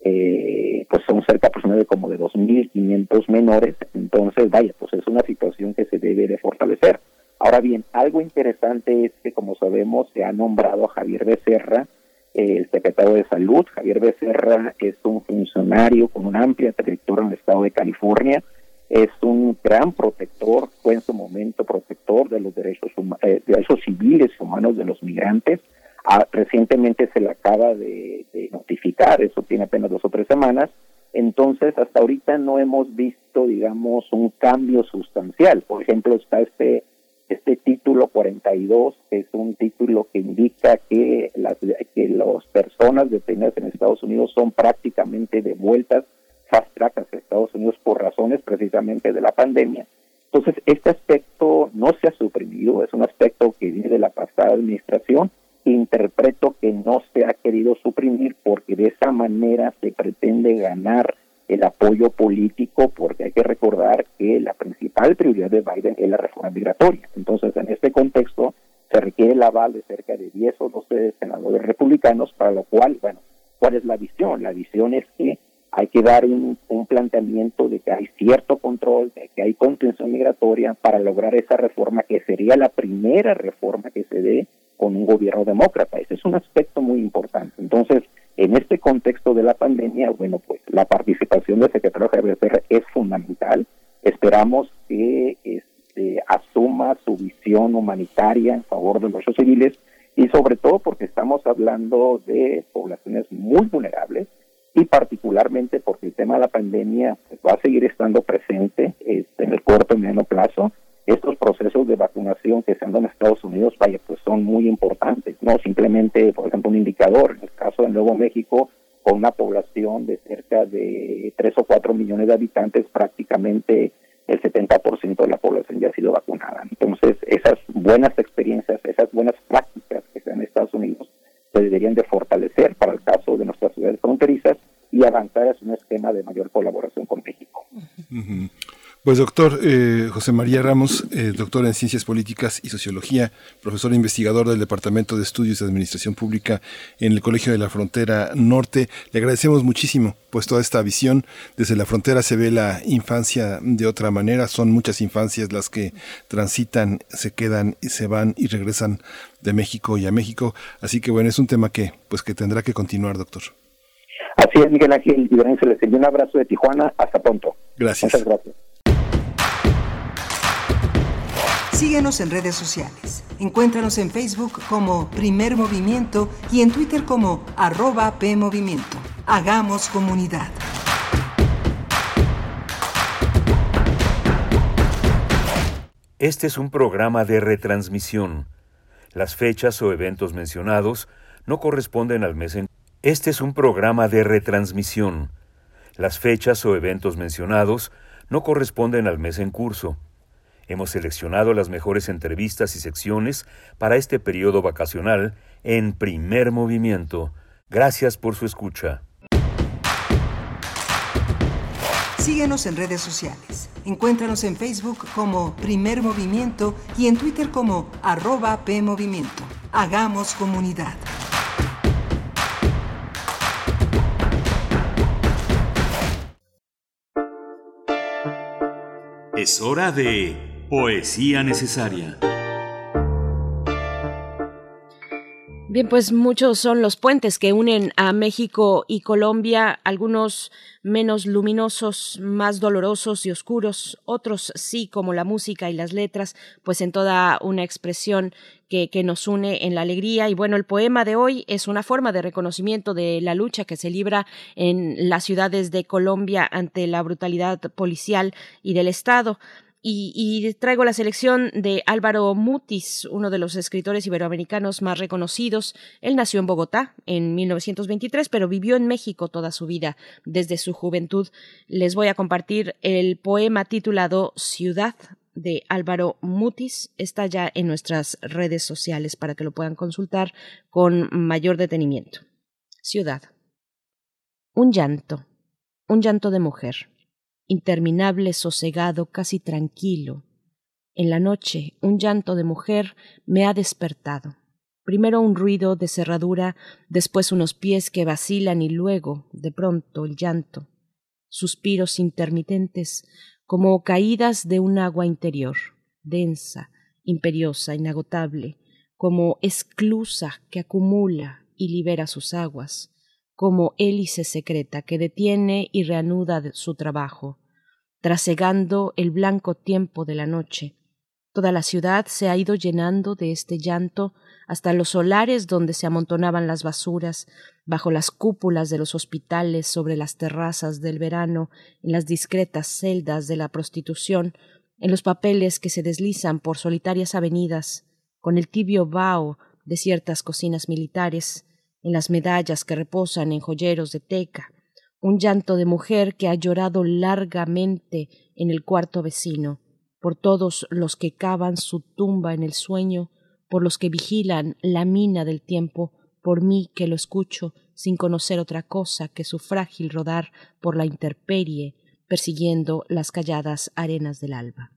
eh, pues son cerca aproximadamente como de 2.500 menores, entonces vaya, pues es una situación que se debe de fortalecer. Ahora bien, algo interesante es que como sabemos se ha nombrado a Javier Becerra, el secretario de Salud, Javier Becerra, es un funcionario con una amplia trayectoria en el estado de California, es un gran protector, fue en su momento protector de los derechos, eh, derechos civiles y humanos de los migrantes. Ah, recientemente se le acaba de, de, notificar, eso tiene apenas dos o tres semanas. Entonces, hasta ahorita no hemos visto, digamos, un cambio sustancial. Por ejemplo, está este este título 42 es un título que indica que las que las personas detenidas en Estados Unidos son prácticamente devueltas fast track a Estados Unidos por razones precisamente de la pandemia. Entonces, este aspecto no se ha suprimido, es un aspecto que viene de la pasada administración. Interpreto que no se ha querido suprimir porque de esa manera se pretende ganar el apoyo político, porque hay que recordar que la principal prioridad de Biden es la reforma migratoria. Entonces, en este contexto, se requiere el aval de cerca de 10 o 12 senadores republicanos, para lo cual, bueno, ¿cuál es la visión? La visión es que hay que dar un, un, planteamiento de que hay cierto control, de que hay contención migratoria para lograr esa reforma que sería la primera reforma que se dé con un gobierno demócrata. Ese es un aspecto muy importante. Entonces, en este contexto de la pandemia, bueno, pues la participación del secretario Javier Serra es fundamental. Esperamos que este, asuma su visión humanitaria en favor de los civiles y sobre todo porque estamos hablando de poblaciones muy vulnerables y particularmente porque el tema de la pandemia pues, va a seguir estando presente este, en el corto y mediano plazo. Estos procesos de vacunación que se han dado en Estados Unidos, vaya, pues son muy importantes, no simplemente, por ejemplo, un indicador. En el caso de Nuevo México, con una población de cerca de 3 o 4 millones de habitantes, prácticamente el 70% de la población ya ha sido vacunada. Entonces, esas buenas experiencias, esas buenas prácticas que se dan en Estados Unidos, se deberían de fortalecer para el caso de nuestras ciudades fronterizas y avanzar hacia un esquema de mayor colaboración con México. Uh. Pues doctor eh, José María Ramos, eh, doctor en Ciencias Políticas y Sociología, profesor e investigador del Departamento de Estudios de Administración Pública en el Colegio de la Frontera Norte, le agradecemos muchísimo pues toda esta visión. Desde la frontera se ve la infancia de otra manera, son muchas infancias las que transitan, se quedan y se van y regresan de México y a México, así que bueno, es un tema que pues que tendrá que continuar, doctor. Así es, Miguel Ángel, y se les envía un abrazo de Tijuana, hasta pronto. Gracias. Muchas gracias. Síguenos en redes sociales. Encuéntranos en Facebook como Primer Movimiento y en Twitter como arroba PMovimiento. Hagamos comunidad. Este es un programa de retransmisión. Las fechas o eventos mencionados no corresponden al mes en... Este es un programa de retransmisión. Las fechas o eventos mencionados no corresponden al mes en curso. Hemos seleccionado las mejores entrevistas y secciones para este periodo vacacional en primer movimiento. Gracias por su escucha. Síguenos en redes sociales. Encuéntranos en Facebook como Primer Movimiento y en Twitter como arroba PMovimiento. Hagamos comunidad. Es hora de Poesía Necesaria. Bien, pues muchos son los puentes que unen a México y Colombia, algunos menos luminosos, más dolorosos y oscuros, otros sí, como la música y las letras, pues en toda una expresión que, que, nos une en la alegría. Y bueno, el poema de hoy es una forma de reconocimiento de la lucha que se libra en las ciudades de Colombia ante la brutalidad policial y del Estado. Y, traigo la selección de Álvaro Mutis, uno de los escritores iberoamericanos más reconocidos. Él nació en Bogotá en 1923, pero vivió en México toda su vida, desde su juventud. Les voy a compartir el poema titulado Ciudad de Álvaro Mutis. Está ya en nuestras redes sociales para que lo puedan consultar con mayor detenimiento. Ciudad. Un llanto, un llanto de mujer interminable, sosegado, casi tranquilo. En la noche, un llanto de mujer me ha despertado. Primero un ruido de cerradura, después unos pies que vacilan y luego, de pronto, el llanto. Suspiros intermitentes, como caídas de un agua interior, densa, imperiosa, inagotable, como esclusa que acumula y libera sus aguas, como hélice secreta que detiene y reanuda su trabajo, trasegando el blanco tiempo de la noche. Toda la ciudad se ha ido llenando de este llanto hasta los solares donde se amontonaban las basuras, bajo las cúpulas de los hospitales, sobre las terrazas del verano, en las discretas celdas de la prostitución, en los papeles que se deslizan por solitarias avenidas, con el tibio vaho de ciertas cocinas militares, en las medallas que reposan en joyeros de teca, un llanto de mujer que ha llorado largamente en el cuarto vecino, por todos los que cavan su tumba en el sueño, por los que vigilan la mina del tiempo, por mí que lo escucho sin conocer otra cosa que su frágil rodar por la intemperie, persiguiendo las calladas arenas del alba.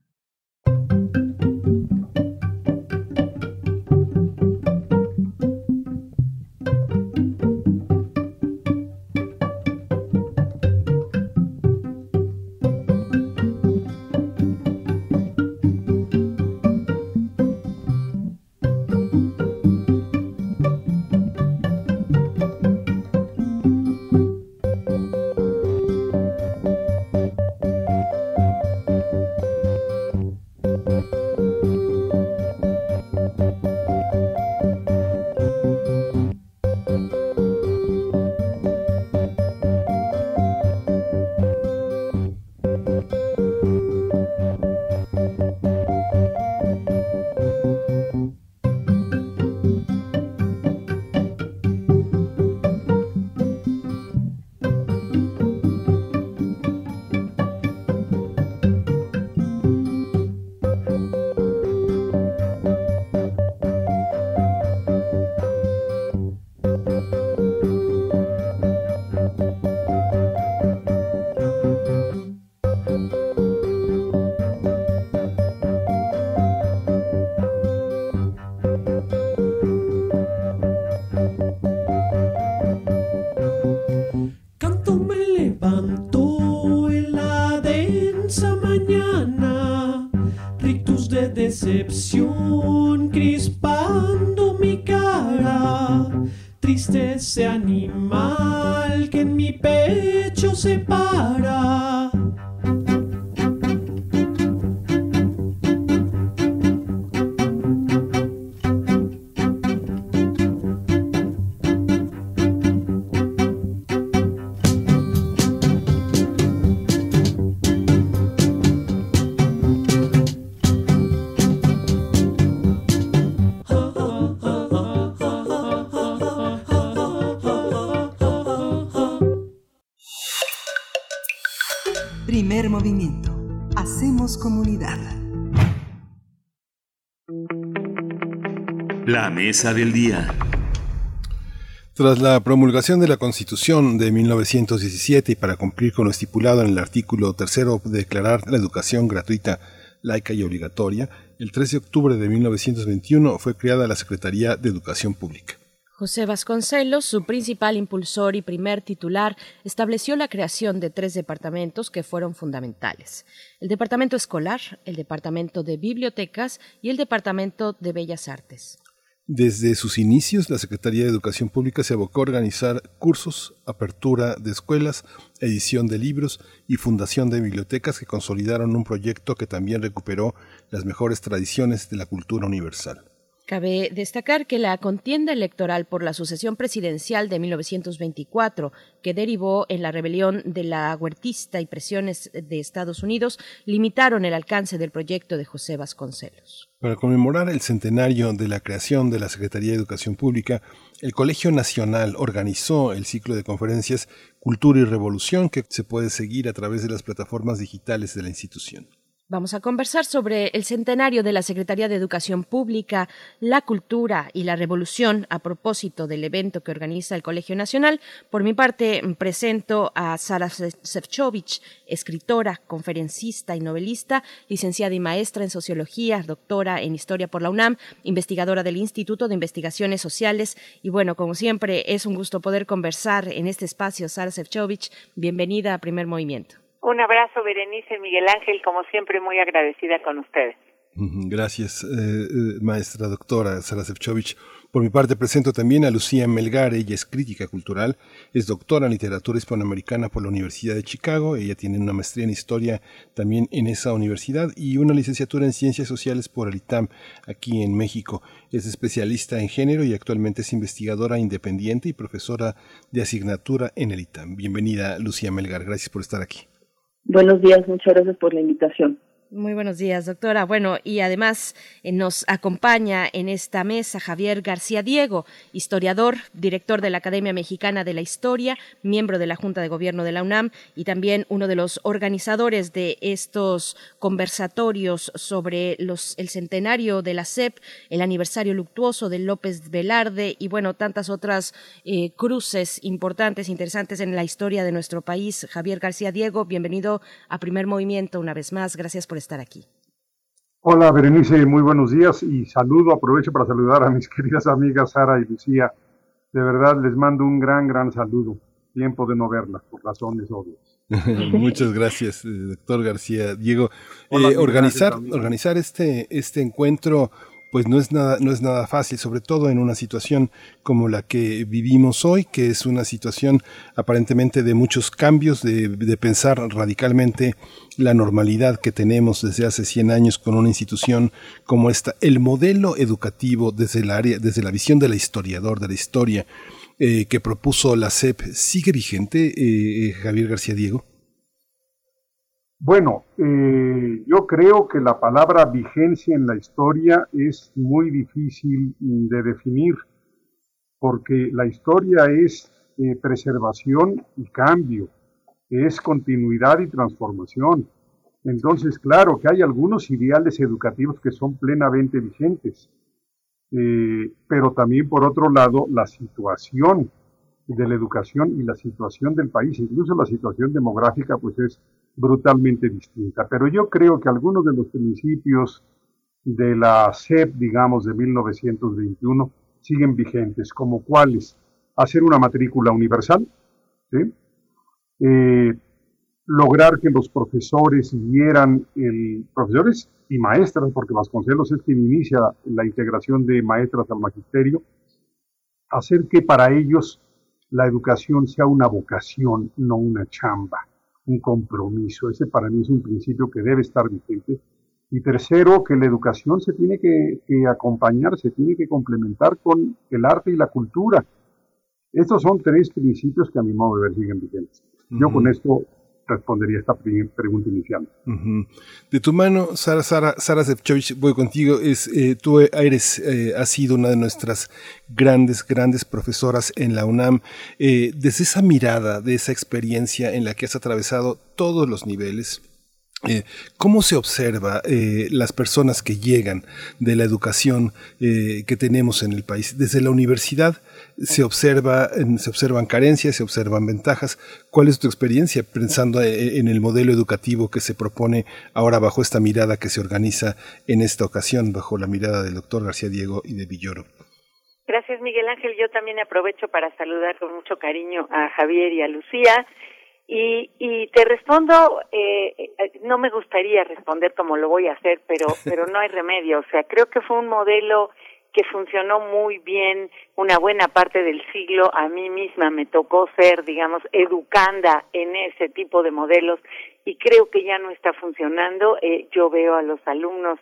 Mesa del día. Tras la promulgación de la Constitución de 1917 y para cumplir con lo estipulado en el artículo tercero de declarar la educación gratuita, laica y obligatoria, el 3 de octubre de 1921 fue creada la Secretaría de Educación Pública. José Vasconcelos, su principal impulsor y primer titular, estableció la creación de tres departamentos que fueron fundamentales. El Departamento Escolar, el Departamento de Bibliotecas y el Departamento de Bellas Artes. Desde sus inicios, la Secretaría de Educación Pública se abocó a organizar cursos, apertura de escuelas, edición de libros y fundación de bibliotecas que consolidaron un proyecto que también recuperó las mejores tradiciones de la cultura universal. Cabe destacar que la contienda electoral por la sucesión presidencial de 1924, que derivó en la rebelión de la huertista y presiones de Estados Unidos, limitaron el alcance del proyecto de José Vasconcelos. Para conmemorar el centenario de la creación de la Secretaría de Educación Pública, el Colegio Nacional organizó el ciclo de conferencias Cultura y Revolución que se puede seguir a través de las plataformas digitales de la institución. Vamos a conversar sobre el centenario de la Secretaría de Educación Pública, la cultura y la revolución a propósito del evento que organiza el Colegio Nacional. Por mi parte, presento a Sara Sefcovic, escritora, conferencista y novelista, licenciada y maestra en Sociología, doctora en Historia por la UNAM, investigadora del Instituto de Investigaciones Sociales. Y bueno, como siempre, es un gusto poder conversar en este espacio. Sara Sefcovic, bienvenida a Primer Movimiento. Un abrazo, Berenice Miguel Ángel, como siempre muy agradecida con ustedes. Gracias, eh, maestra doctora Sara Sefcovic. Por mi parte presento también a Lucía Melgar, ella es crítica cultural, es doctora en literatura hispanoamericana por la Universidad de Chicago, ella tiene una maestría en historia también en esa universidad y una licenciatura en ciencias sociales por el ITAM aquí en México. Es especialista en género y actualmente es investigadora independiente y profesora de asignatura en el ITAM. Bienvenida Lucía Melgar, gracias por estar aquí. Buenos días, muchas gracias por la invitación. Muy buenos días, doctora. Bueno, y además eh, nos acompaña en esta mesa Javier García Diego, historiador, director de la Academia Mexicana de la Historia, miembro de la Junta de Gobierno de la UNAM y también uno de los organizadores de estos conversatorios sobre los, el centenario de la SEP, el aniversario luctuoso de López Velarde y bueno, tantas otras eh, cruces importantes, interesantes en la historia de nuestro país. Javier García Diego, bienvenido a Primer Movimiento una vez más. Gracias por estar aquí. Hola Berenice, muy buenos días y saludo, aprovecho para saludar a mis queridas amigas Sara y Lucía. De verdad les mando un gran, gran saludo. Tiempo de no verlas por razones obvias. Muchas gracias, doctor García. Diego, eh, organizar, organizar este, este encuentro pues no es nada no es nada fácil sobre todo en una situación como la que vivimos hoy que es una situación aparentemente de muchos cambios de, de, pensar radicalmente la normalidad que tenemos desde hace 100 años con una institución como esta. El modelo educativo desde el área desde la visión del historiador de la historia eh, que propuso la SEP sigue vigente eh, Javier García Diego bueno, eh, yo creo que la palabra vigencia en la historia es muy difícil de definir, porque la historia es eh, preservación y cambio, es continuidad y transformación. Entonces, claro que hay algunos ideales educativos que son plenamente vigentes, eh, pero también por otro lado la situación de la educación y la situación del país, incluso la situación demográfica, pues es brutalmente distinta. Pero yo creo que algunos de los principios de la SEP, digamos, de 1921, siguen vigentes, como cuáles, hacer una matrícula universal, eh, lograr que los profesores vieran, el, profesores y maestras, porque Vasconcelos es quien inicia la integración de maestras al magisterio, hacer que para ellos la educación sea una vocación, no una chamba, un compromiso. Ese para mí es un principio que debe estar vigente. Y tercero, que la educación se tiene que, que acompañar, se tiene que complementar con el arte y la cultura. Estos son tres principios que a mi modo de ver siguen vigentes. Yo con esto respondería esta pregunta inicial. Ujú. De tu mano, Sara, Sara, Sara Sefcovic, voy contigo. Es, eh, tú eres, eh, has sido una de nuestras grandes, grandes profesoras en la UNAM. Eh, desde esa mirada, de esa experiencia en la que has atravesado todos los niveles, eh, ¿Cómo se observa eh, las personas que llegan de la educación eh, que tenemos en el país? Desde la universidad se, observa, se observan carencias, se observan ventajas. ¿Cuál es tu experiencia pensando eh, en el modelo educativo que se propone ahora bajo esta mirada que se organiza en esta ocasión, bajo la mirada del doctor García Diego y de Villoro? Gracias, Miguel Ángel. Yo también aprovecho para saludar con mucho cariño a Javier y a Lucía. Y, y te respondo, eh, no me gustaría responder como lo voy a hacer, pero, pero no hay remedio. O sea, creo que fue un modelo que funcionó muy bien una buena parte del siglo. A mí misma me tocó ser, digamos, educanda en ese tipo de modelos y creo que ya no está funcionando. Eh, yo veo a los alumnos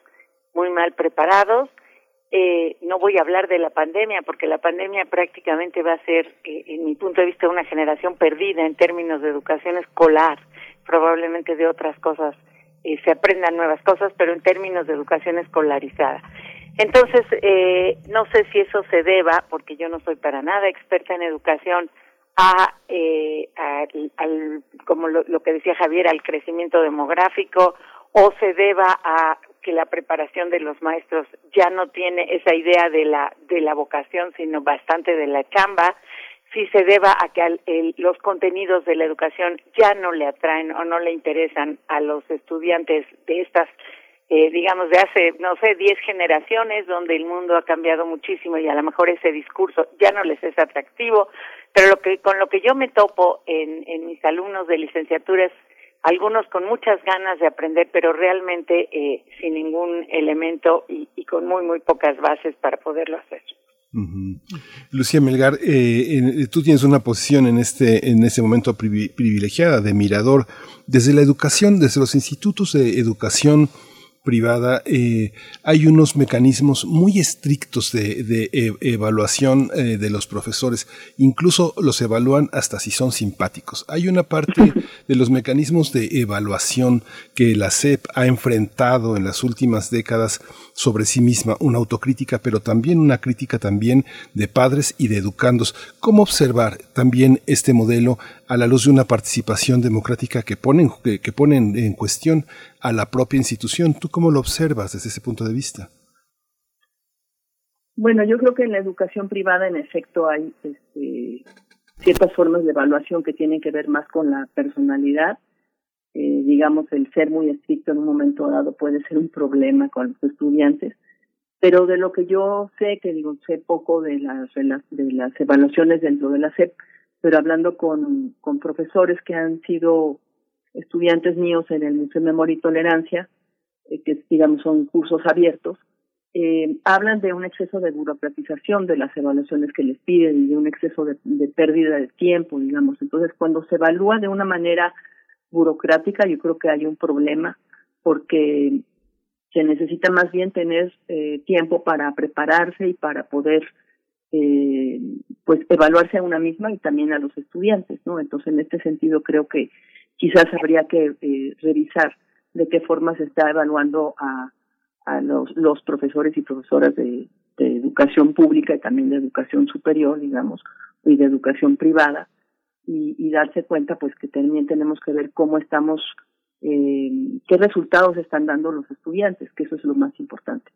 muy mal preparados. Eh, no voy a hablar de la pandemia porque la pandemia prácticamente va a ser, eh, en mi punto de vista, una generación perdida en términos de educación escolar. Probablemente de otras cosas eh, se aprendan nuevas cosas, pero en términos de educación escolarizada. Entonces, eh, no sé si eso se deba, porque yo no soy para nada experta en educación, a, al- como lo, lo que decía Javier, al crecimiento demográfico, o se deba a que la preparación de los maestros ya no tiene esa idea de la de la vocación, sino bastante de la chamba, si se deba a que al- los contenidos de la educación ya no le atraen o no le interesan a los estudiantes de estas eh, digamos, de hace, no sé, 10 generaciones, donde el mundo ha cambiado muchísimo y a lo mejor ese discurso ya no les es atractivo, pero lo que, con lo que yo me topo en, en mis alumnos de licenciatura es algunos con muchas ganas de aprender, pero realmente eh, sin ningún elemento y, y con muy, muy pocas bases para poderlo hacer. Lucía Melgar, eh, en- tú tienes una posición en este, en este momento privi- privilegiada de mirador desde la educación, desde los institutos de educación privada, eh, hay unos mecanismos muy estrictos de, de e- evaluación eh, de los profesores. Incluso los evalúan hasta si son simpáticos. Hay una parte de los mecanismos de evaluación que la SEP ha enfrentado en las últimas décadas sobre sí misma, una autocrítica, pero también una crítica también de padres y de educandos. ¿Cómo observar también este modelo a la luz de una participación democrática que ponen, que, en cuestión a la propia institución? ¿Tú cómo lo observas desde ese punto de vista? Bueno, yo creo que en la educación privada, en efecto, hay este, ciertas formas de evaluación que tienen que ver más con la personalidad. Eh, digamos, el ser muy estricto en un momento dado puede ser un problema con los estudiantes. Pero de lo que yo sé, que digo, sé poco de las, de las, evaluaciones dentro de la SEP, pero hablando con, con profesores que han sido estudiantes míos en el Museo de Memoria y Tolerancia, eh, que digamos son cursos abiertos, eh, hablan de un exceso de burocratización de las evaluaciones que les piden y de un exceso de, de pérdida de tiempo, digamos. Entonces, cuando se evalúa de una manera burocrática, yo creo que hay un problema porque se necesita más bien tener eh, tiempo para prepararse y para poder eh, pues evaluarse a una misma y también a los estudiantes, ¿no? Entonces, en este sentido, creo que quizás habría que eh, revisar de qué forma se está evaluando a, a los, los profesores y profesoras de, de educación pública y también de educación superior, digamos, y de educación privada, y, y darse cuenta, pues, que también tenemos que ver cómo estamos, eh, qué resultados están dando los estudiantes, que eso es lo más importante.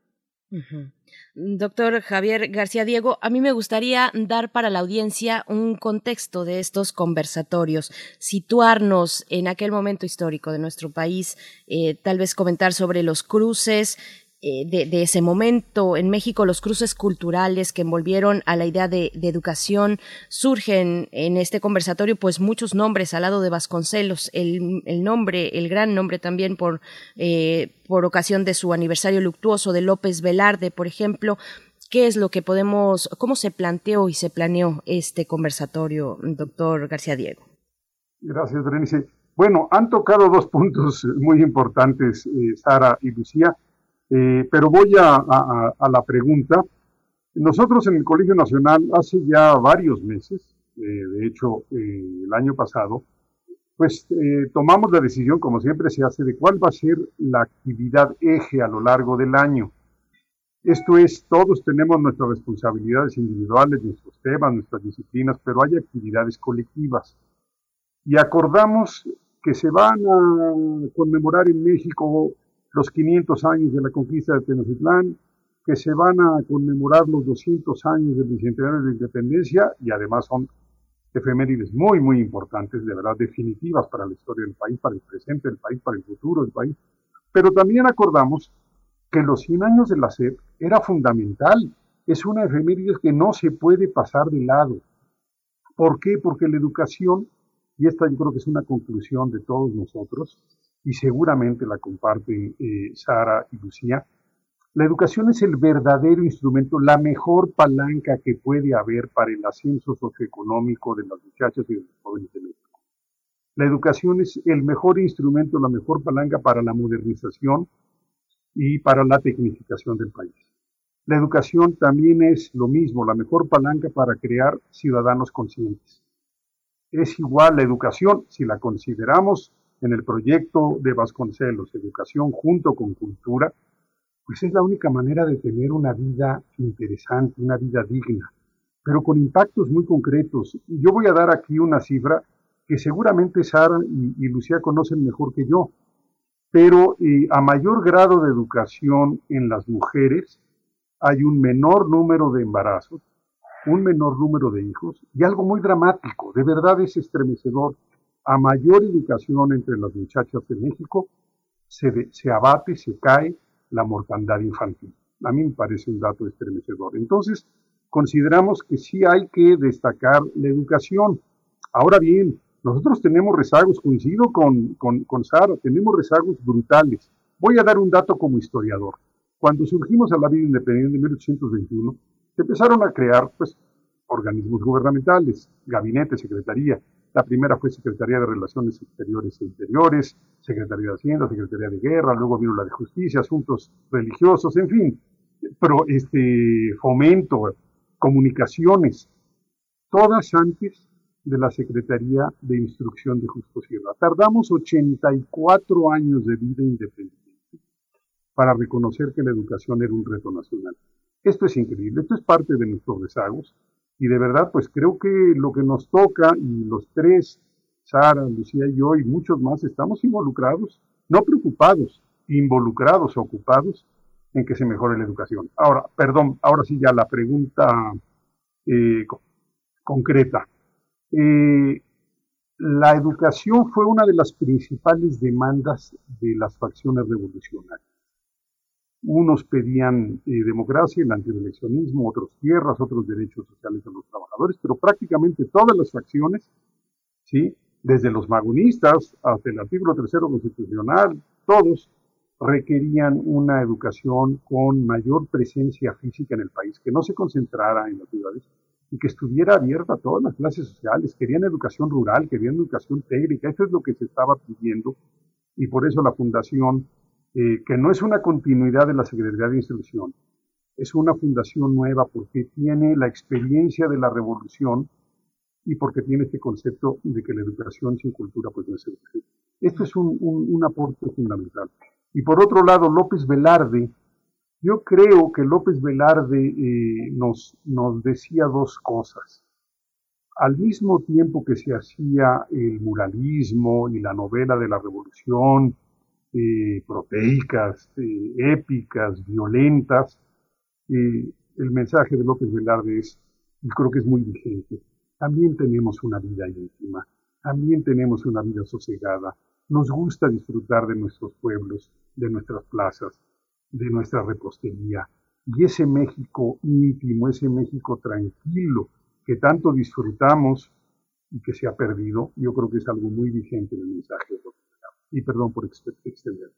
Doctor Javier García Diego, a mí me gustaría dar para la audiencia un contexto de estos conversatorios, situarnos en aquel momento histórico de nuestro país, eh, tal vez comentar sobre los cruces. Eh, de, ese momento en México, los cruces culturales que envolvieron a la idea de, de educación, surgen en este conversatorio pues muchos nombres al lado de Vasconcelos, el, el nombre, el gran nombre también por, eh, por ocasión de su aniversario luctuoso de López Velarde, por ejemplo. ¿Qué es lo que podemos, cómo se planteó y se planeó este conversatorio, doctor García Diego? Gracias, Berenice. Bueno, han tocado dos puntos muy importantes, eh, Sara y Lucía, eh, pero voy a, la pregunta. Nosotros en el Colegio Nacional hace ya varios meses, eh, de hecho el año pasado, pues tomamos la decisión, como siempre se hace, de cuál va a ser la actividad eje a lo largo del año. Esto es, todos tenemos nuestras responsabilidades individuales, nuestros temas, nuestras disciplinas, pero hay actividades colectivas. Y acordamos que se van a conmemorar en México los 500 años de la conquista de Tenochtitlán, que se van a conmemorar los 200 años del bicentenario de la independencia y además son efemérides muy, muy importantes, de verdad, definitivas para la historia del país, para el presente del país, para el futuro del país. Pero también acordamos que los 100 años de la SEP era fundamental. Es una efeméride que no se puede pasar de lado. ¿Por qué? Porque la educación, y esta yo creo que es una conclusión de todos nosotros, y seguramente la comparten eh, Sara y Lucía, la educación es el verdadero instrumento, la mejor palanca que puede haber para el ascenso socioeconómico de las muchachas y de los jóvenes de México. La educación es el mejor instrumento, la mejor palanca para la modernización y para la tecnificación del país. La educación también es lo mismo, la mejor palanca para crear ciudadanos conscientes. Es igual la educación, si la consideramos en el proyecto de Vasconcelos, educación junto con cultura, pues es la única manera de tener una vida interesante, una vida digna, pero con impactos muy concretos. Yo voy a dar aquí una cifra que seguramente Sara y, Lucía conocen mejor que yo pero eh, a mayor grado de educación en las mujeres hay un menor número de embarazos, un menor número de hijos y algo muy dramático, de verdad es estremecedor. A mayor educación entre las muchachas de México, se, se abate, se cae la mortandad infantil. A mí me parece un dato estremecedor. Entonces, consideramos que sí hay que destacar la educación. Ahora bien, nosotros tenemos rezagos, coincido con, con, con Sara, tenemos rezagos brutales. Voy a dar un dato como historiador. Cuando surgimos a la vida independiente en 1821, se empezaron a crear pues, organismos gubernamentales, gabinete, secretaría. La primera fue Secretaría de Relaciones Exteriores e Interiores, Secretaría de Hacienda, Secretaría de Guerra, luego vino la de Justicia, Asuntos Religiosos, en fin, pero este, fomento, comunicaciones, todas antes de la Secretaría de Instrucción de Justo Sierra. Tardamos 84 años de vida independiente para reconocer que la educación era un reto nacional. Esto es increíble, esto es parte de nuestros rezagos y de verdad pues creo que lo que nos toca y los tres, Sara, Lucía y yo y muchos más estamos involucrados, no preocupados, involucrados, ocupados en que se mejore la educación. Ahora, perdón, ahora sí ya la pregunta eh, concreta. Eh, la educación fue una de las principales demandas de las facciones revolucionarias. Unos pedían eh, democracia, el antieleccionismo, otros tierras, otros derechos sociales de los trabajadores, pero prácticamente todas las facciones, ¿sí? desde los magonistas hasta el artículo tercero constitucional, todos requerían una educación con mayor presencia física en el país, que no se concentrara en las ciudades, y que estuviera abierta a todas las clases sociales. Querían educación rural, querían educación técnica, eso es lo que se estaba pidiendo y por eso la fundación, eh, que no es una continuidad de la Secretaría de Instrucción, es una fundación nueva porque tiene la experiencia de la revolución y porque tiene este concepto de que la educación sin cultura pues no es educación. Esto es un, un, aporte fundamental. Y por otro lado, López Velarde, yo creo que López Velarde eh, nos, nos decía dos cosas. Al mismo tiempo que se hacía el muralismo y la novela de la revolución, eh, proteicas, eh, épicas, violentas, eh, el mensaje de López Velarde es, y creo que es muy vigente, también tenemos una vida íntima, también tenemos una vida sosegada, nos gusta disfrutar de nuestros pueblos, de nuestras plazas, de nuestra repostería. Y ese México íntimo, ese México tranquilo que tanto disfrutamos y que se ha perdido, yo creo que es algo muy vigente en el mensaje. Y perdón por extender.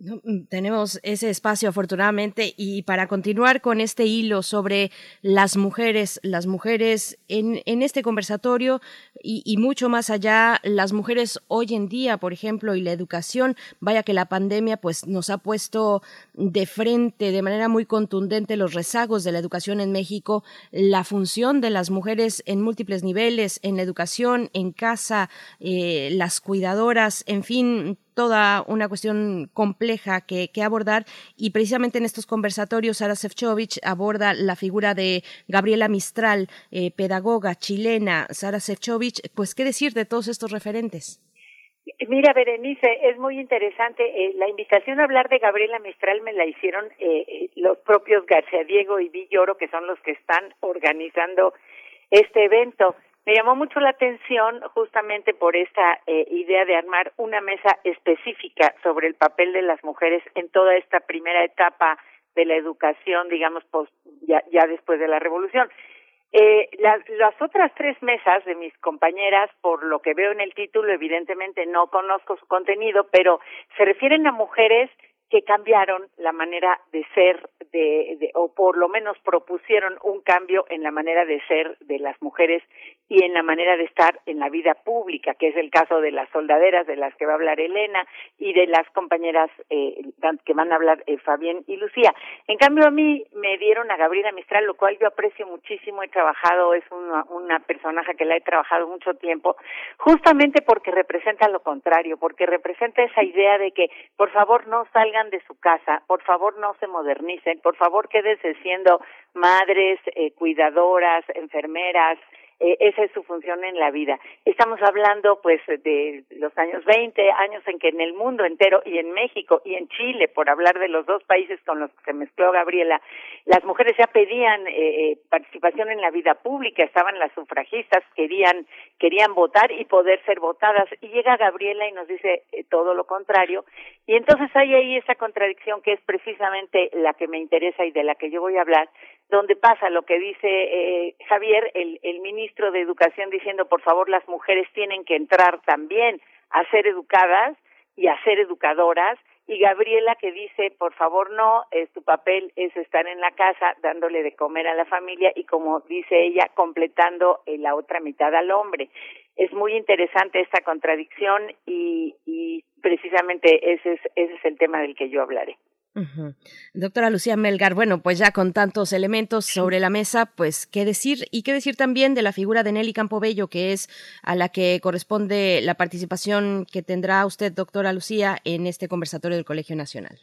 Mm, tenemos ese espacio afortunadamente y para continuar con este hilo sobre las mujeres, las mujeres en, en este conversatorio y, y, mucho más allá, las mujeres hoy en día, por ejemplo, y la educación, vaya que la pandemia pues nos ha puesto de frente de manera muy contundente los rezagos de la educación en México, la función de las mujeres en múltiples niveles, en la educación, en casa, eh, las cuidadoras, en fin, toda una cuestión compleja que, abordar y precisamente en estos conversatorios Sara Sefcovic aborda la figura de Gabriela Mistral, eh, pedagoga chilena. Sara Sefcovic, pues, ¿qué decir de todos estos referentes? Mira, Berenice, es muy interesante. Eh, la invitación a hablar de Gabriela Mistral me la hicieron eh, los propios García Diego y Villoro, que son los que están organizando este evento. Me llamó mucho la atención justamente por esta eh, idea de armar una mesa específica sobre el papel de las mujeres en toda esta primera etapa de la educación, digamos, ya, ya después de la revolución. Eh, las otras tres mesas de mis compañeras, por lo que veo en el título, evidentemente no conozco su contenido, pero se refieren a mujeres que cambiaron la manera de ser de, de, o por lo menos propusieron un cambio en la manera de ser de las mujeres y en la manera de estar en la vida pública, que es el caso de las soldaderas de las que va a hablar Elena y de las compañeras eh, que van a hablar eh, Fabián y Lucía. En cambio a mí me dieron a Gabriela Mistral, lo cual yo aprecio muchísimo, he trabajado, es una, una personaje que la he trabajado mucho tiempo, justamente porque representa lo contrario, porque representa esa idea de que por favor no salgan de su casa, por favor no se modernicen, por favor quédense siendo madres, eh, cuidadoras, enfermeras, eh, esa es su función en la vida. Estamos hablando pues de los años 20, años en que en el mundo entero y en México y en Chile, por hablar de los dos países con los que se mezcló Gabriela, las mujeres ya pedían eh, eh, participación en la vida pública, estaban las sufragistas, querían querían votar y poder ser votadas y llega Gabriela y nos dice eh, todo lo contrario y entonces hay ahí esa contradicción que es precisamente la que me interesa y de la que yo voy a hablar, donde pasa lo que dice eh, Javier, el, el ministro de Educación, diciendo, por favor, las mujeres tienen que entrar también a ser educadas y a ser educadoras, y Gabriela que dice, por favor, no, es, tu papel es estar en la casa dándole de comer a la familia y como dice ella, completando eh, la otra mitad al hombre. Es muy interesante esta contradicción y, y precisamente ese es, ese es el tema del que yo hablaré. Uh -huh. Doctora Lucía Melgar, bueno, pues ya con tantos elementos sobre la mesa, pues qué decir y qué decir también de la figura de Nelly Campobello, que es a la que corresponde la participación que tendrá usted, doctora Lucía, en este conversatorio del Colegio Nacional.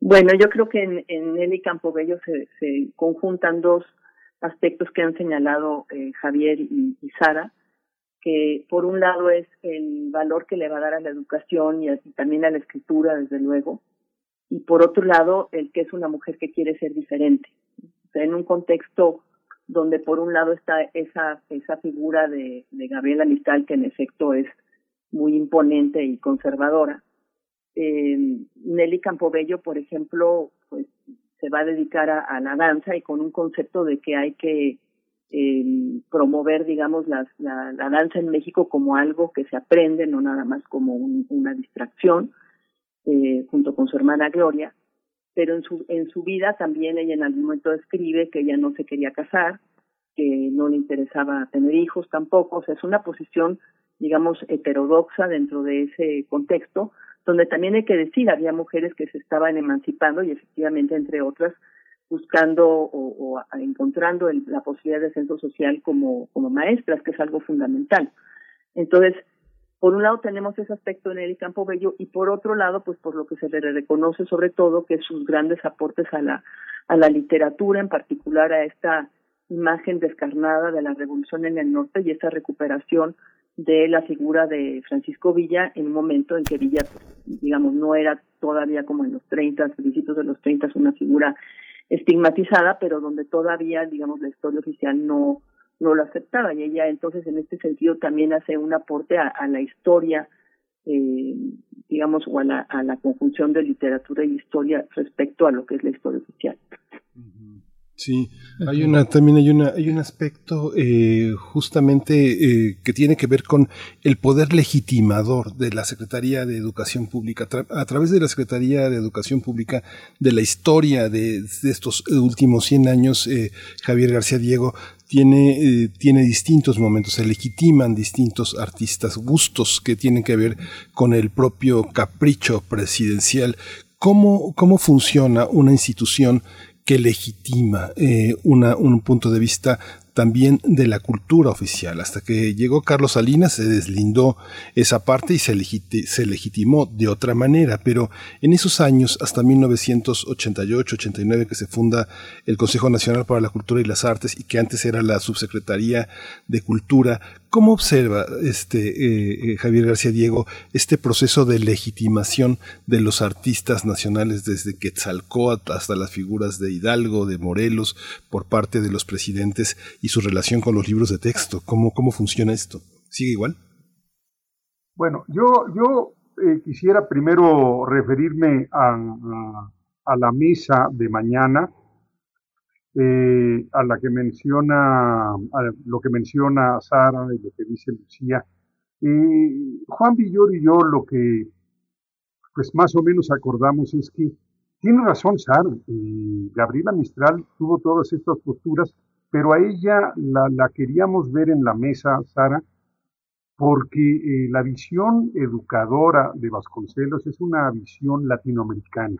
Bueno, yo creo que en, en Nelly Campobello se, se, conjuntan dos aspectos que han señalado eh, Javier y, y Sara que por un lado es el valor que le va a dar a la educación y, a, y también a la escritura, desde luego, y por otro lado el que es una mujer que quiere ser diferente. En un contexto donde por un lado está esa, esa figura de, de Gabriela Mistral, que en efecto es muy imponente y conservadora. Eh, Nelly Campobello, por ejemplo, pues se va a dedicar a, la danza y con un concepto de que hay que eh, promover, digamos, la, la, danza en México como algo que se aprende, no nada más como un, una distracción eh, junto con su hermana Gloria, pero en su, en su vida también ella en algún momento escribe que ella no se quería casar, que no le interesaba tener hijos tampoco, o sea, es una posición, digamos, heterodoxa dentro de ese contexto, donde también hay que decir, había mujeres que se estaban emancipando y efectivamente, entre otras, buscando o, encontrando el, la posibilidad de ascenso social como, como maestras, que es algo fundamental. Entonces, por un lado tenemos ese aspecto en el Campo Bello y por otro lado, pues por lo que se le reconoce sobre todo, que sus grandes aportes a la, a la literatura, en particular a esta imagen descarnada de la revolución en el norte y esa recuperación de la figura de Francisco Villa en un momento en que Villa, digamos, no era todavía como en los 30, principios de los 30, una figura estigmatizada, pero donde todavía, digamos, la historia oficial no, no lo aceptaba y ella entonces en este sentido también hace un aporte a, la historia eh, digamos o a la, a la conjunción de literatura y historia respecto a lo que es la historia oficial Sí, hay una, también hay una, hay un aspecto eh, justamente eh, que tiene que ver con el poder legitimador de la Secretaría de Educación Pública. a través de la Secretaría de Educación Pública, de la historia de, estos últimos 100 años, eh, Javier García Diego tiene, tiene distintos momentos, se legitiman distintos artistas, gustos que tienen que ver con el propio capricho presidencial. ¿Cómo, cómo funciona una institución que legitima eh, una, un punto de vista también de la cultura oficial. Hasta que llegó Carlos Salinas se deslindó esa parte y se, se legitimó de otra manera, pero en esos años, hasta 1988-89, que se funda el Consejo Nacional para la Cultura y las Artes y que antes era la Subsecretaría de Cultura, ¿cómo observa este, eh, eh, Javier García Diego este proceso de legitimación de los artistas nacionales desde Quetzalcóatl hasta las figuras de Hidalgo, de Morelos, por parte de los presidentes y su relación con los libros de texto. ¿Cómo, cómo funciona esto? ¿Sigue igual? Bueno, yo, yo eh, quisiera primero referirme a, a, la misa de mañana, eh, a la que menciona, a lo que menciona Sara y lo que dice Lucía. Eh, Juan Villor y yo lo que pues más o menos acordamos es que tiene razón Sara, Gabriela Mistral tuvo todas estas posturas pero a ella la, queríamos ver en la mesa, Sara, porque eh, la visión educadora de Vasconcelos es una visión latinoamericana,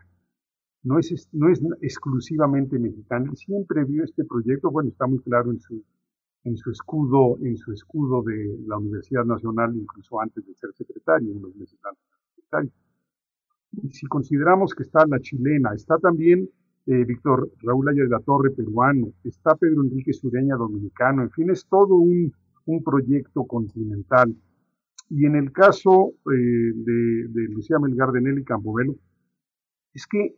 no es, no es exclusivamente mexicana. siempre vio este proyecto, bueno, está muy claro en su, en su escudo, en su escudo de la Universidad Nacional, incluso antes de ser secretario, unos meses antes de. Y si consideramos que está la chilena, está también eh, Víctor Raúl Aya de la Torre, peruano, está Pedro Enrique Sureña, dominicano, en fin, es todo un, proyecto continental. Y en el caso eh, de, Lucía Melgar de Nelly es que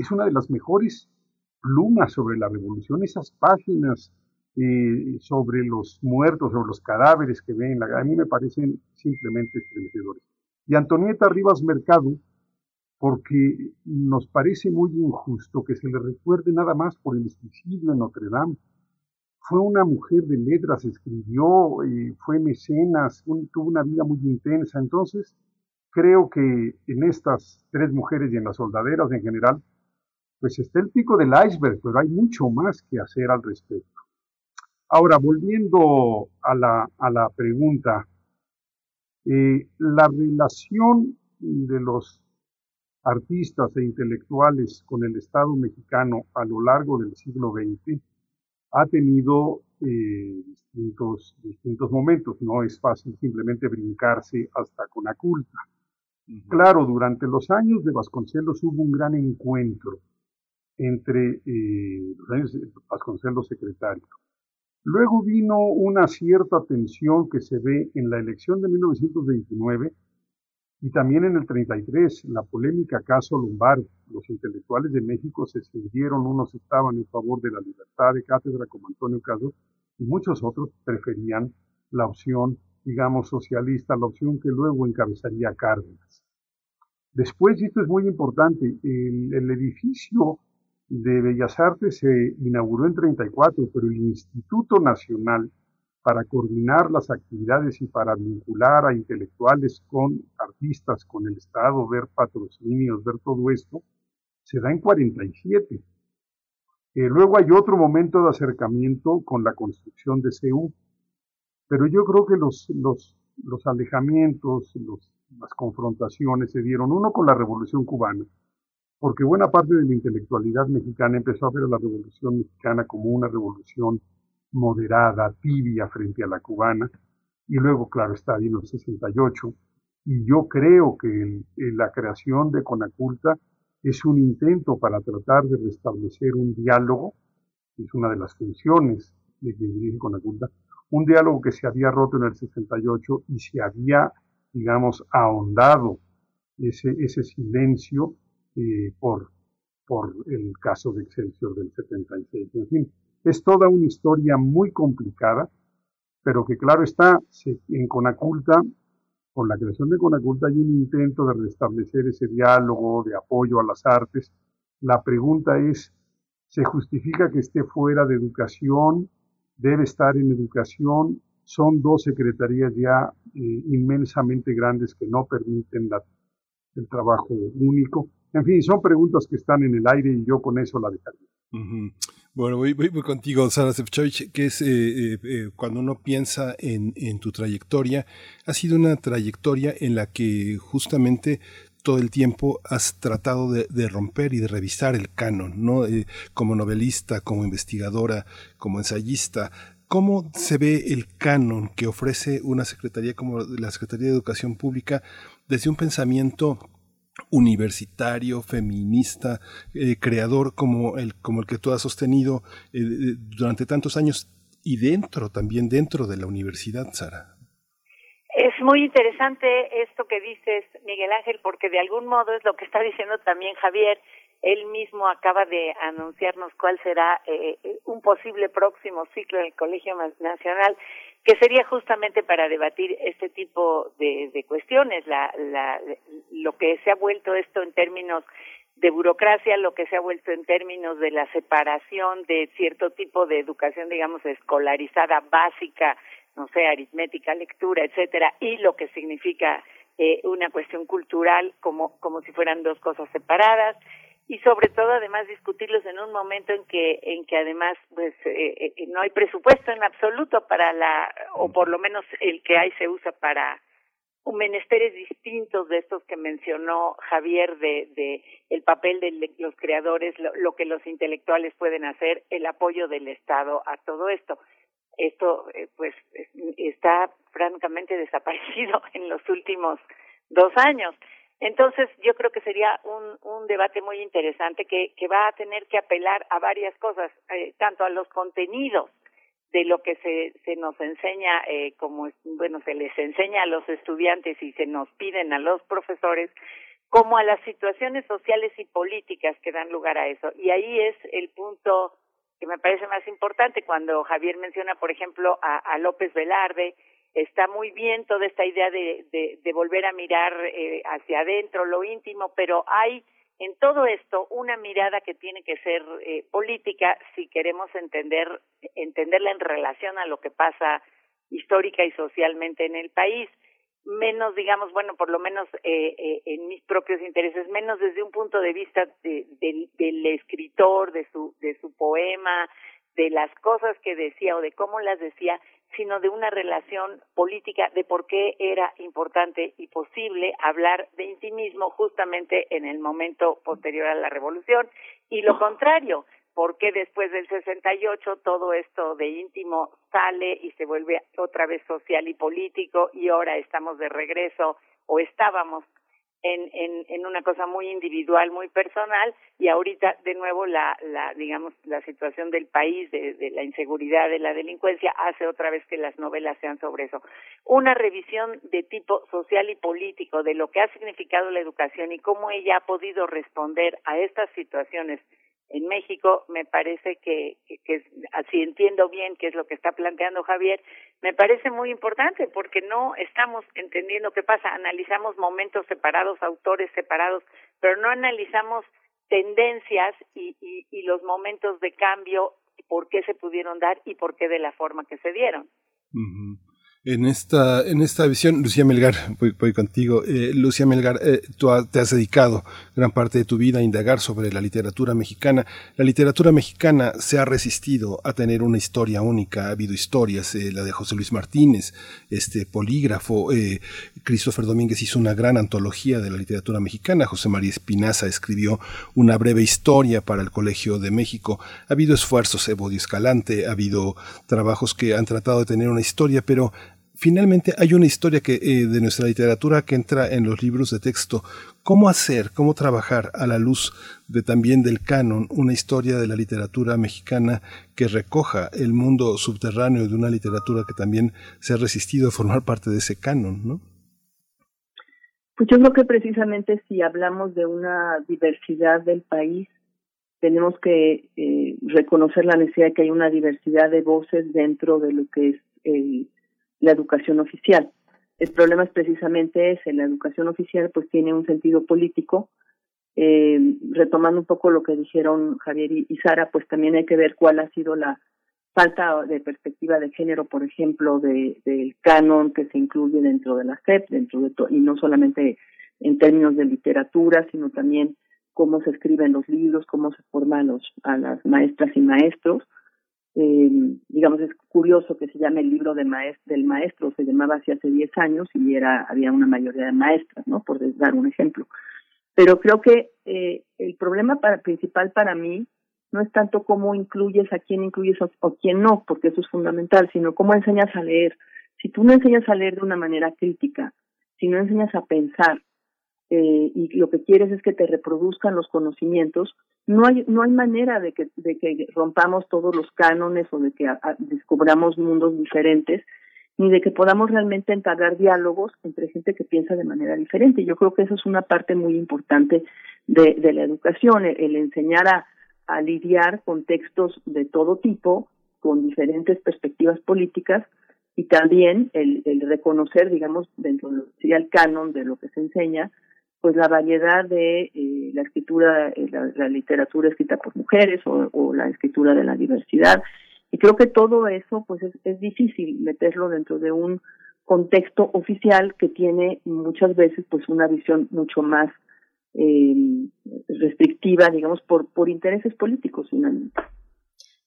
es una de las mejores plumas sobre la revolución, esas páginas eh, sobre los muertos, sobre los cadáveres que ven, a mí me parecen simplemente estremecedores. Y Antonieta Rivas Mercado, porque nos parece muy injusto que se le recuerde nada más por el suicidio en Notre Dame. Fue una mujer de letras, escribió, y fue mecenas, tuvo una vida muy intensa. Entonces, creo que en estas tres mujeres y en las soldaderas en general, pues está el pico del iceberg, pero hay mucho más que hacer al respecto. Ahora, volviendo a la, a la pregunta, eh, la relación de los artistas e intelectuales con el Estado mexicano a lo largo del siglo XX ha tenido eh, distintos, distintos momentos. No es fácil simplemente brincarse hasta con la culta. Claro, durante los años de Vasconcelos hubo un gran encuentro entre eh, los años de Vasconcelos secretario. Luego vino una cierta tensión que se ve en la elección de 1929 y también en el 33, la polémica caso Lombardo, los intelectuales de México se escindieron, unos estaban en favor de la libertad de cátedra como Antonio Caso y muchos otros preferían la opción, digamos, socialista, la opción que luego encabezaría Cárdenas. Después, y esto es muy importante, el edificio de Bellas Artes se inauguró en 34, pero el Instituto Nacional para coordinar las actividades y para vincular a intelectuales con artistas, con el Estado, ver patrocinios, ver todo esto, se da en 47. Eh, luego hay otro momento de acercamiento con la construcción de CEU, pero yo creo que los, alejamientos, las confrontaciones se dieron, uno con la Revolución cubana, porque buena parte de la intelectualidad mexicana empezó a ver a la Revolución mexicana como una revolución moderada, tibia frente a la cubana, y luego, claro, está vino el 68, y yo creo que la creación de Conaculta es un intento para tratar de restablecer un diálogo, es una de las funciones de quien dirige Conaculta, un diálogo que se había roto en el 68 y se había, digamos, ahondado ese, ese silencio eh, por, el caso de Excelsior del 76. En fin, es toda una historia muy complicada, pero que claro está, en Conaculta, con la creación de Conaculta hay un intento de restablecer ese diálogo, de apoyo a las artes. La pregunta es se justifica que esté fuera de educación, debe estar en educación. Son dos secretarías ya eh, inmensamente grandes que no permiten la, el trabajo único. En fin, son preguntas que están en el aire y yo con eso la dejaría. Ujú. Bueno, voy, contigo, Sara Sefcovic, que es eh, eh, eh, cuando uno piensa en, tu trayectoria, ha sido una trayectoria en la que justamente todo el tiempo has tratado de, romper y de revisar el canon, ¿no? Como novelista, como investigadora, como ensayista. ¿Cómo se ve el canon que ofrece una secretaría como la Secretaría de Educación Pública desde un pensamiento universitario, feminista, eh, creador como el, como el que tú has sostenido eh, eh, durante tantos años y dentro, también dentro de la universidad, Sara. Es muy interesante esto que dices, Miguel Ángel, porque de algún modo es lo que está diciendo también Javier. Él mismo acaba de anunciarnos cuál será eh, un posible próximo ciclo del Colegio Nacional, que sería justamente para debatir este tipo de, de cuestiones, la, la, lo que se ha vuelto esto en términos de burocracia, lo que se ha vuelto en términos de la separación de cierto tipo de educación, digamos, escolarizada, básica, no sé, aritmética, lectura, etcétera, y lo que significa eh, una cuestión cultural como, como si fueran dos cosas separadas y sobre todo además discutirlos en un momento en que en que además pues eh, eh, no hay presupuesto en absoluto para la o por lo menos el que hay se usa para menesteres distintos de estos que mencionó Javier de, de el papel de los creadores, lo, lo que los intelectuales pueden hacer, el apoyo del Estado a todo esto esto eh, pues está francamente desaparecido en los últimos dos años. Entonces yo creo que sería un, un debate muy interesante que, que va a tener que apelar a varias cosas, eh, tanto a los contenidos de lo que se, se nos enseña, eh, como bueno, se les enseña a los estudiantes y se nos piden a los profesores, como a las situaciones sociales y políticas que dan lugar a eso. Y ahí es el punto que me parece más importante cuando Javier menciona, por ejemplo, a, a López Velarde, está muy bien toda esta idea de, de, volver a mirar eh, hacia adentro, lo íntimo, pero hay en todo esto una mirada que tiene que ser eh, política si queremos entender entenderla en relación a lo que pasa histórica y socialmente en el país. Menos digamos bueno por lo menos eh, eh, en mis propios intereses menos desde un punto de vista de, del escritor de su de su poema de las cosas que decía o de cómo las decía sino de una relación política de por qué era importante y posible hablar de intimismo justamente en el momento posterior a la revolución. Y lo contrario porque después del 68 todo esto de íntimo sale y se vuelve otra vez social y político y ahora estamos de regreso o estábamos en, en, en una cosa muy individual, muy personal, y ahorita de nuevo la, la digamos, la situación del país, de, de la inseguridad, de la delincuencia, hace otra vez que las novelas sean sobre eso. Una revisión de tipo social y político de lo que ha significado la educación y cómo ella ha podido responder a estas situaciones en México, me parece que, que, que si entiendo bien qué es lo que está planteando Javier, me parece muy importante porque no estamos entendiendo qué pasa, analizamos momentos separados, autores separados, pero no analizamos tendencias y, y, y los momentos de cambio, por qué se pudieron dar y por qué de la forma que se dieron. En esta, en esta visión, Lucía Melgar, voy, voy contigo. Eh, Lucía Melgar, eh, tú ha, te has dedicado gran parte de tu vida a indagar sobre la literatura mexicana. La literatura mexicana se ha resistido a tener una historia única. Ha habido historias, eh, la de José Luis Martínez, este polígrafo. Christopher Domínguez hizo una gran antología de la literatura mexicana. José María Espinaza escribió una breve historia para el Colegio de México. Ha habido esfuerzos, Evodio Escalante, ha habido trabajos que han tratado de tener una historia, pero finalmente hay una historia que, eh, de nuestra literatura que entra en los libros de texto. ¿Cómo hacer, cómo trabajar a la luz de también del canon una historia de la literatura mexicana que recoja el mundo subterráneo de una literatura que también se ha resistido a formar parte de ese canon, ¿no? Pues yo creo que precisamente si hablamos de una diversidad del país, tenemos que eh, reconocer la necesidad de que hay una diversidad de voces dentro de lo que es el la educación oficial. El problema es precisamente ese, la educación oficial pues tiene un sentido político Eh, retomando un poco lo que dijeron Javier y, Sara, pues también hay que ver cuál ha sido la falta de perspectiva de género, por ejemplo, de, del canon que se incluye dentro de la SEP, dentro de to- y no solamente en términos de literatura, sino también cómo se escriben los libros, cómo se forman los, a las maestras y maestros. Eh, digamos, es curioso que se llame el libro de maes- del maestro, se llamaba hace 10 años y era había una mayoría de maestras, ¿no? Por dar un ejemplo. Pero creo que eh, el problema principal para mí no es tanto cómo incluyes, a quién incluyes o, o quién no, porque eso es fundamental, sino cómo enseñas a leer. Si tú no enseñas a leer de una manera crítica, si no enseñas a pensar, eh, y lo que quieres es que te reproduzcan los conocimientos, no hay no hay manera de que de que rompamos todos los cánones o de que descubramos mundos diferentes ni de que podamos realmente entablar diálogos entre gente que piensa de manera diferente. Yo creo que eso es una parte muy importante de, de la educación, el, enseñar a, lidiar con textos de todo tipo, con diferentes perspectivas políticas y también el, reconocer, digamos, dentro de lo que sería el canon de lo que se enseña, pues la variedad de eh, la escritura, eh, la, la literatura escrita por mujeres o, o la escritura de la diversidad. Y creo que todo eso, pues es, es difícil meterlo dentro de un contexto oficial que tiene muchas veces, pues una visión mucho más eh, restrictiva, digamos, por, por intereses políticos finalmente.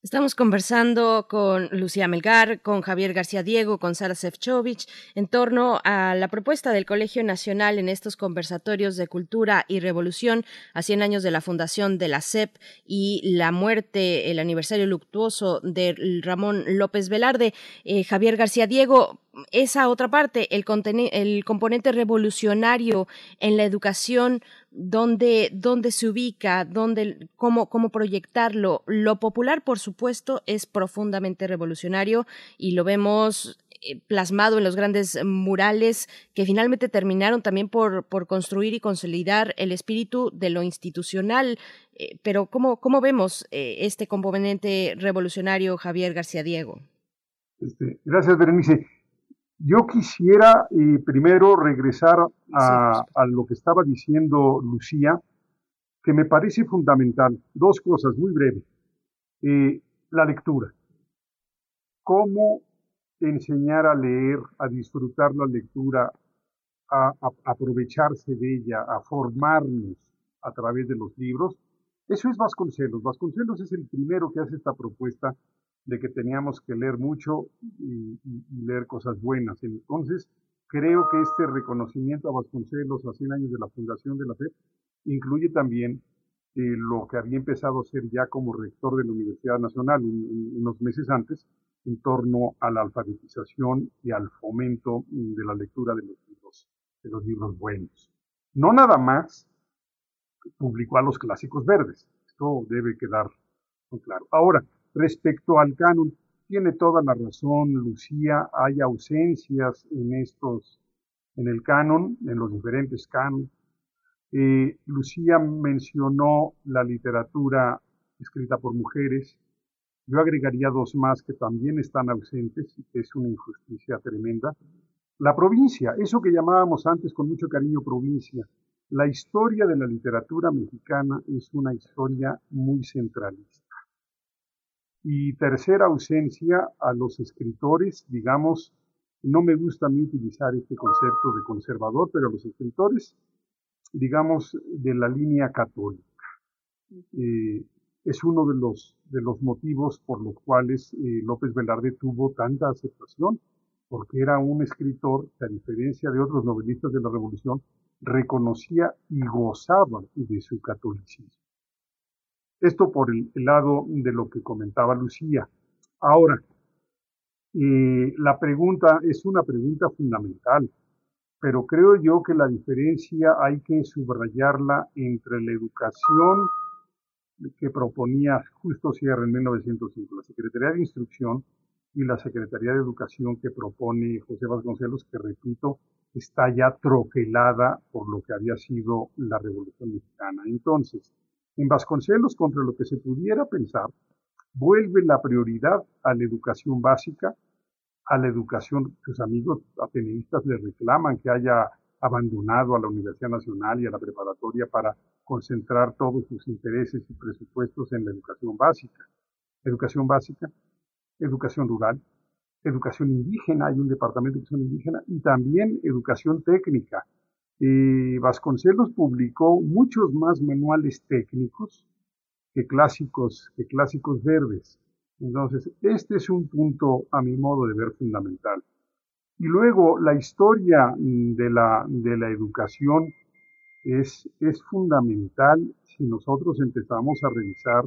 Estamos conversando con Lucía Melgar, con Javier García Diego, con Sara Sefcovic en torno a la propuesta del Colegio Nacional en estos conversatorios de cultura y revolución a 100 años de la fundación de la CEP y la muerte, el aniversario luctuoso de Ramón López Velarde. Eh, Javier García Diego, esa otra parte, el, el componente revolucionario en la educación, dónde, se ubica, cómo, cómo proyectarlo. Lo popular, por supuesto, es profundamente revolucionario y lo vemos eh, plasmado en los grandes murales que finalmente terminaron también por, por construir y consolidar el espíritu de lo institucional. Eh, pero ¿cómo, cómo vemos eh, este componente revolucionario, Javier García Diego? Este, gracias, Berenice. Yo quisiera eh, primero regresar a, a lo que estaba diciendo Lucía, que me parece fundamental. Dos cosas muy breves. Eh, la lectura. ¿Cómo enseñar a leer, a disfrutar la lectura, a, a aprovecharse de ella, a formarnos a través de los libros? Eso es Vasconcelos. Vasconcelos es el primero que hace esta propuesta de que teníamos que leer mucho y, leer cosas buenas. Entonces, creo que este reconocimiento a Vasconcelos a 100 años de la fundación de la FED incluye también eh, lo que había empezado a hacer ya como rector de la Universidad Nacional un- un- unos meses antes en torno a la alfabetización y al fomento de la lectura de los libros, de los libros buenos. No nada más publicó a los clásicos verdes. Esto debe quedar muy claro. Ahora, respecto al canon, tiene toda la razón Lucía, hay ausencias en estos, en el canon, en los diferentes canon. Eh, Lucía mencionó la literatura escrita por mujeres. Yo agregaría dos más que también están ausentes y que es una injusticia tremenda. La provincia, eso que llamábamos antes con mucho cariño provincia. La historia de la literatura mexicana es una historia muy centralista. Y tercera ausencia a los escritores, digamos, no me gusta a mí utilizar este concepto de conservador, pero a los escritores, digamos, de la línea católica. Eh, es uno de los, de los motivos por los cuales eh, López Velarde tuvo tanta aceptación, porque era un escritor que, a diferencia de otros novelistas de la Revolución, reconocía y gozaba de su catolicismo. Esto por el, lado de lo que comentaba Lucía. Ahora, eh, la pregunta es una pregunta fundamental, pero creo yo que la diferencia hay que subrayarla entre la educación que proponía Justo Sierra en 1905, la Secretaría de Instrucción, y la Secretaría de Educación que propone José Vasconcelos, que repito, está ya troquelada por lo que había sido la Revolución Mexicana. Entonces, en Vasconcelos, contra lo que se pudiera pensar, vuelve la prioridad a la educación básica, a la educación, sus amigos ateneístas le reclaman que haya abandonado a la Universidad Nacional y a la preparatoria para concentrar todos sus intereses y presupuestos en la educación básica. Educación básica, educación rural, educación indígena, hay un departamento de educación indígena, y también educación técnica. Eh, Vasconcelos publicó muchos más manuales técnicos que clásicos, que clásicos verdes. Entonces, este es un punto, a mi modo de ver, fundamental. Y luego, la historia de la, de la educación es, es fundamental si nosotros empezamos a revisar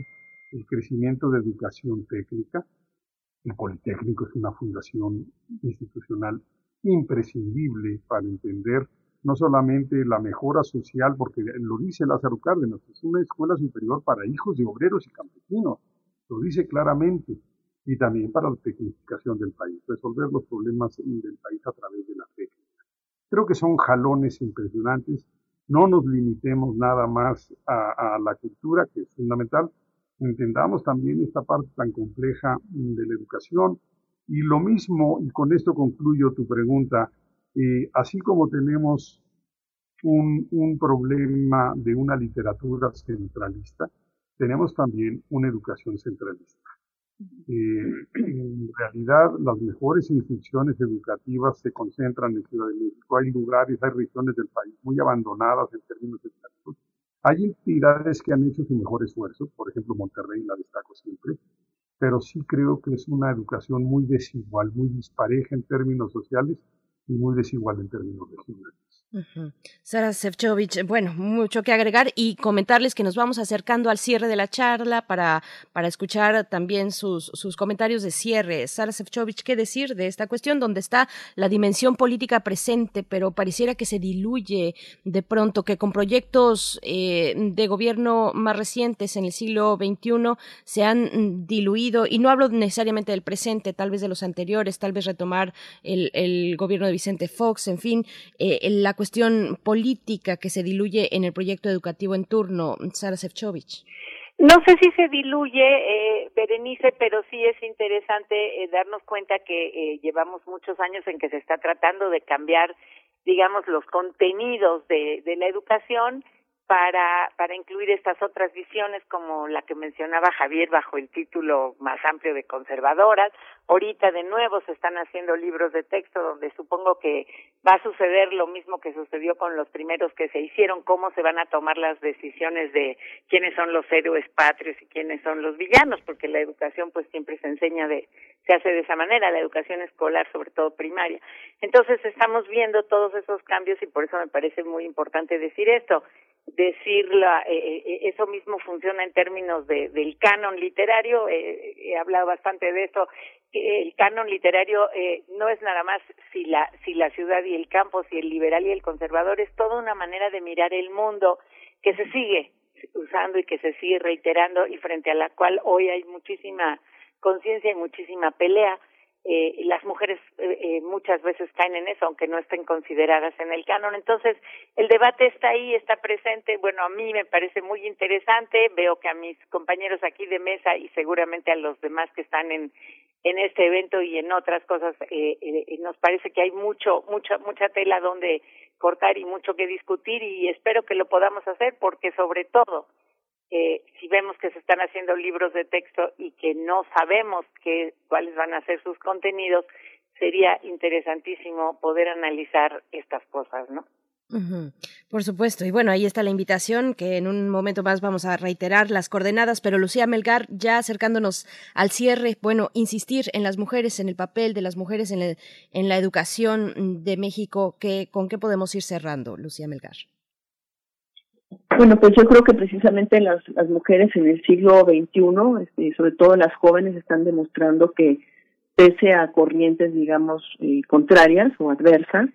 el crecimiento de educación técnica. El Politécnico es una fundación institucional imprescindible para entender no solamente la mejora social, porque lo dice Lázaro Cárdenas, es una escuela superior para hijos de obreros y campesinos, lo dice claramente, y también para la tecnificación del país, resolver los problemas del país a través de la técnica. Creo que son jalones impresionantes, no nos limitemos nada más a, a la cultura, que es fundamental, entendamos también esta parte tan compleja de la educación, y lo mismo, y con esto concluyo tu pregunta, eh, así como tenemos un, un, problema de una literatura centralista, tenemos también una educación centralista. Eh, en realidad, las mejores instituciones educativas se concentran en Ciudad de México. Hay lugares, hay regiones del país muy abandonadas en términos educativos. Hay entidades que han hecho su mejor esfuerzo, por ejemplo, Monterrey la destaco siempre, pero sí creo que es una educación muy desigual, muy dispareja en términos sociales y muy desigual en términos regionales. Sara Sefcovic, bueno, mucho que agregar y comentarles que nos vamos acercando al cierre de la charla para, para escuchar también sus, sus comentarios de cierre. Sara Sefcovic, ¿qué decir de esta cuestión donde está la dimensión política presente, pero pareciera que se diluye de pronto, que con proyectos eh, de gobierno más recientes en el siglo XXI se han diluido, y no hablo necesariamente del presente, tal vez de los anteriores, tal vez retomar el, el gobierno de Vicente Fox, en fin, eh, la cuestión política que se diluye en el proyecto educativo en turno, Sara Sefcovic. No sé si se diluye, eh, Berenice, pero sí es interesante eh, darnos cuenta que eh, llevamos muchos años en que se está tratando de cambiar, digamos, los contenidos de, de la educación para, para incluir estas otras visiones como la que mencionaba Javier bajo el título más amplio de conservadoras. Ahorita de nuevo se están haciendo libros de texto donde supongo que va a suceder lo mismo que sucedió con los primeros que se hicieron, cómo se van a tomar las decisiones de quiénes son los héroes patrios y quiénes son los villanos, porque la educación pues siempre se enseña de, se hace de esa manera, la educación escolar, sobre todo primaria. Entonces estamos viendo todos esos cambios y por eso me parece muy importante decir esto decir la, eh, eh, eso mismo funciona en términos de, del canon literario eh, he hablado bastante de esto el canon literario eh, no es nada más si la si la ciudad y el campo si el liberal y el conservador es toda una manera de mirar el mundo que se sigue usando y que se sigue reiterando y frente a la cual hoy hay muchísima conciencia y muchísima pelea eh, las mujeres eh, eh, muchas veces caen en eso, aunque no estén consideradas en el canon. Entonces, el debate está ahí, está presente. Bueno, a mí me parece muy interesante. Veo que a mis compañeros aquí de mesa y seguramente a los demás que están en, en este evento y en otras cosas, eh, eh, nos parece que hay mucho, mucha, mucha tela donde cortar y mucho que discutir y espero que lo podamos hacer porque sobre todo eh, si vemos que se están haciendo libros de texto y que no sabemos qué, cuáles van a ser sus contenidos, sería interesantísimo poder analizar estas cosas, ¿no? Por supuesto. Y bueno, ahí está la invitación que en un momento más vamos a reiterar las coordenadas, pero Lucía Melgar, ya acercándonos al cierre, bueno, insistir en las mujeres, en el papel de las mujeres en, en la educación de México, que, ¿con qué podemos ir cerrando, Lucía Melgar? Bueno, pues yo creo que precisamente las, las mujeres en el siglo XXI, este, sobre todo las jóvenes, están demostrando que pese a corrientes, digamos, eh, contrarias o adversas,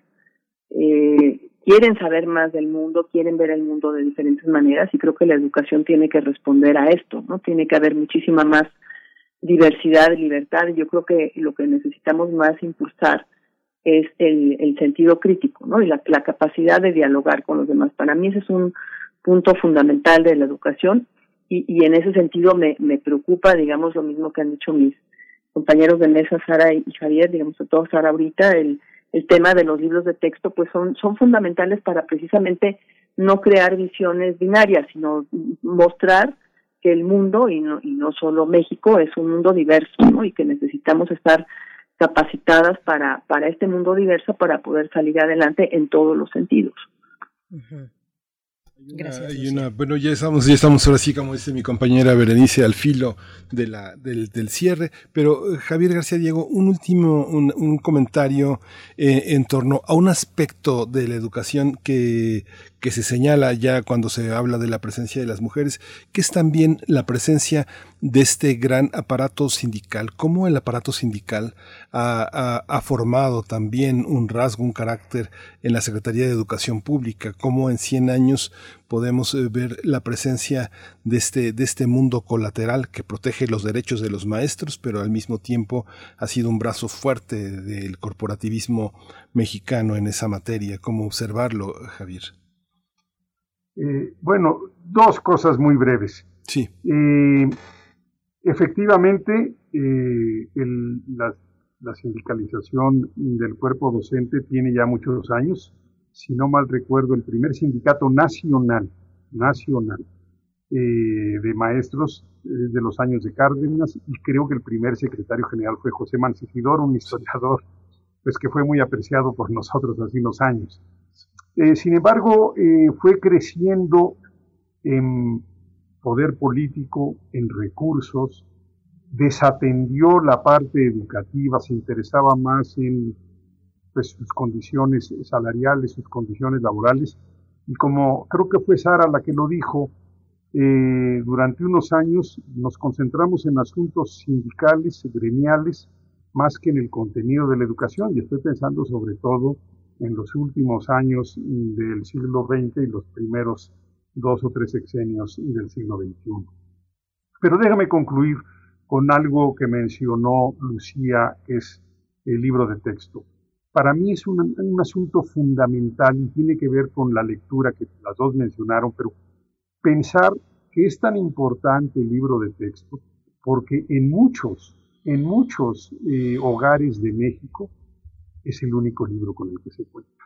eh, quieren saber más del mundo, quieren ver el mundo de diferentes maneras y creo que la educación tiene que responder a esto, ¿no? Tiene que haber muchísima más diversidad libertad y yo creo que lo que necesitamos más impulsar es el, el sentido crítico, ¿no? Y la, la capacidad de dialogar con los demás. Para mí ese es un punto fundamental de la educación y, y en ese sentido me, me preocupa, digamos, lo mismo que han dicho mis compañeros de mesa, Sara y Javier, digamos, a todos Sara ahorita, el, el tema de los libros de texto, pues son, son fundamentales para precisamente no crear visiones binarias, sino mostrar que el mundo, y no, y no solo México, es un mundo diverso, ¿no? Y que necesitamos estar capacitadas para, para este mundo diverso para poder salir adelante en todos los sentidos. Gracias. Una, bueno, ya estamos, ya estamos ahora sí, como dice mi compañera Berenice, al filo de la, del, del cierre. Pero eh, Javier García Diego, un último, un, un comentario eh, en torno a un aspecto de la educación que, que se señala ya cuando se habla de la presencia de las mujeres, que es también la presencia de este gran aparato sindical, cómo el aparato sindical ha, formado también un rasgo, un carácter en la Secretaría de Educación Pública, cómo en 100 años podemos eh, ver la presencia de este, de este mundo colateral que protege los derechos de los maestros, pero al mismo tiempo ha sido un brazo fuerte del corporativismo mexicano en esa materia. ¿Cómo observarlo, Javier? Eh, bueno, dos cosas muy breves. Sí. Eh, efectivamente, eh, el, la, la, sindicalización del cuerpo docente tiene ya muchos años. Si no mal recuerdo, el primer sindicato nacional, nacional, de maestros de los años de Cárdenas, y creo que el primer secretario general fue José Mancisidor, un historiador pues que fue muy apreciado por nosotros hace unos años. Eh, sin embargo, eh, fue creciendo en poder político, en recursos, desatendió la parte educativa, se interesaba más en pues, sus condiciones salariales, sus condiciones laborales. Y como creo que fue Sara la que lo dijo, eh, durante unos años nos concentramos en asuntos sindicales, gremiales, más que en el contenido de la educación. Y estoy pensando sobre todo en los últimos años del siglo XX y los primeros dos o tres sexenios del siglo XXI. Pero déjame concluir con algo que mencionó Lucía, que es el libro de texto. Para mí es un, un, asunto fundamental y tiene que ver con la lectura que las dos mencionaron, pero pensar que es tan importante el libro de texto porque en muchos, en muchos eh, hogares de México, es el único libro con el que se cuenta.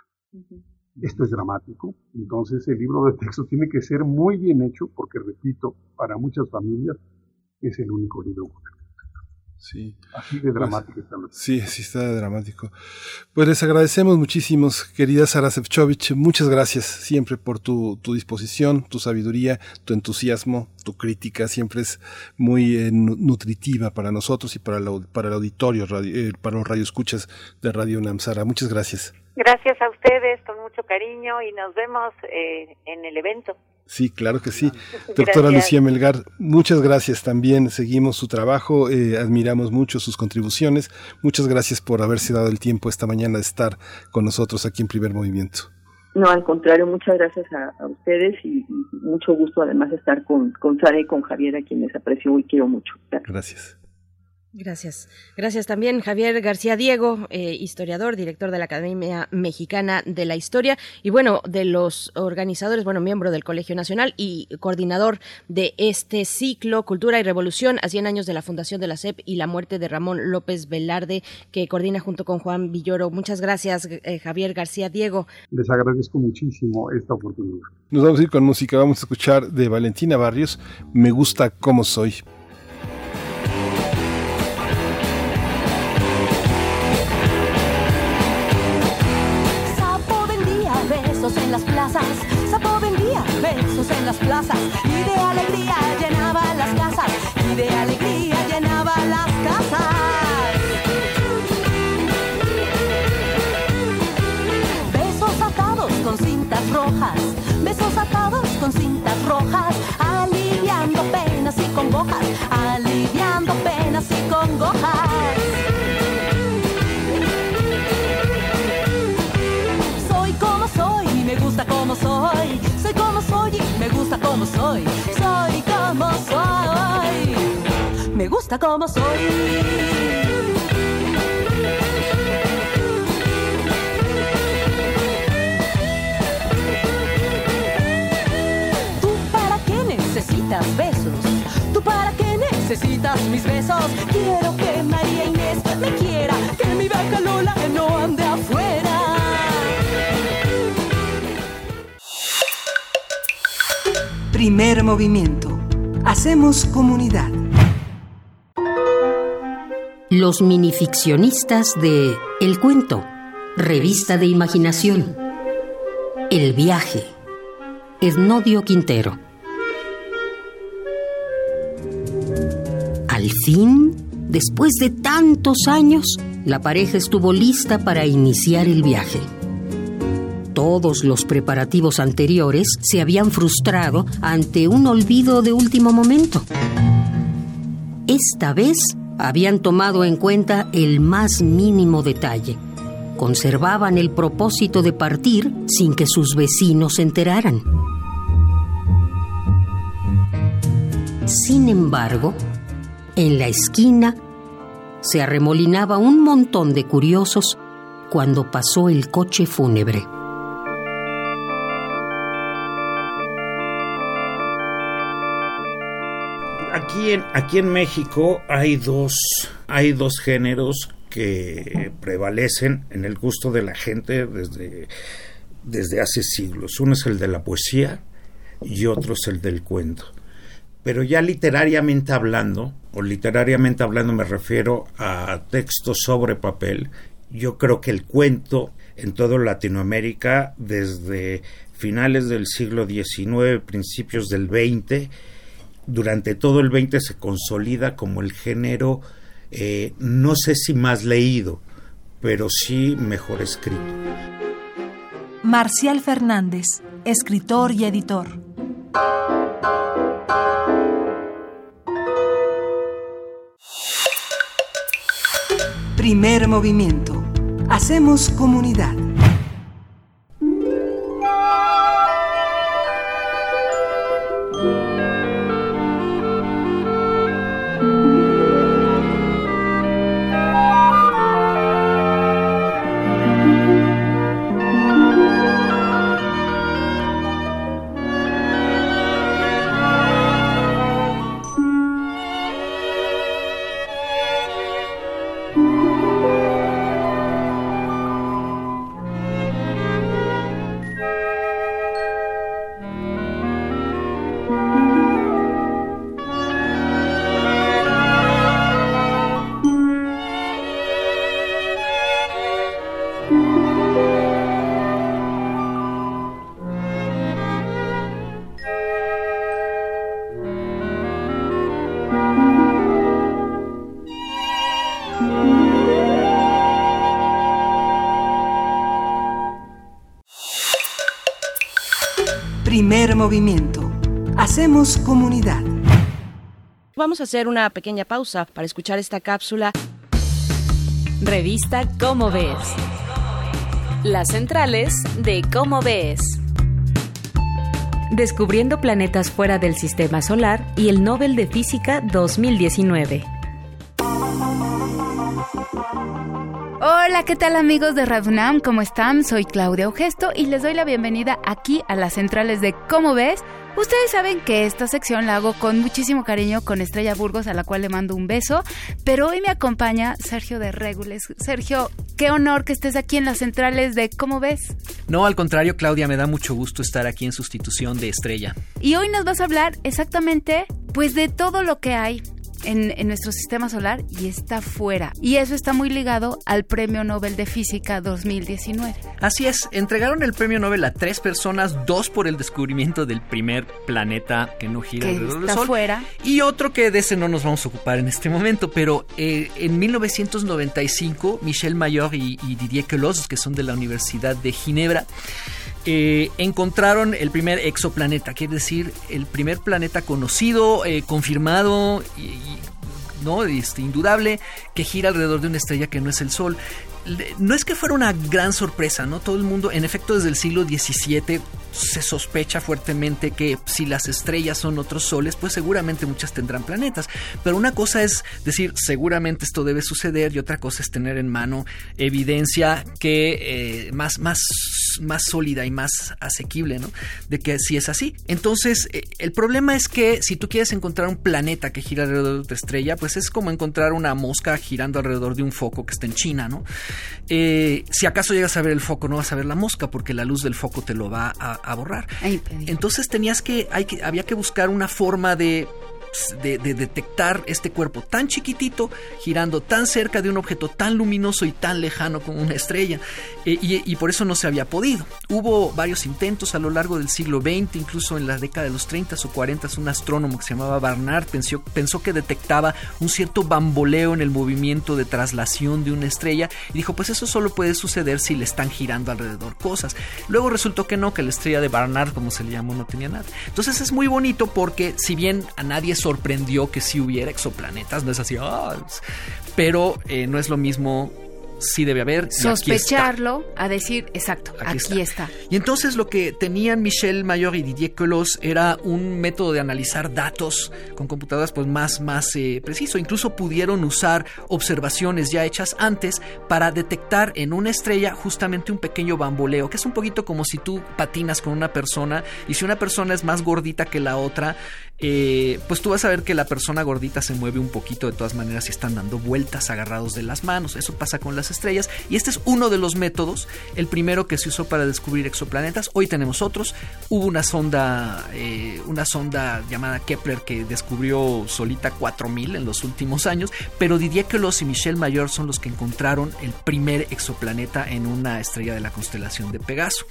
Esto es dramático, entonces el libro de texto tiene que ser muy bien hecho porque, repito, para muchas familias es el único libro con el Sí. Así de dramático pues, está. Sí, sí está dramático. Pues les agradecemos muchísimo, querida Sara Sefcovic. Muchas gracias siempre por tu, tu, disposición, tu sabiduría, tu entusiasmo, tu crítica. Siempre es muy eh, nutritiva para nosotros y para, la, para el auditorio, radio, eh, para los radioescuchas de Radio UNAM. Sara, muchas gracias. Gracias a ustedes, con mucho cariño y nos vemos eh, en el evento. Sí, claro que sí. Doctora Lucía Melgar, muchas gracias también. Seguimos su trabajo, eh, admiramos mucho sus contribuciones. Muchas gracias por haberse dado el tiempo esta mañana de estar con nosotros aquí en Primer Movimiento. No, al contrario, muchas gracias a, a ustedes y, y, mucho gusto además estar con, con Sara y con Javier, a quienes aprecio y quiero mucho. Gracias. gracias. Gracias. Gracias también Javier García Diego, eh, historiador, director de la Academia Mexicana de la Historia y bueno, de los organizadores, bueno, miembro del Colegio Nacional y coordinador de este ciclo Cultura y Revolución a 100 años de la fundación de la SEP y la muerte de Ramón López Velarde, que coordina junto con Juan Villoro. Muchas gracias, eh, Javier García Diego. Les agradezco muchísimo esta oportunidad. Nos vamos a ir con música, vamos a escuchar de Valentina Barrios, Me gusta como soy. Besos en las plazas. Y de alegría llenaba las casas, y de alegría llenaba las casas. Besos atados con cintas rojas, besos atados con cintas rojas, aliviando penas y congojas, aliviando penas y congojas. Como soy, soy como soy, me gusta como soy. ¿Tú para qué necesitas besos? ¿Tú para qué necesitas mis besos? Quiero que María Inés me quiera, que Primer movimiento. Hacemos comunidad. Los minificcionistas de El Cuento, Revista de Imaginación. El Viaje. Esnodio Quintero. Al fin, después de tantos años, la pareja estuvo lista para iniciar el viaje. Todos los preparativos anteriores se habían frustrado ante un olvido de último momento. Esta vez habían tomado en cuenta el más mínimo detalle. Conservaban el propósito de partir sin que sus vecinos se enteraran. Sin embargo, en la esquina se arremolinaba un montón de curiosos cuando pasó el coche fúnebre. Aquí en, México hay dos, hay dos géneros que prevalecen en el gusto de la gente desde, desde hace siglos. Uno es el de la poesía y otro es el del cuento. Pero ya literariamente hablando, o literariamente hablando me refiero a textos sobre papel, yo creo que el cuento en toda Latinoamérica desde finales del siglo XIX, principios del XX, durante todo el XX se consolida como el género, eh, no sé si más leído, pero sí mejor escrito. Marcial Fernández, escritor y editor. Primer movimiento. Hacemos comunidad. Movimiento. Hacemos comunidad. Vamos a hacer una pequeña pausa para escuchar esta cápsula. Revista Cómo ves. Las centrales de Cómo ves. Descubriendo planetas fuera del sistema solar y el Nobel de Física 2019. Hola, ¿qué tal amigos de Radunam? ¿Cómo están? Soy Claudia Augesto y les doy la bienvenida aquí a las centrales de Cómo ves. Ustedes saben que esta sección la hago con muchísimo cariño con Estrella Burgos, a la cual le mando un beso, pero hoy me acompaña Sergio de Regules. Sergio, qué honor que estés aquí en las centrales de Cómo ves. No, al contrario, Claudia, me da mucho gusto estar aquí en sustitución de Estrella. Y hoy nos vas a hablar exactamente pues de todo lo que hay en, en, nuestro sistema solar y está fuera. Y eso está muy ligado al Premio Nobel de Física 2019. Así es, entregaron el Premio Nobel a tres personas, dos por el descubrimiento del primer planeta que no gira que alrededor está del Sol. fuera. Y otro que de ese no nos vamos a ocupar en este momento, pero eh, en 1995 Michel Mayor y, y Didier Queloz, que son de la Universidad de Ginebra, eh, encontraron el primer exoplaneta, quiere decir el primer planeta conocido, eh, confirmado y, no este, indudable que gira alrededor de una estrella que no es el Sol. No es que fuera una gran sorpresa, ¿no? Todo el mundo, en efecto, desde el siglo XVII se sospecha fuertemente que si las estrellas son otros soles, pues seguramente muchas tendrán planetas. Pero una cosa es decir, seguramente esto debe suceder y otra cosa es tener en mano evidencia que eh, más, más más sólida y más asequible, ¿no? De que sí es así. Entonces, eh, el problema es que si tú quieres encontrar un planeta que gira alrededor de otra estrella, pues es como encontrar una mosca girando alrededor de un foco que está en China, ¿no? Eh, si acaso llegas a ver el foco, no vas a ver la mosca porque la luz del foco te lo va a, a borrar. Entonces tenías que, hay que, había que buscar una forma de de, de, detectar este cuerpo tan chiquitito girando tan cerca de un objeto tan luminoso y tan lejano como una estrella eh, y, por eso no se había podido. Hubo varios intentos a lo largo del siglo XX, incluso en la década de los 30 o 40 un astrónomo que se llamaba Barnard pensó, pensó que detectaba un cierto bamboleo en el movimiento de traslación de una estrella y dijo pues eso solo puede suceder si le están girando alrededor cosas. Luego resultó que no, que la estrella de Barnard como se le llamó no tenía nada. Entonces es muy bonito porque si bien a nadie sorprendió que si hubiera exoplanetas, no es así, ah, pero eh, no es lo mismo sí debe haber. Sospecharlo a decir, exacto, aquí, aquí está. está. Y entonces lo que tenían Michel Mayor y Didier Queloz era un método de analizar datos con computadoras pues más, más eh, preciso. Incluso pudieron usar observaciones ya hechas antes para detectar en una estrella justamente un pequeño bamboleo, que es un poquito como si tú patinas con una persona y si una persona es más gordita que la otra, eh, pues tú vas a ver que la persona gordita se mueve un poquito de todas maneras y están dando vueltas agarrados de las manos. Eso pasa con las estrellas y este es uno de los métodos, el primero que se usó para descubrir exoplanetas. Hoy tenemos otros. Hubo una sonda, eh, una sonda llamada Kepler que descubrió solita 4000 en los últimos años, pero Didier Queloz y Michel Mayor son los que encontraron el primer exoplaneta en una estrella de la constelación de Pegaso.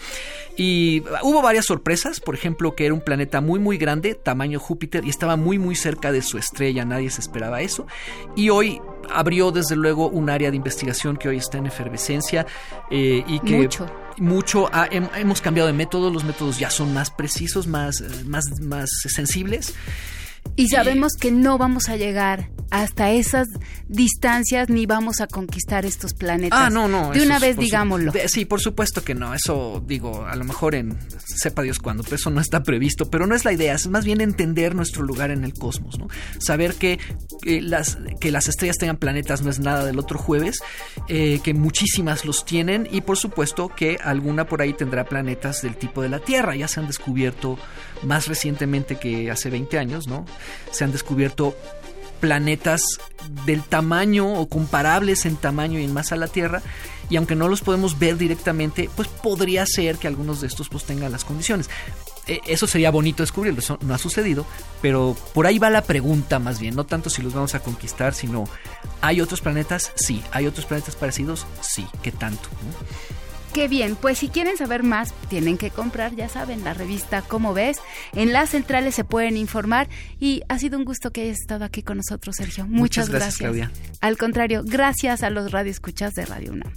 Y hubo varias sorpresas, por ejemplo, que era un planeta muy muy grande, tamaño Júpiter Júpiter y estaba muy muy cerca de su estrella, nadie se esperaba eso. Y hoy abrió desde luego un área de investigación que hoy está en efervescencia eh, y que... Mucho hemos cambiado de método, los métodos ya son más precisos, más, más, más sensibles. Y sabemos que no vamos a llegar hasta esas distancias ni vamos a conquistar estos planetas. Ah, no, no. De una vez digámoslo. De, sí, por supuesto que no. Eso digo, a lo mejor en sepa Dios cuándo, pero eso no está previsto. Pero no es la idea, es más bien entender nuestro lugar en el cosmos, ¿no? Saber que, que las, que las estrellas tengan planetas no es nada del otro jueves, eh, que muchísimas los tienen y por supuesto que alguna por ahí tendrá planetas del tipo de la Tierra. Ya se han descubierto más recientemente que hace 20 años, ¿no? Se han descubierto planetas del tamaño o comparables en tamaño y en masa a la Tierra y aunque no los podemos ver directamente pues podría ser que algunos de estos pues tengan las condiciones. Eh, eso sería bonito descubrirlo eso no ha sucedido pero por ahí va la pregunta más bien no tanto si los vamos a conquistar sino hay otros planetas sí. Hay otros planetas parecidos sí. Qué tanto. Qué bien, pues si quieren saber más, tienen que comprar, ya saben, la revista Como ves. En las centrales se pueden informar y ha sido un gusto que hayas estado aquí con nosotros, Sergio. Muchas, Muchas gracias, gracias. Claudia. Al contrario, gracias a los radioescuchas de Radio UNAM.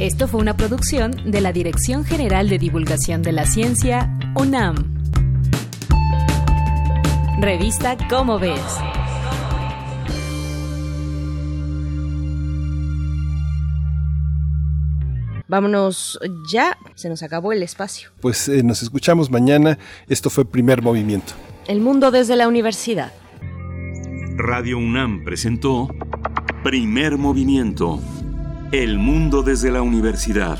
Esto fue una producción de la Dirección General de Divulgación de la Ciencia, UNAM. Revista Cómo ves. Vámonos ya, se nos acabó el espacio. Pues eh, nos escuchamos mañana. Esto fue Primer Movimiento. El mundo desde la universidad. Radio UNAM presentó Primer Movimiento. El mundo desde la universidad.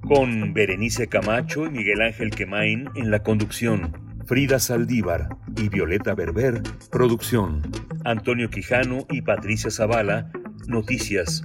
Con Berenice Camacho y Miguel Ángel Quemain en la conducción. Frida Saldívar y Violeta Berber, producción. Antonio Quijano y Patricia Zavala, noticias.